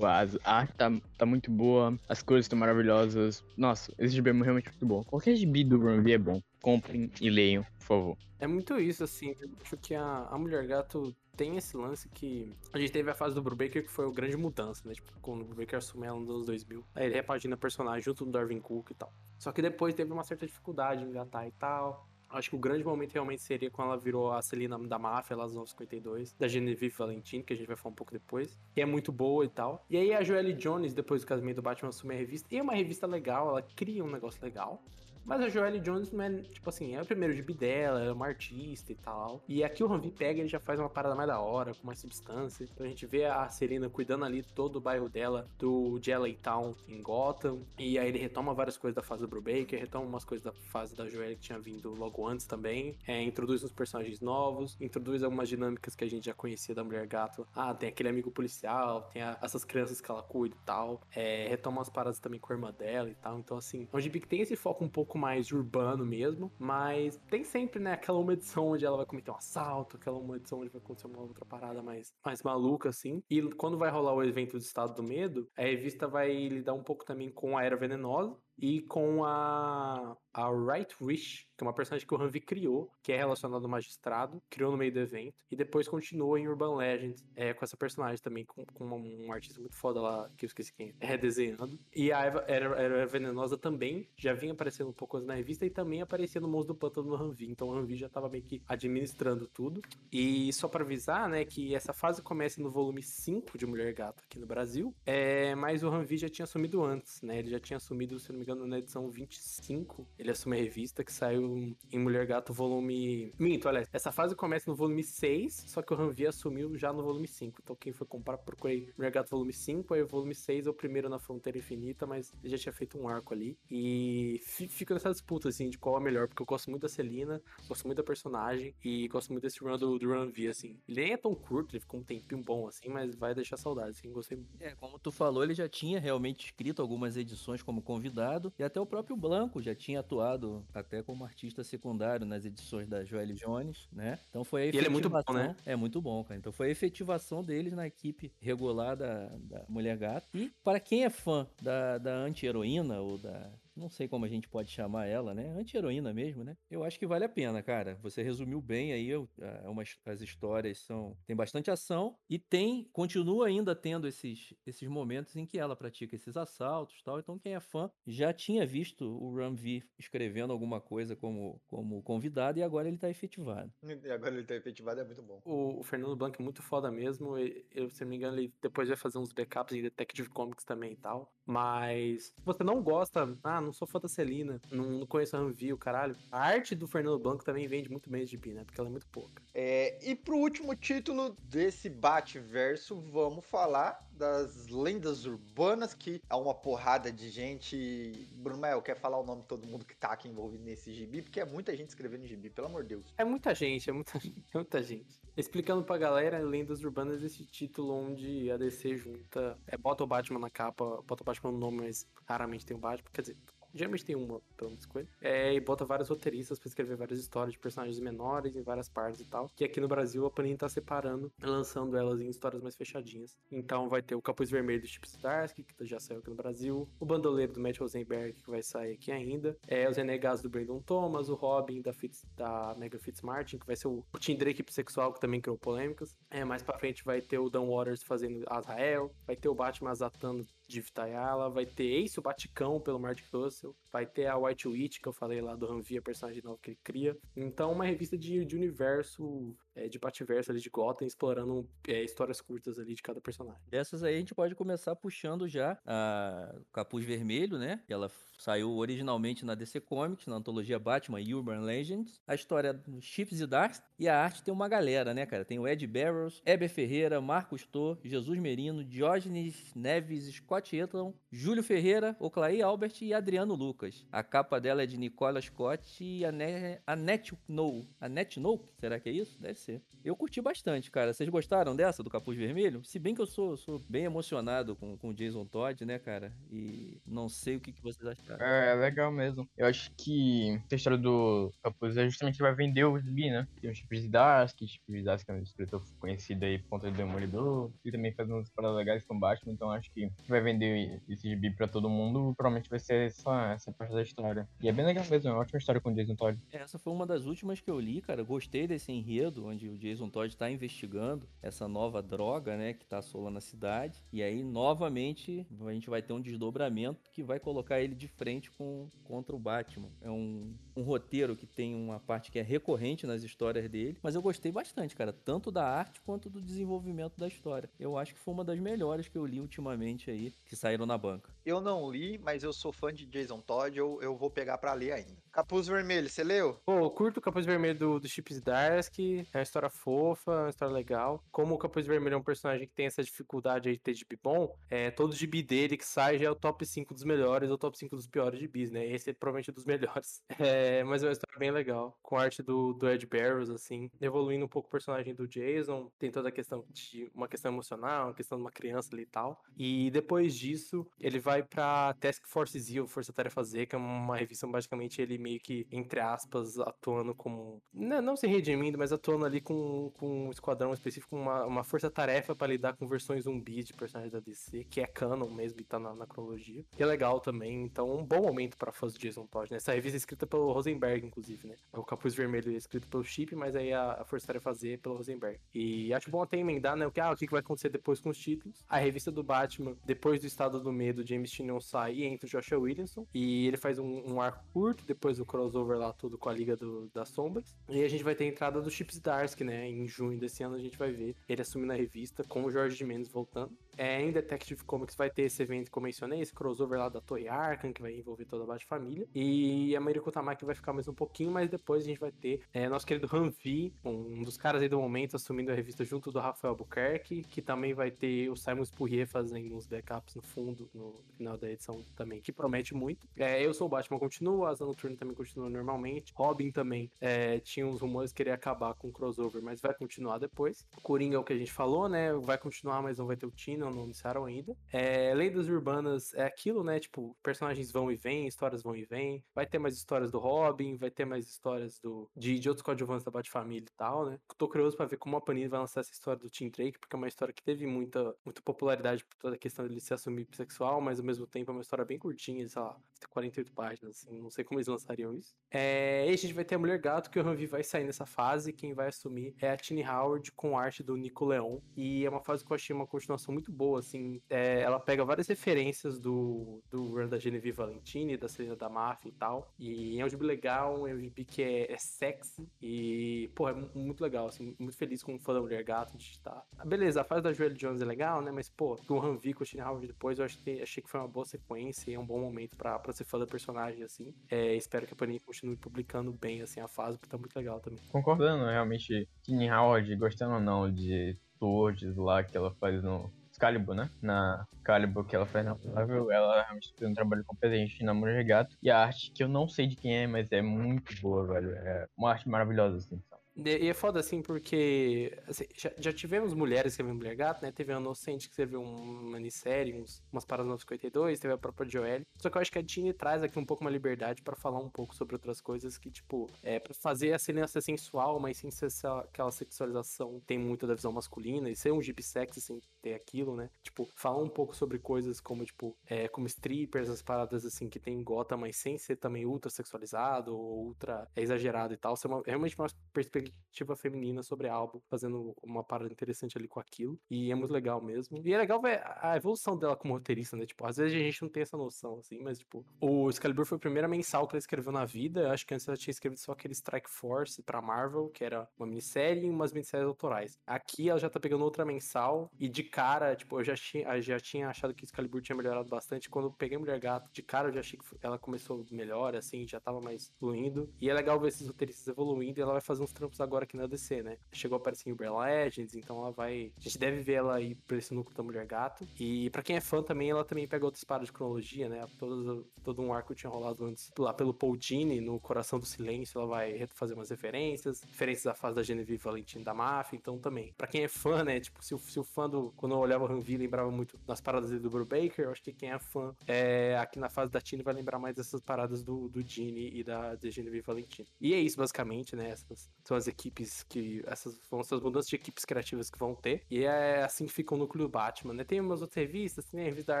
a arte tá, tá muito boa, as cores estão maravilhosas. Nossa, esse gibi é realmente muito bom. Qualquer gibi do Ranvi é bom. Comprem e leiam, por favor. É muito isso, assim. Eu acho que a, a Mulher Gato tem esse lance que. A gente teve a fase do Brubaker que foi a grande mudança, né? Tipo, quando o Brubaker assumiu ela nos anos 2000. Aí ele repagina a personagem junto do Darwin Cook e tal. Só que depois teve uma certa dificuldade em engatar e tal. Acho que o grande momento realmente seria quando ela virou a Celina da máfia, lá nos 952, da Genevieve Valentin, que a gente vai falar um pouco depois, que é muito boa e tal. E aí a Joelle Jones, depois do casamento do Batman, assume a revista, e é uma revista legal, ela cria um negócio legal. Mas a Joelle Jones não é, tipo assim, é o primeiro gibi dela, ela é uma artista e tal. E aqui o Ranvi pega, ele já faz uma parada mais da hora, com mais substância. Então a gente vê a Serena cuidando ali todo o bairro dela, do Jelly Town em Gotham. E aí ele retoma várias coisas da fase do Brubaker, retoma umas coisas da fase da Joelle que tinha vindo logo antes também. É, introduz uns personagens novos, introduz algumas dinâmicas que a gente já conhecia da Mulher Gato. Ah, tem aquele amigo policial, tem a- essas crianças que ela cuida e tal. É, retoma umas paradas também com a irmã dela e tal. Então, assim, é um gibi que tem esse foco um pouco mais urbano mesmo, mas tem sempre, né, aquela uma edição onde ela vai cometer um assalto, aquela uma edição onde vai acontecer uma outra parada mais, mais maluca, assim. E quando vai rolar o evento do Estado do Medo, a revista vai lidar um pouco também com a Era Venenosa e com a, a Right Wish, que é uma personagem que o Hanvi criou, que é relacionada ao magistrado, criou no meio do evento, e depois continua em Urban Legends é, com essa personagem também, com, com um, artista muito foda lá, que eu esqueci quem é, redesenhando. E a Eva, Era, Era Venenosa também já vinha aparecendo um pouco antes na revista e também aparecia no Monstro do Pântano no Hanvi, então o Hanvi já tava meio que administrando tudo. E só pra avisar, né, que essa fase começa no volume 5 de Mulher Gato aqui no Brasil, é, mas o Hanvi já tinha assumido antes, né, ele já tinha assumido, se não me engano, na edição 25, ele assume a revista que saiu em Mulher Gato volume... Minto, olha, essa fase começa no volume 6, só que o Hanvi assumiu já no volume 5, então quem foi comprar, procurei Mulher Gato volume 5, aí o volume 6 é o primeiro na Fronteira Infinita, mas ele já tinha feito um arco ali, e fi- fica nessa disputa, assim, de qual é melhor, porque eu gosto muito da Celina, gosto muito da personagem, e gosto muito desse run do, do Run V, assim. Ele nem é tão curto, ele ficou um tempinho bom, assim, mas vai deixar saudade, assim, gostei muito. É, como tu falou, ele já tinha realmente escrito algumas edições como convidado, e até o próprio Blanco já tinha atuado até como artista secundário nas edições da Joelle Jones, né? Então foi a E ele é muito bom, efetivação. né? É muito bom, cara. Então foi a efetivação deles na equipe regular da, da Mulher Gato. E para quem é fã da, da anti-heroína ou da. Não sei como a gente pode chamar ela, né? Anti-heroína mesmo, né? Eu acho que vale a pena, cara. Você resumiu bem aí. eu- ah, umas, as histórias são. Tem bastante ação e tem. Continua ainda tendo esses, esses momentos em que ela pratica esses assaltos e tal. Então, quem é fã já tinha visto o Ram V escrevendo alguma coisa como, como convidado e agora ele tá efetivado. E agora ele tá efetivado, é muito bom. O, o Fernando Blanc é muito foda mesmo. Eu, se não me engano, ele depois vai fazer uns backups em Detective Comics também e tal. Mas se você não gosta, ah, não sou fã da Celina, não, não conheço a Ranvi, o caralho. A arte do Fernando Blanco também vende muito bem esse gibi, né? Porque ela é muito pouca. É, e pro último título desse Bate-verso, vamos falar das lendas urbanas, que há uma porrada de gente. Bruno Mel, quer falar o nome de todo mundo que tá aqui envolvido nesse gibi? Porque é muita gente escrevendo gibi, pelo amor de Deus. É muita gente, é muita, [LAUGHS] é muita gente. Explicando pra galera, Lendas Urbanas, esse título onde a DC junta. É, bota o Batman na capa, bota o Batman no nome, mas raramente tem o Batman. Quer dizer, Geralmente tem uma, pelo menos, com ele. É, e bota vários roteiristas pra escrever várias histórias de personagens menores em várias partes e tal. Que aqui no Brasil a Panini tá separando, lançando elas em histórias mais fechadinhas. Então vai ter o Capuz Vermelho do Chip Zdarsky, que já saiu aqui no Brasil. O Bandoleiro do Matt Rosenberg, que vai sair aqui ainda. É, os Renegados do Brandon Thomas. O Robin da, Fitz, da Megan Fitzmartin, que vai ser o, o Tim Drake bissexual, que também criou polêmicas. É, mais pra frente vai ter o Dan Waters fazendo Azrael. Vai ter o Batman Azatando de Vitayala, vai ter Ace, o Baticão, pelo Mark Russell, vai ter a White Witch, que eu falei lá do Ranvi, a personagem nova que ele cria. Então, uma revista de, de universo, é, de Bativerso ali de Gotham, explorando é, histórias curtas ali de cada personagem. Dessas aí a gente pode começar puxando já a Capuz Vermelho, né? Ela saiu originalmente na DC Comics, na antologia Batman Urban Legends. A história do Chips e Darks e a arte tem uma galera, né, cara? Tem o Ed Barrows, Heber Ferreira, Marcos Tor, Jesus Merino, Diógenes Neves, Scott Etlon, Júlio Ferreira, Oclaí Albert e Adriano Lucas. A capa dela é de Nicola Scott e a, ne a Net No. A Net No? Será que é isso? Deve ser. Eu curti bastante, cara. Vocês gostaram dessa, do Capuz Vermelho? Se bem que eu sou, sou bem emocionado com o Jason Todd, né, cara? E não sei o que, que vocês acharam. É, é legal mesmo. Eu acho que a história do Capuz é justamente que vai vender o gibi, né? Tem o Chip de Darsky, Chip de Darsky é um escritor conhecido aí por conta do Demolidor. E também faz umas paradas legais com Batman, então acho que vai vender esse gibi pra todo mundo, provavelmente vai ser essa, essa parte da história. E é bem legal mesmo, é uma ótima história com o Jason Todd. Essa foi uma das últimas que eu li, cara. Gostei desse enredo, onde o Jason Todd tá investigando essa nova droga, né, que tá assolando a cidade. E aí, novamente, a gente vai ter um desdobramento que vai colocar ele de frente com, contra o Batman. É um, um roteiro que tem uma parte que é recorrente nas histórias dele, mas eu gostei bastante, cara, tanto da arte quanto do desenvolvimento da história. Eu acho que foi uma das melhores que eu li ultimamente aí, que saíram na banca. Eu não li, mas eu sou fã de Jason Todd, eu, eu vou pegar pra ler ainda. Capuz Vermelho, você leu? Pô, eu curto o Capuz Vermelho do, do Chip Zdarsky, é uma história fofa, é uma história legal. Como o Capuz Vermelho é um personagem que tem essa dificuldade aí de ter gibi bom, é, todo gibi dele que sai já é o top 5 dos melhores ou top 5 dos piores gibis, né? Esse é provavelmente dos melhores. [LAUGHS] É, mas é uma história bem legal, com a arte do, do Ed Barrows, assim, evoluindo um pouco o personagem do Jason, tem toda a questão de uma questão emocional, uma questão de uma criança ali e tal. E depois disso, ele vai pra Task Force Z, ou Força Tarefa Z, que é uma revista basicamente ele meio que, entre aspas, atuando como. Não, não se redimindo, mas atuando ali com, com um esquadrão específico, uma, uma força-tarefa para lidar com versões zumbis de personagens da DC, que é canon mesmo e tá na, na cronologia. Que é legal também, então um bom momento para fãs de Jason Todd, né? Essa revista é escrita pelo Rosenberg, inclusive, né? O Capuz Vermelho é escrito pelo Chip, mas aí a, a força-tarefa Z é pelo Rosenberg. E acho bom até emendar, né? O que, ah, o que vai acontecer depois com os títulos. A revista do Batman, depois do Estado do Medo, James Tynion sai e entra o Joshua Williamson. E ele faz um, um arco curto, depois o crossover lá tudo com a Liga do, das Sombras. E a gente vai ter a entrada do Chip Zdarsky, né? Em junho desse ano a gente vai ver ele assumindo a revista com o Jorge de Mendes voltando. É, em Detective Comics vai ter esse evento que eu mencionei, esse crossover lá da Toy Arkham, que vai envolver toda a Baixa Família. E a Mariko Tamaki vai ficar mais um pouquinho, mas depois a gente vai ter é, nosso querido Hanvi, um dos caras aí do momento, assumindo a revista junto do Rafael Albuquerque, que também vai ter o Simon Spurrier fazendo uns backups no fundo, no final da edição também, que promete muito. É, eu sou o Batman, continua, Asa Noturna também continua normalmente. Robin também é, tinha uns rumores que ele ia acabar com o crossover, mas vai continuar depois. Coringa é o que a gente falou, né? Vai continuar, mas não vai ter o Tina, não anunciaram ainda. É, Lendas Urbanas é aquilo, né? Tipo, personagens vão e vêm, histórias vão e vêm. Vai ter mais histórias do Robin, vai ter mais histórias do de, de outros coadjuvantes da Bat-Família e tal, né? Tô curioso pra ver como a Panini vai lançar essa história do Tim Drake, porque é uma história que teve muita, muita popularidade por toda a questão dele se assumir bissexual, mas ao mesmo tempo é uma história bem curtinha, sei lá, 48 páginas, assim, não sei como eles lançariam isso. É, e a gente vai ter a Mulher Gato, que o Ranvi vai sair nessa fase, quem vai assumir é a Tini Howard com arte do Nico Leon, e é uma fase que eu achei uma continuação muito boa, assim, é, ela pega várias referências do, do run da Genevieve Valentini, da Selena da Máfia e tal, e é um gibi legal, é um gibi que é, é sexy, e, pô, é muito legal, assim, muito feliz com o fã da Mulher Gato de estar. Beleza, a fase da Joelle Jones é legal, né, mas, pô, do Ranvi com a Tini Howard depois, eu achei, achei que foi uma boa sequência e é um bom momento pra, pra ser fã da personagem, assim. É, espero que a Panini continue publicando bem, assim, a fase, porque tá muito legal também. Concordando, realmente, Tini Howard, gostando ou não de Swords lá que ela faz no Excalibur, né? Na Excalibur que ela faz na Marvel, ela realmente fez um trabalho competente na Mulher Gato. E a arte, que eu não sei de quem é, mas é muito boa, velho. É uma arte maravilhosa, assim? E é foda assim porque assim, já, já, tivemos mulheres que escrevendo Mulher Gato, né? Teve a Inocente que escreveu uma minissérie, uns, umas paradas 52, teve a própria Joelle. Só que eu acho que a Tini traz aqui um pouco uma liberdade para falar um pouco sobre outras coisas que, tipo, é pra fazer a cena ser sensual, mas sem ser aquela sexualização tem muito da visão masculina e ser um jeep sexy sem ter aquilo, né? Tipo, falar um pouco sobre coisas como, tipo, é, como strippers, as paradas assim que tem gota, mas sem ser também ultra sexualizado ou ultra exagerado e tal. Ser uma, realmente uma perspectiva feminina sobre a álbum, fazendo uma parada interessante ali com aquilo. E é muito legal mesmo. E é legal ver a evolução dela como roteirista, né? Tipo, às vezes a gente não tem essa noção, assim, mas, tipo, o Excalibur foi a primeira mensal que ela escreveu na vida. Eu acho que antes ela tinha escrevido só aquele Strike Force pra Marvel, que era uma minissérie e umas minisséries autorais. Aqui ela já tá pegando outra mensal e de cara, tipo, eu já tinha, já tinha achado que Excalibur tinha melhorado bastante. Quando eu peguei Mulher Gato, de cara eu já achei que ela começou melhor, assim, já tava mais fluindo. E é legal ver esses roteiristas evoluindo e ela vai fazer uns trampos agora aqui na DC, né? Chegou a aparecer em Uber Legends, então ela vai. A gente deve ver ela aí pra esse núcleo da Mulher Gato. E para quem é fã também, ela também pega outras paradas de cronologia, né? Todo, todo um arco tinha rolado antes lá pelo Paul Dini, no Coração do Silêncio, ela vai fazer umas referências, referências à fase da Genevieve Valentim da máfia, então também. para quem é fã, né? Tipo, se o, se o fã do. Quando eu olhava Ranvi, lembrava muito das paradas do Brubaker, eu acho que quem é fã é, aqui na fase da Tini vai lembrar mais dessas paradas do, do e da, da Genevieve Valentim. E é isso, basicamente, né? Essas são as equipes que. Essas vão ser as mudanças de equipes criativas que vão ter. E é assim que fica o núcleo Batman, né? Tem umas outras revistas, tem a revista da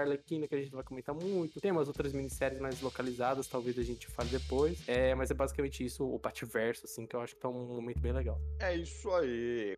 Arlequina que a gente vai comentar muito. Tem umas outras minisséries mais localizadas, talvez a gente fale depois. É, mas é basicamente isso, o Pativerso, assim, que eu acho que tá um momento bem legal. É isso aí.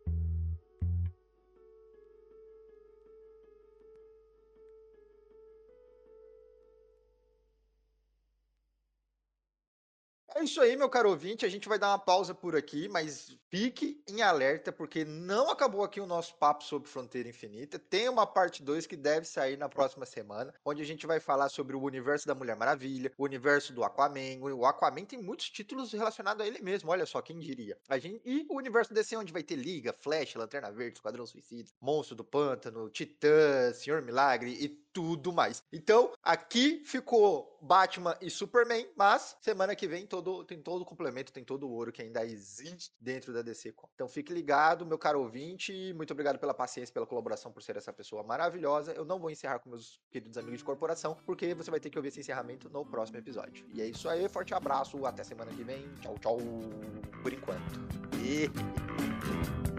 É isso aí, meu caro ouvinte. A gente vai dar uma pausa por aqui, mas fique em alerta, porque não acabou aqui o nosso papo sobre Fronteira Infinita. Tem uma parte 2 que deve sair na próxima semana, onde a gente vai falar sobre o universo da Mulher Maravilha, o universo do Aquaman. O Aquaman tem muitos títulos relacionados a ele mesmo, olha só, quem diria. A gente... E o universo DC, onde vai ter Liga, Flash, Lanterna Verde, Esquadrão Suicida, Monstro do Pântano, Titã, Senhor Milagre e tudo mais. Então, aqui ficou Batman e Superman, mas semana que vem todo, tem todo o complemento, tem todo o ouro que ainda existe dentro da DC. Então fique ligado, meu caro ouvinte. Muito obrigado pela paciência, pela colaboração, por ser essa pessoa maravilhosa. Eu não vou encerrar com meus queridos amigos de corporação, porque você vai ter que ouvir esse encerramento no próximo episódio. E é isso aí, forte abraço, até semana que vem. Tchau, tchau, por enquanto. E...